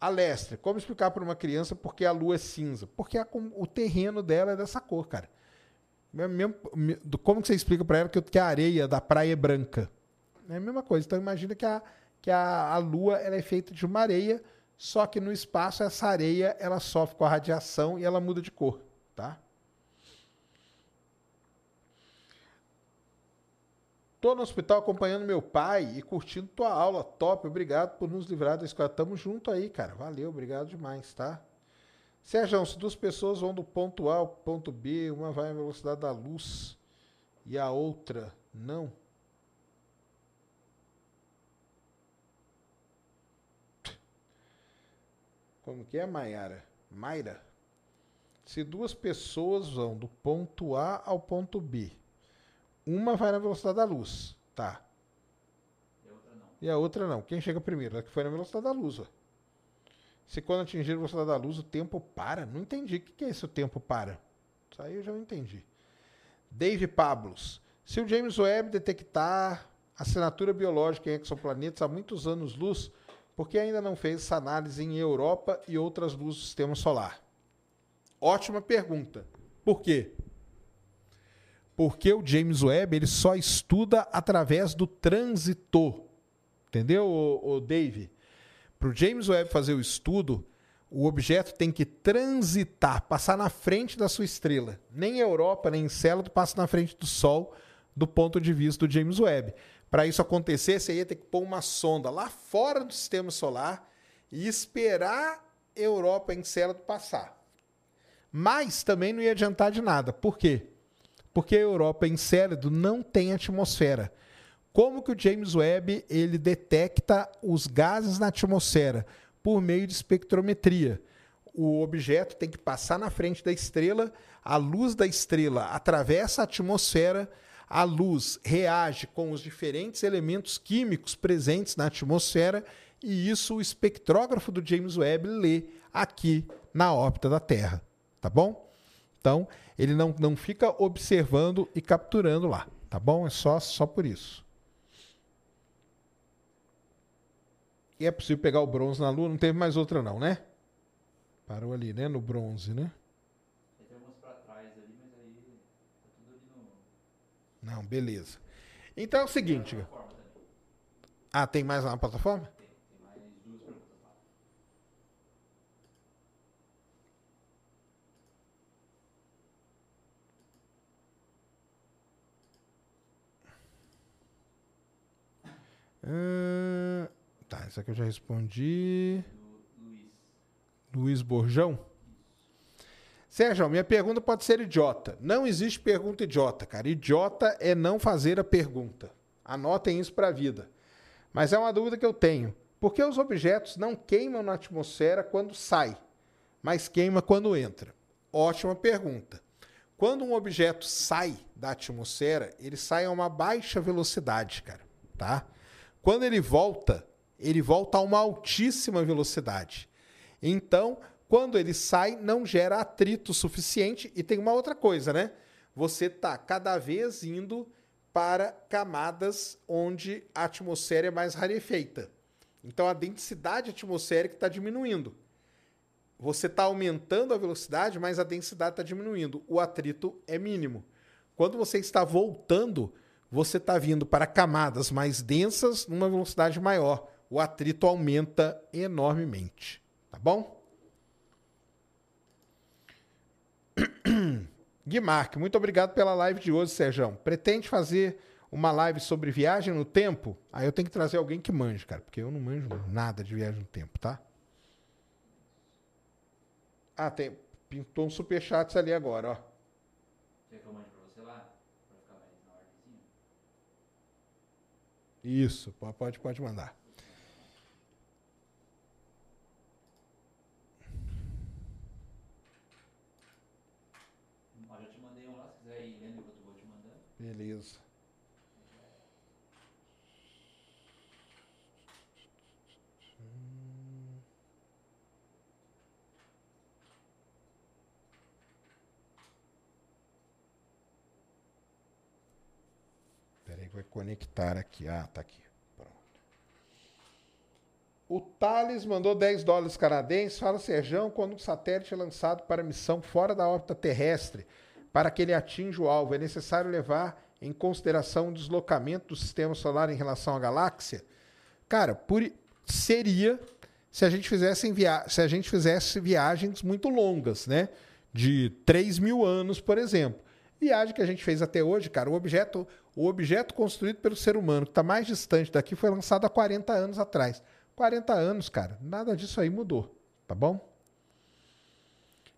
[SPEAKER 1] A Lestre, como explicar para uma criança por que a lua é cinza? Porque a, o terreno dela é dessa cor, cara. Mesmo, como que você explica para ela que, que, a areia da praia é branca? É a mesma coisa. Então imagina que a, que a, a lua ela é feita de uma areia, só que no espaço essa areia ela sofre com a radiação e ela muda de cor, tá? Tô no hospital acompanhando meu pai e curtindo tua aula. Top, obrigado por nos livrar da escola. Tamo junto aí, cara. Valeu, obrigado demais, tá? Sérgio, se duas pessoas vão do ponto A ao ponto B, uma vai à velocidade da luz e a outra não. Como que é, Maiara? Mayra? Se duas pessoas vão do ponto A ao ponto B uma vai na velocidade da luz. Tá.
[SPEAKER 2] E a outra não.
[SPEAKER 1] E a outra não. Quem chega primeiro? A que foi na velocidade da luz. Ó. Se quando atingir a velocidade da luz o tempo para. Não entendi. O que é isso, o tempo para? Isso aí eu já não entendi. Dave Pablos. Se o James Webb detectar assinatura biológica em exoplanetas há muitos anos-luz, por que ainda não fez essa análise em Europa e outras luzes do sistema solar? Ótima pergunta. Por quê? Porque o James Webb ele só estuda através do trânsito. Entendeu, o, o Dave? Para o James Webb fazer o estudo, o objeto tem que transitar, passar na frente da sua estrela. Nem Europa, nem Encélado passa na frente do Sol do ponto de vista do James Webb. Para isso acontecer, você ia ter que pôr uma sonda lá fora do sistema solar e esperar Europa Encélado passar. Mas também não ia adiantar de nada. Por quê? Porque a Europa Encélado não tem atmosfera. Como que o James Webb ele detecta os gases na atmosfera? Por meio de espectrometria. O objeto tem que passar na frente da estrela, a luz da estrela atravessa a atmosfera, a luz reage com os diferentes elementos químicos presentes na atmosfera e isso o espectrógrafo do James Webb lê aqui na órbita da Terra, tá bom? Então, ele não, não fica observando e capturando lá, tá bom? É só, só por isso. E é possível pegar o bronze na Lua? Não teve mais outra não, né? Parou ali, né? No bronze, né? Não, beleza. Então é o seguinte... Ah, tem mais lá na plataforma? Tá, essa aqui eu já respondi. Luiz. Luiz Borjão? Sérgio, minha pergunta pode ser idiota. Não existe pergunta idiota, cara. Idiota é não fazer a pergunta. Anotem isso para a vida. Mas é uma dúvida que eu tenho. Por que os objetos não queimam na atmosfera quando sai, mas queima quando entra? Ótima pergunta. Quando um objeto sai da atmosfera, ele sai a uma baixa velocidade, cara, tá? Quando ele volta, ele volta a uma altíssima velocidade. Então, quando ele sai, não gera atrito suficiente. E tem uma outra coisa, né? Você está cada vez indo para camadas onde a atmosfera é mais rarefeita. Então a densidade atmosférica está diminuindo. Você está aumentando a velocidade, mas a densidade está diminuindo. O atrito é mínimo. Quando você está voltando, você está vindo para camadas mais densas numa velocidade maior. O atrito aumenta enormemente. Tá bom? Guimarque, muito obrigado pela live de hoje, Sérgio. Pretende fazer uma live sobre viagem no tempo? Aí eu tenho que trazer alguém que manje, cara, porque eu não manjo nada de viagem no tempo, tá? Ah, tem. Pintou um superchat ali agora, ó.
[SPEAKER 2] Quer que eu mande pra você lá? Pra ficar mais na ordemzinha?
[SPEAKER 1] Isso, pode, pode mandar.
[SPEAKER 2] Ó, já te mandei um lá, se quiser ir lendo enquanto eu vou te mandando.
[SPEAKER 1] Beleza. Peraí, vai conectar aqui. Ah, tá aqui. Pronto. O Thales mandou 10 dólares canadenses. Fala, Serjão, quando um satélite é lançado para missão fora da órbita terrestre, para que ele atinja o alvo, é necessário levar em consideração o deslocamento do sistema solar em relação à galáxia? Cara, por, seria se a gente fizesse via, se a gente fizesse viagens muito longas, né? De 3 mil anos, por exemplo. Viagem que a gente fez até hoje, cara, o objeto, o objeto construído pelo ser humano, que está mais distante daqui, foi lançado há 40 anos atrás. 40 anos, cara, nada disso aí mudou, tá bom?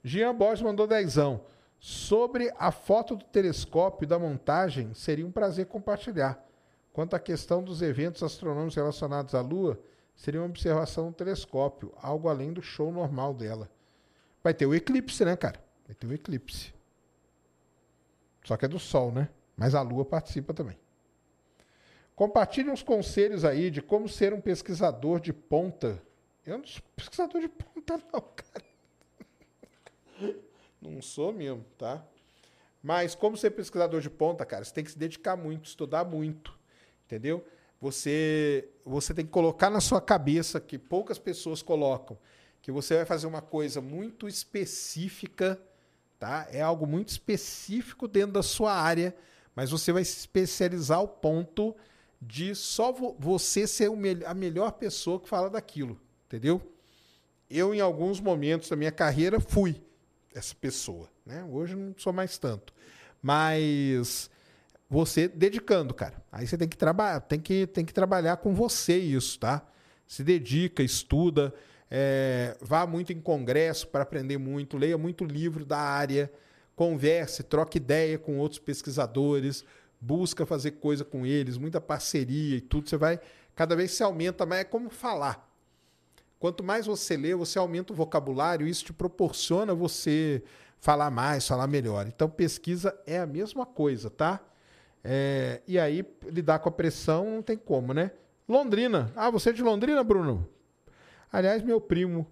[SPEAKER 1] Jean Borges mandou dezão. Sobre a foto do telescópio e da montagem, seria um prazer compartilhar. Quanto à questão dos eventos astronômicos relacionados à Lua, seria uma observação do telescópio, algo além do show normal dela. Vai ter o eclipse, né, cara? Vai ter o eclipse. Só que é do Sol, né? Mas a Lua participa também. Compartilhe uns conselhos aí de como ser um pesquisador de ponta. Eu não sou pesquisador de ponta, não, cara. Não sou mesmo, tá? Mas como ser pesquisador de ponta, cara, você tem que se dedicar muito, estudar muito, entendeu? Você, você tem que colocar na sua cabeça que poucas pessoas colocam, que você vai fazer uma coisa muito específica, tá? É algo muito específico dentro da sua área, mas você vai se especializar ao ponto de só vo você ser a melhor pessoa que fala daquilo, entendeu? Eu, em alguns momentos da minha carreira, fui essa pessoa. Né? Hoje não sou mais tanto. Mas você dedicando, cara. Aí você tem que trabalhar, tem que, tem que trabalhar com você isso, tá? Se dedica, estuda, é, vá muito em congresso para aprender muito, leia muito livro da área, converse, troque ideia com outros pesquisadores, busca fazer coisa com eles, muita parceria e tudo. Você vai, cada vez se aumenta, mas é como falar. Quanto mais você lê, você aumenta o vocabulário, isso te proporciona você falar mais, falar melhor. Então, pesquisa é a mesma coisa, tá? É, e aí, lidar com a pressão não tem como, né? Londrina. Ah, você é de Londrina, Bruno? Aliás, meu primo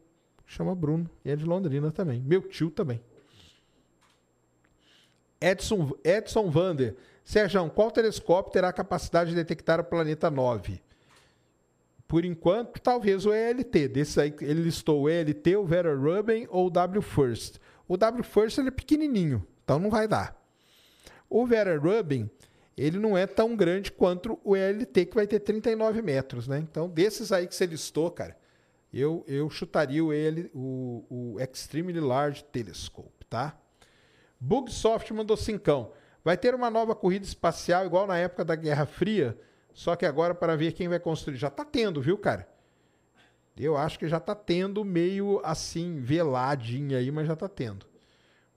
[SPEAKER 1] chama Bruno e é de Londrina também. Meu tio também. Edson, Edson Vander. Sérgio, qual telescópio terá capacidade de detectar o planeta 9? Por enquanto, talvez o ELT. Desse aí, ele listou o ELT, o Vera Rubin ou o W First. O W First ele é pequenininho, então não vai dar. O Vera Rubin, ele não é tão grande quanto o ELT, que vai ter 39 metros, né? Então, desses aí que você listou, cara, eu, eu chutaria o, EL, o, o Extremely Large Telescope, tá? Bugsoft mandou cincão. Vai ter uma nova corrida espacial igual na época da Guerra Fria, só que agora para ver quem vai construir. Já está tendo, viu, cara? Eu acho que já está tendo meio assim, veladinha aí, mas já está tendo.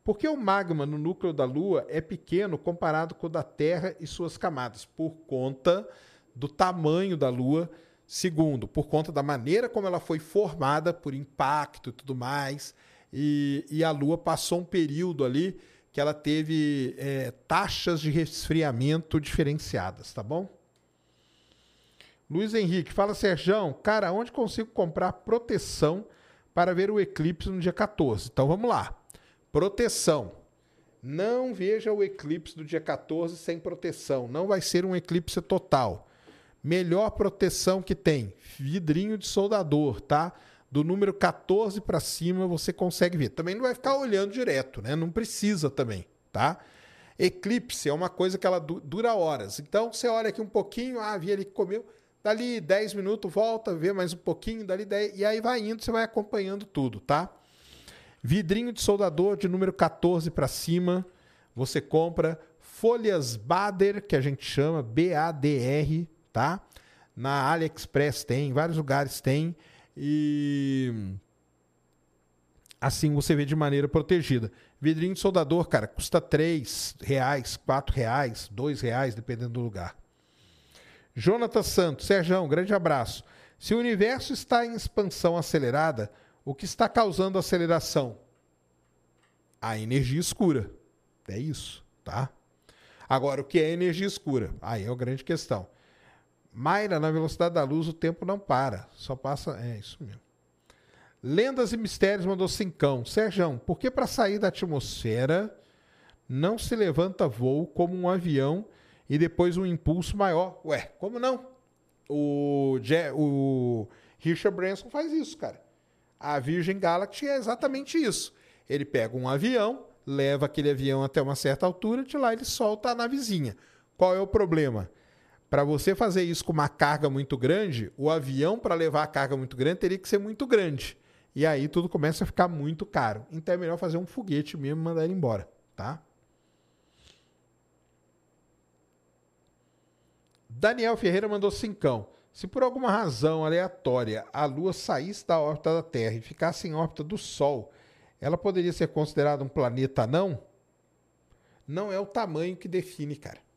[SPEAKER 1] Porque o magma no núcleo da Lua é pequeno comparado com o da Terra e suas camadas, por conta do tamanho da Lua. Segundo, por conta da maneira como ela foi formada, por impacto e tudo mais. E, e a Lua passou um período ali que ela teve é, taxas de resfriamento diferenciadas, tá bom? Luiz Henrique, fala Serjão, cara, onde consigo comprar proteção para ver o eclipse no dia 14? Então vamos lá. Proteção. Não veja o eclipse do dia 14 sem proteção. Não vai ser um eclipse total. Melhor proteção que tem, vidrinho de soldador, tá? Do número 14 para cima você consegue ver. Também não vai ficar olhando direto, né? Não precisa também, tá? Eclipse é uma coisa que ela dura horas. Então você olha aqui um pouquinho, ah, vi ali que comeu, dali 10 minutos volta, vê mais um pouquinho, dali 10, e aí vai indo, você vai acompanhando tudo, tá? Vidrinho de soldador de número 14 para cima, você compra folhas Bader, que a gente chama B-A-D-R, tá? Na AliExpress tem, em vários lugares tem. E assim você vê de maneira protegida. Vidrinho de soldador, cara, custa 3 reais, 4 reais, 2 reais, dependendo do lugar. Jonathan Santos, Serjão, grande abraço. Se o universo está em expansão acelerada, o que está causando aceleração? A energia escura. É isso, tá? Agora, o que é energia escura? Aí é a grande questão. Mayra, na velocidade da luz, o tempo não para. Só passa. É isso mesmo. Lendas e Mistérios mandou cincão. Sérgio, por que para sair da atmosfera não se levanta voo como um avião e depois um impulso maior? Ué, como não? O, Je o Richard Branson faz isso, cara. A Virgin Galactic é exatamente isso. Ele pega um avião, leva aquele avião até uma certa altura, de lá ele solta a navezinha. Qual é o problema? Para você fazer isso com uma carga muito grande, o avião, para levar a carga muito grande, teria que ser muito grande. E aí tudo começa a ficar muito caro. Então é melhor fazer um foguete mesmo e mandar ele embora, tá? Daniel Ferreira mandou cincão. Se por alguma razão aleatória a Lua saísse da órbita da Terra e ficasse em órbita do Sol, ela poderia ser considerada um planeta não? Não é o tamanho que define, cara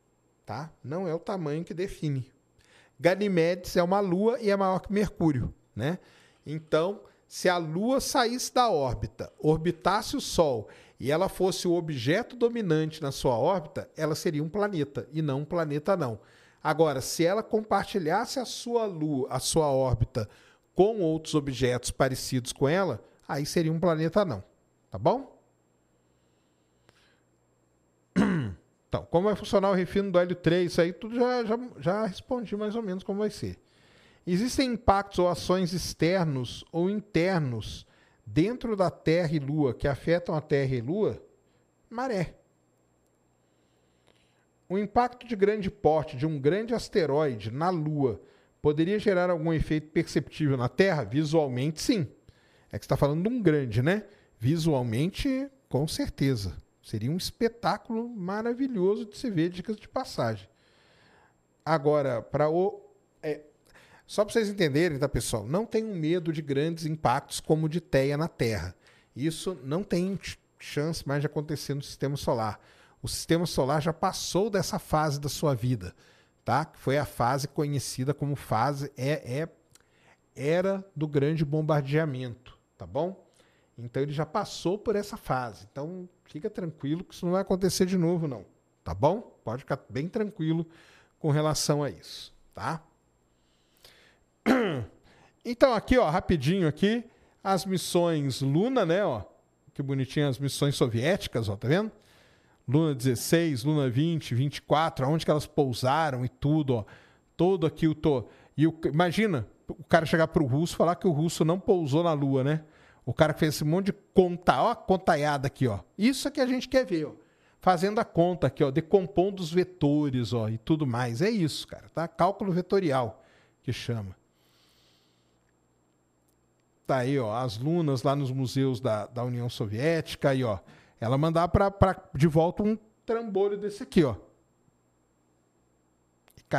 [SPEAKER 1] tá? Não é o tamanho que define. Ganymedes é uma lua e é maior que Mercúrio, né? Então, se a lua saísse da órbita, orbitasse o Sol e ela fosse o objeto dominante na sua órbita, ela seria um planeta e não um planeta não. Agora, se ela compartilhasse a sua lua, a sua órbita com outros objetos parecidos com ela, aí seria um planeta não, tá bom? Então, como vai funcionar o refino do hélio 3? Isso aí tudo já, já, já respondi mais ou menos como vai ser. Existem impactos ou ações externos ou internos dentro da Terra e Lua que afetam a Terra e Lua? Maré. O impacto de grande porte de um grande asteroide na Lua poderia gerar algum efeito perceptível na Terra? Visualmente, sim. É que você está falando de um grande, né? Visualmente, com certeza. Seria um espetáculo maravilhoso de se ver, dicas de passagem. Agora, para o. É, só para vocês entenderem, tá, pessoal? Não tenham medo de grandes impactos como de teia na Terra. Isso não tem chance mais de acontecer no sistema solar. O sistema solar já passou dessa fase da sua vida, tá? Foi a fase conhecida como fase é, é era do grande bombardeamento, tá bom? Então ele já passou por essa fase. Então fica tranquilo que isso não vai acontecer de novo, não. Tá bom? Pode ficar bem tranquilo com relação a isso, tá? Então aqui, ó, rapidinho aqui, as missões Luna, né, ó? Que bonitinho as missões soviéticas, ó, tá vendo? Luna 16, Luna 20, 24, aonde que elas pousaram e tudo, ó. Todo aqui o tô. E o, imagina o cara chegar pro russo falar que o russo não pousou na Lua, né? O cara que fez esse monte de conta, ó, contaiada aqui, ó. Isso é que a gente quer ver, ó. Fazendo a conta aqui, ó, decompondo os vetores, ó, e tudo mais. É isso, cara, tá? Cálculo vetorial que chama. Tá aí, ó, as lunas lá nos museus da, da União Soviética, aí, ó. Ela mandar pra, pra, de volta um trambolho desse aqui, ó.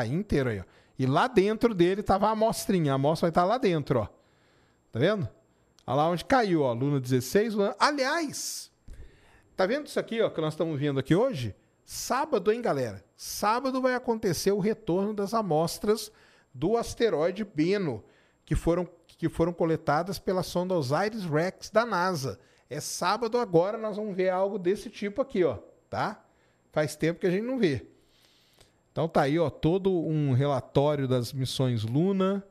[SPEAKER 1] E inteiro aí, ó. E lá dentro dele tava a amostrinha. A amostra vai estar tá lá dentro, ó. Tá vendo? Olha lá onde caiu, ó, Luna 16. Luna... Aliás, tá vendo isso aqui, ó, que nós estamos vendo aqui hoje? Sábado, hein, galera? Sábado vai acontecer o retorno das amostras do asteroide Beno, que foram, que foram coletadas pela sonda Osiris-Rex da NASA. É sábado agora, nós vamos ver algo desse tipo aqui, ó, tá? Faz tempo que a gente não vê. Então tá aí, ó, todo um relatório das missões Luna,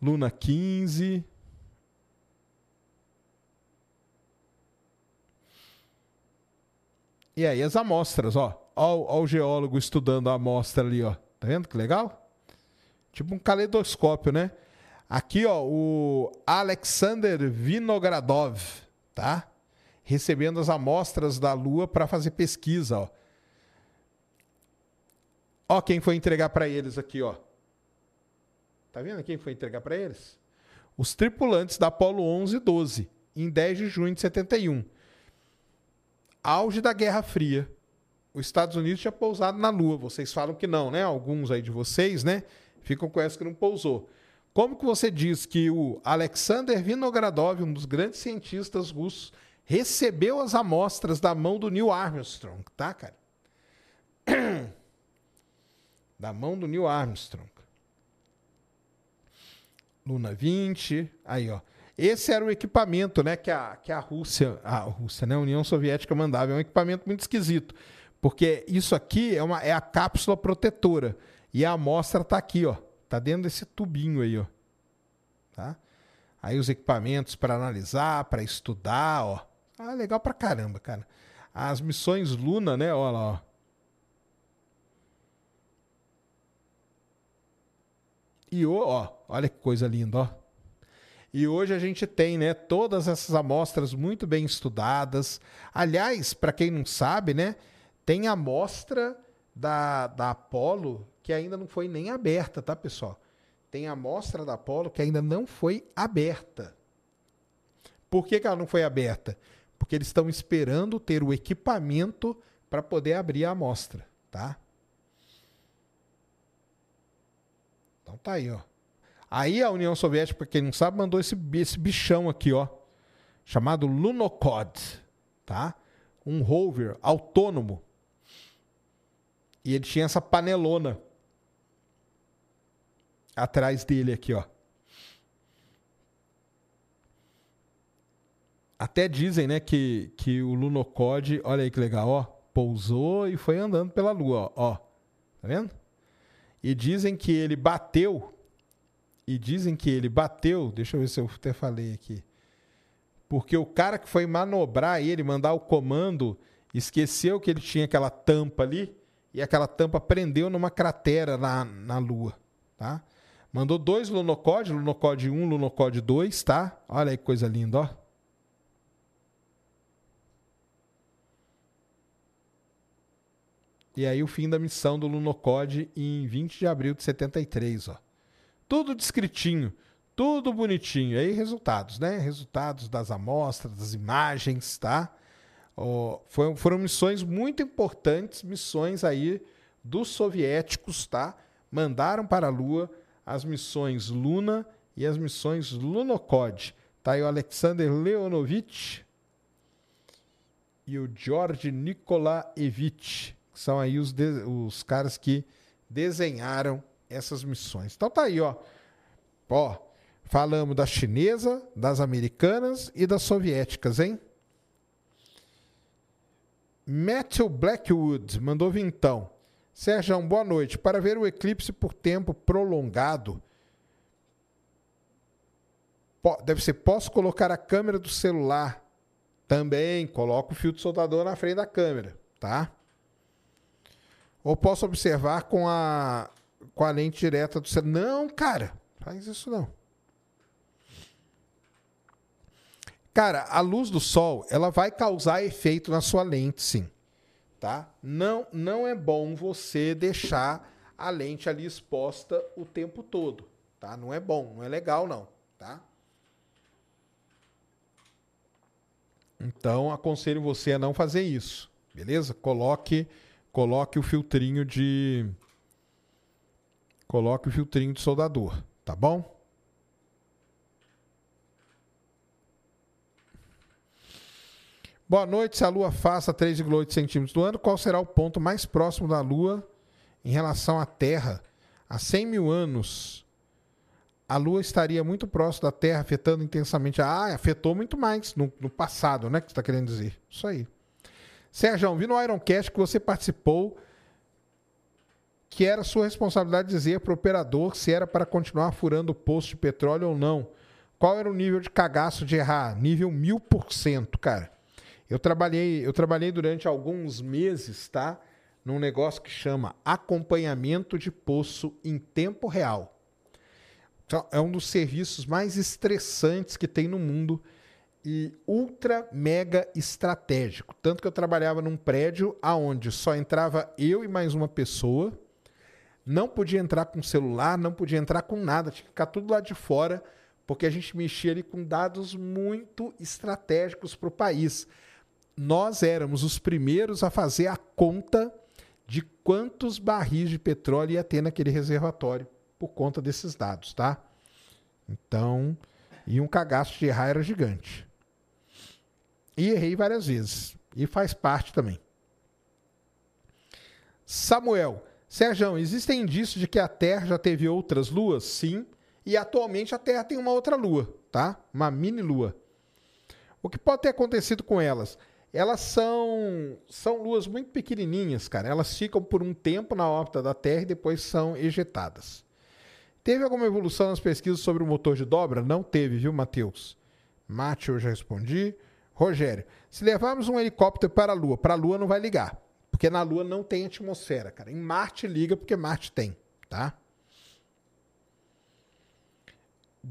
[SPEAKER 1] Luna 15, E aí as amostras, ó. Ó, ó o geólogo estudando a amostra ali, ó. Tá vendo que legal? Tipo um caleidoscópio, né? Aqui, ó, o Alexander Vinogradov, tá? Recebendo as amostras da Lua para fazer pesquisa, ó. Ó quem foi entregar para eles aqui, ó. Tá vendo quem foi entregar para eles? Os tripulantes da Apollo 11 e 12, em 10 de junho de 71 auge da Guerra Fria. Os Estados Unidos tinha pousado na Lua. Vocês falam que não, né? Alguns aí de vocês, né? Ficam com essa que não pousou. Como que você diz que o Alexander Vinogradov, um dos grandes cientistas russos, recebeu as amostras da mão do Neil Armstrong, tá, cara? Da mão do Neil Armstrong. Luna 20, aí, ó. Esse era o equipamento né, que, a, que a Rússia, a Rússia, né, a União Soviética mandava. É um equipamento muito esquisito, porque isso aqui é, uma, é a cápsula protetora. E a amostra está aqui, ó. Está dentro desse tubinho aí, ó. Tá? Aí os equipamentos para analisar, para estudar, ó. Ah, legal pra caramba, cara. As missões Luna, né? Olha lá, ó. E ó, olha que coisa linda, ó. E hoje a gente tem né, todas essas amostras muito bem estudadas. Aliás, para quem não sabe, né, tem amostra da, da Apollo que ainda não foi nem aberta, tá, pessoal? Tem amostra da Apollo que ainda não foi aberta. Por que, que ela não foi aberta? Porque eles estão esperando ter o equipamento para poder abrir a amostra, tá? Então tá aí, ó. Aí a União Soviética, para quem não sabe, mandou esse, esse bichão aqui, ó, chamado Lunokhod, tá? Um rover autônomo. E ele tinha essa panelona atrás dele aqui, ó. Até dizem, né, que, que o Lunokhod, olha aí que legal, ó, pousou e foi andando pela lua, ó. ó. Tá vendo? E dizem que ele bateu e dizem que ele bateu, deixa eu ver se eu até falei aqui. Porque o cara que foi manobrar ele, mandar o comando, esqueceu que ele tinha aquela tampa ali e aquela tampa prendeu numa cratera na, na Lua, tá? Mandou dois Lunocode, Lunocode 1, Lunocode 2, tá? Olha aí que coisa linda, ó. E aí o fim da missão do Lunocode em 20 de abril de 73, ó. Tudo descritinho, tudo bonitinho. Aí resultados, né? Resultados das amostras, das imagens, tá? Oh, foram, foram missões muito importantes, missões aí dos soviéticos, tá? Mandaram para a Lua as missões Luna e as missões Lunokhod. Tá aí o Alexander Leonovich e o George Nikolaevich, que são aí os, os caras que desenharam essas missões. Então tá aí, ó. Ó, falamos da chinesa, das americanas e das soviéticas, hein? Matthew Blackwood mandou vintão. Sérgio, boa noite. Para ver o eclipse por tempo prolongado, deve ser, posso colocar a câmera do celular? Também, coloco o filtro soldador na frente da câmera, tá? Ou posso observar com a com a lente direta do celular. Não, cara, faz isso não. Cara, a luz do sol, ela vai causar efeito na sua lente, sim. Tá? Não, não é bom você deixar a lente ali exposta o tempo todo, tá? Não é bom, não é legal não, tá? Então, aconselho você a não fazer isso, beleza? Coloque, coloque o filtrinho de coloque o filtrinho de soldador, tá bom? Boa noite. Se a Lua afasta 3,8 centímetros do ano, qual será o ponto mais próximo da Lua em relação à Terra? Há 100 mil anos, a Lua estaria muito próximo da Terra, afetando intensamente. Ah, afetou muito mais no, no passado, né? Que você está querendo dizer. Isso aí. Sérgio, vi no Ironcast que você participou que era sua responsabilidade dizer para o operador se era para continuar furando o posto de petróleo ou não. Qual era o nível de cagaço de errar? Nível mil por cento, cara. Eu trabalhei, eu trabalhei durante alguns meses, tá? Num negócio que chama acompanhamento de poço em tempo real. Então, é um dos serviços mais estressantes que tem no mundo e ultra mega estratégico. Tanto que eu trabalhava num prédio aonde só entrava eu e mais uma pessoa. Não podia entrar com celular, não podia entrar com nada, tinha que ficar tudo lá de fora, porque a gente mexia ali com dados muito estratégicos para o país nós éramos os primeiros a fazer a conta de quantos barris de petróleo ia ter naquele reservatório por conta desses dados, tá? Então, e um cagaço de errar era gigante. E errei várias vezes. E faz parte também. Samuel, Sérgio, existem indícios de que a Terra já teve outras luas? Sim. E atualmente a Terra tem uma outra lua, tá? Uma mini lua. O que pode ter acontecido com elas? elas são, são luas muito pequenininhas, cara. Elas ficam por um tempo na órbita da Terra e depois são ejetadas. Teve alguma evolução nas pesquisas sobre o motor de dobra? Não teve, viu, Matheus? Mate, eu já respondi. Rogério, se levarmos um helicóptero para a Lua, para a Lua não vai ligar, porque na Lua não tem atmosfera, cara. Em Marte liga porque Marte tem, tá?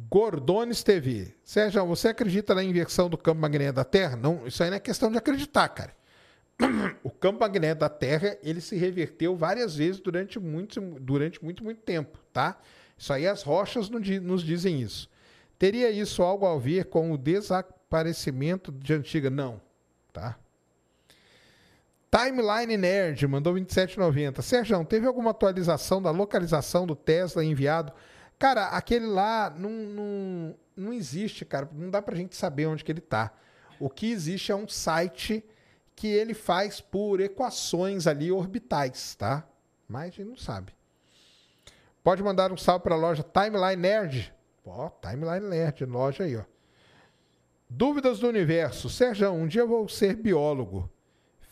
[SPEAKER 1] Gordones TV. Sérgio, você acredita na inversão do campo magnético da Terra? Não, isso aí não é questão de acreditar, cara. O campo magnético da Terra, ele se reverteu várias vezes durante muito, durante muito, muito tempo, tá? Isso aí as rochas nos dizem isso. Teria isso algo a ver com o desaparecimento de antiga? Não, tá? Timeline Nerd mandou 27,90. Sérgio, teve alguma atualização da localização do Tesla enviado Cara, aquele lá não, não, não existe, cara. Não dá pra gente saber onde que ele tá. O que existe é um site que ele faz por equações ali orbitais, tá? Mas a gente não sabe. Pode mandar um salve para a loja Timeline Nerd. Ó, Timeline Nerd, loja aí, ó. Dúvidas do universo. Sérgio, um dia eu vou ser biólogo.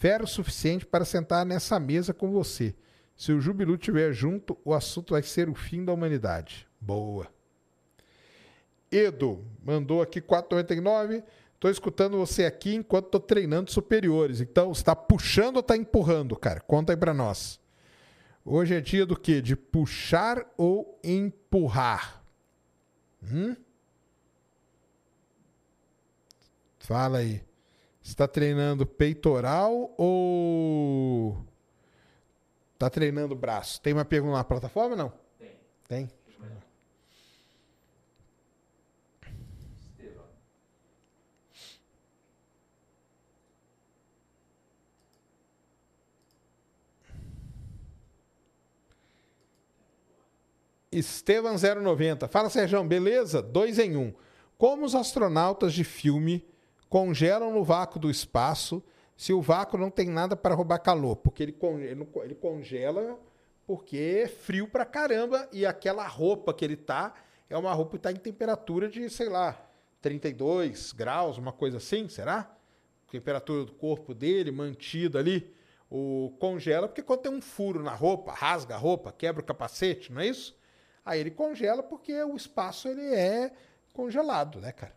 [SPEAKER 1] Fera o suficiente para sentar nessa mesa com você. Se o Jubilu estiver junto, o assunto vai ser o fim da humanidade. Boa. Edo mandou aqui 4,99. Estou escutando você aqui enquanto estou treinando superiores. Então, está puxando ou está empurrando, cara? Conta aí para nós. Hoje é dia do quê? De puxar ou empurrar? Hum? Fala aí. Está treinando peitoral ou está treinando braço? Tem uma pergunta na plataforma não?
[SPEAKER 2] Tem.
[SPEAKER 1] Tem? Estevam090. Fala, Sérgio, beleza? Dois em um. Como os astronautas de filme congelam no vácuo do espaço se o vácuo não tem nada para roubar calor? Porque ele, ele congela porque é frio pra caramba e aquela roupa que ele tá é uma roupa que está em temperatura de, sei lá, 32 graus, uma coisa assim, será? Temperatura do corpo dele mantida ali. O congela porque quando tem um furo na roupa, rasga a roupa, quebra o capacete, não é isso? Aí ele congela porque o espaço ele é congelado, né, cara?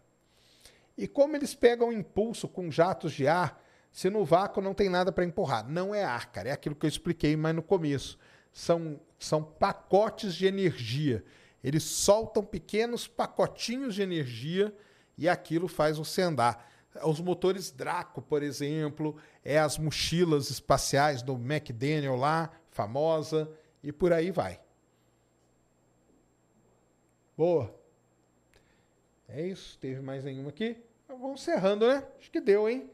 [SPEAKER 1] E como eles pegam impulso com jatos de ar, se no vácuo não tem nada para empurrar? Não é ar, cara. É aquilo que eu expliquei mais no começo. São, são pacotes de energia. Eles soltam pequenos pacotinhos de energia e aquilo faz você andar. Os motores Draco, por exemplo, é as mochilas espaciais do McDaniel lá, famosa, e por aí vai. Boa. É isso. Teve mais nenhuma aqui? Vamos encerrando, né? Acho que deu, hein?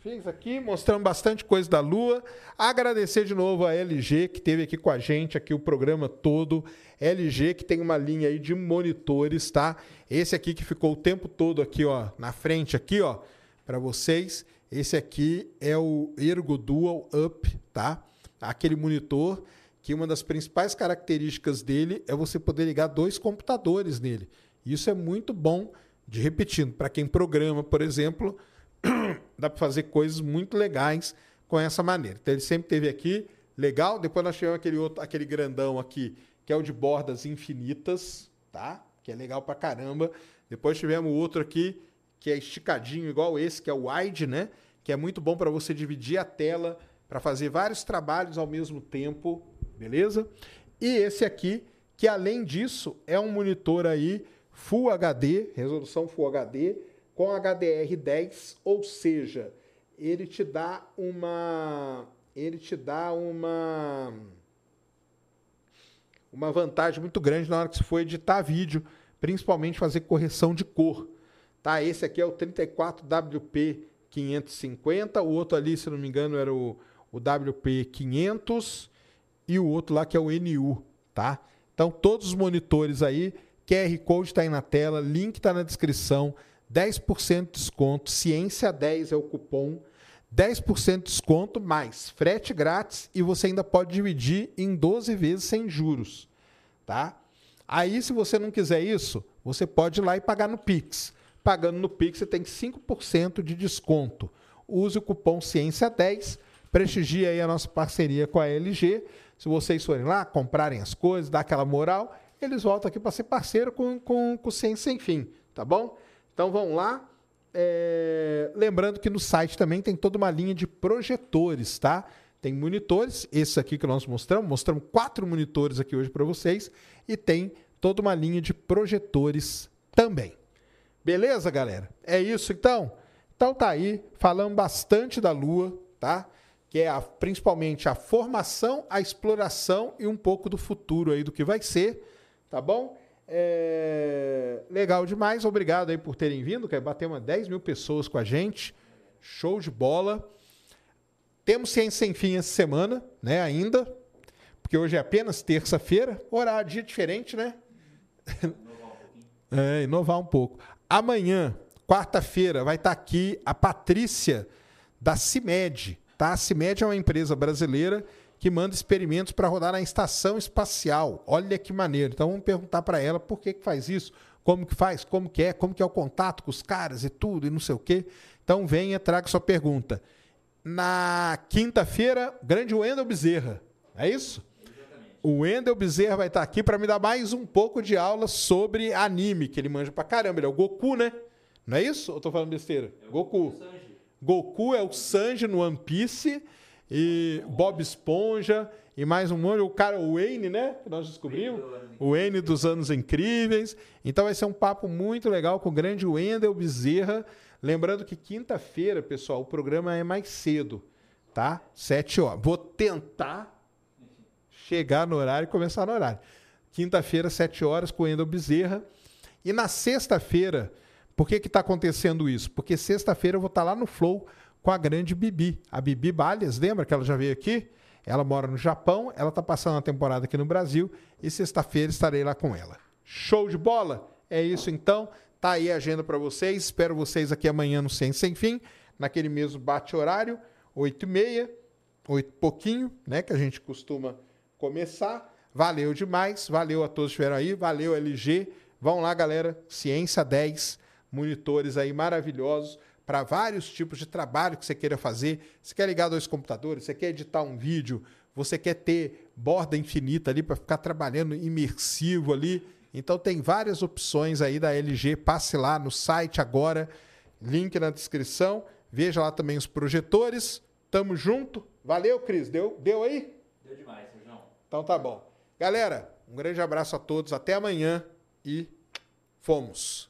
[SPEAKER 1] Fiz aqui, mostrando bastante coisa da Lua. Agradecer de novo a LG, que teve aqui com a gente, aqui o programa todo. LG, que tem uma linha aí de monitores, tá? Esse aqui que ficou o tempo todo aqui, ó, na frente aqui, ó, para vocês. Esse aqui é o Ergo Dual Up, tá? Aquele monitor que uma das principais características dele é você poder ligar dois computadores nele. Isso é muito bom, de repetindo, para quem programa, por exemplo, dá para fazer coisas muito legais com essa maneira. Então ele sempre teve aqui, legal. Depois nós tivemos aquele outro, aquele grandão aqui, que é o de bordas infinitas, tá? Que é legal para caramba. Depois tivemos outro aqui que é esticadinho igual esse, que é o wide, né? que é muito bom para você dividir a tela para fazer vários trabalhos ao mesmo tempo, beleza? E esse aqui, que além disso é um monitor aí Full HD, resolução Full HD, com HDR10, ou seja, ele te dá uma ele te dá uma uma vantagem muito grande na hora que você for editar vídeo, principalmente fazer correção de cor. Tá? Esse aqui é o 34WP 550, o outro ali, se não me engano, era o, o WP 500 e o outro lá que é o NU, tá? Então todos os monitores aí, QR Code está aí na tela, link está na descrição, 10% de desconto, Ciência 10 é o cupom, 10% de desconto mais frete grátis e você ainda pode dividir em 12 vezes sem juros, tá? Aí se você não quiser isso, você pode ir lá e pagar no Pix. Pagando no Pix você tem 5% de desconto. Use o cupom Ciência10, prestigie aí a nossa parceria com a LG. Se vocês forem lá, comprarem as coisas, dar aquela moral, eles voltam aqui para ser parceiro com, com, com Ciência Sem Fim, tá bom? Então vão lá, é... Lembrando que no site também tem toda uma linha de projetores, tá? Tem monitores, esse aqui que nós mostramos, mostramos quatro monitores aqui hoje para vocês, e tem toda uma linha de projetores também. Beleza, galera? É isso então? Então tá aí, falamos bastante da Lua, tá? Que é a, principalmente a formação, a exploração e um pouco do futuro aí do que vai ser, tá bom? É... Legal demais, obrigado aí por terem vindo, que bater umas 10 mil pessoas com a gente. Show de bola. Temos Ciência Sem Fim essa semana, né, ainda, porque hoje é apenas terça-feira, horário, dia diferente, né? é, inovar um pouco. Amanhã, quarta-feira, vai estar aqui a Patrícia da CIMED, tá? A CIMED é uma empresa brasileira que manda experimentos para rodar na estação espacial. Olha que maneiro. Então vamos perguntar para ela por que, que faz isso, como que faz, como que é, como que é o contato com os caras e tudo e não sei o quê. Então venha, traga sua pergunta. Na quinta-feira, grande Wendel Bezerra. É isso? Exatamente. O Wendel Bezerra vai estar aqui para me dar mais um pouco de aula sobre anime, que ele manja pra caramba. Ele é o Goku, né? Não é isso? Ou tô falando besteira? É Goku. Goku é o Sanji no One Piece e Bob Esponja e mais um monte. O cara, o Wayne, né? Que nós descobrimos. O Wayne dos Anos Incríveis. Então vai ser um papo muito legal com o grande Wendel Bezerra. Lembrando que quinta-feira, pessoal, o programa é mais cedo, tá? Sete horas. Vou tentar chegar no horário e começar no horário. Quinta-feira, sete horas, com o Wendel Bezerra. E na sexta-feira, por que está acontecendo isso? Porque sexta-feira eu vou estar tá lá no Flow com a grande Bibi. A Bibi Balhas, lembra que ela já veio aqui? Ela mora no Japão, ela está passando a temporada aqui no Brasil e sexta-feira estarei lá com ela. Show de bola? É isso então. Tá aí a agenda para vocês. Espero vocês aqui amanhã no Ciência Sem Fim, naquele mesmo bate-horário, 8 e meia, 8 pouquinho, né? Que a gente costuma começar. Valeu demais. Valeu a todos que estiveram aí. Valeu, LG. Vão lá, galera. Ciência 10, monitores aí maravilhosos para vários tipos de trabalho que você queira fazer. Você quer ligar dois computadores, você quer editar um vídeo, você quer ter borda infinita ali para ficar trabalhando imersivo ali. Então tem várias opções aí da LG. Passe lá no site agora, link na descrição. Veja lá também os projetores. Tamo junto. Valeu, Cris. Deu, deu aí?
[SPEAKER 2] Deu demais, Sérgio.
[SPEAKER 1] Então tá bom. Galera, um grande abraço a todos. Até amanhã e fomos.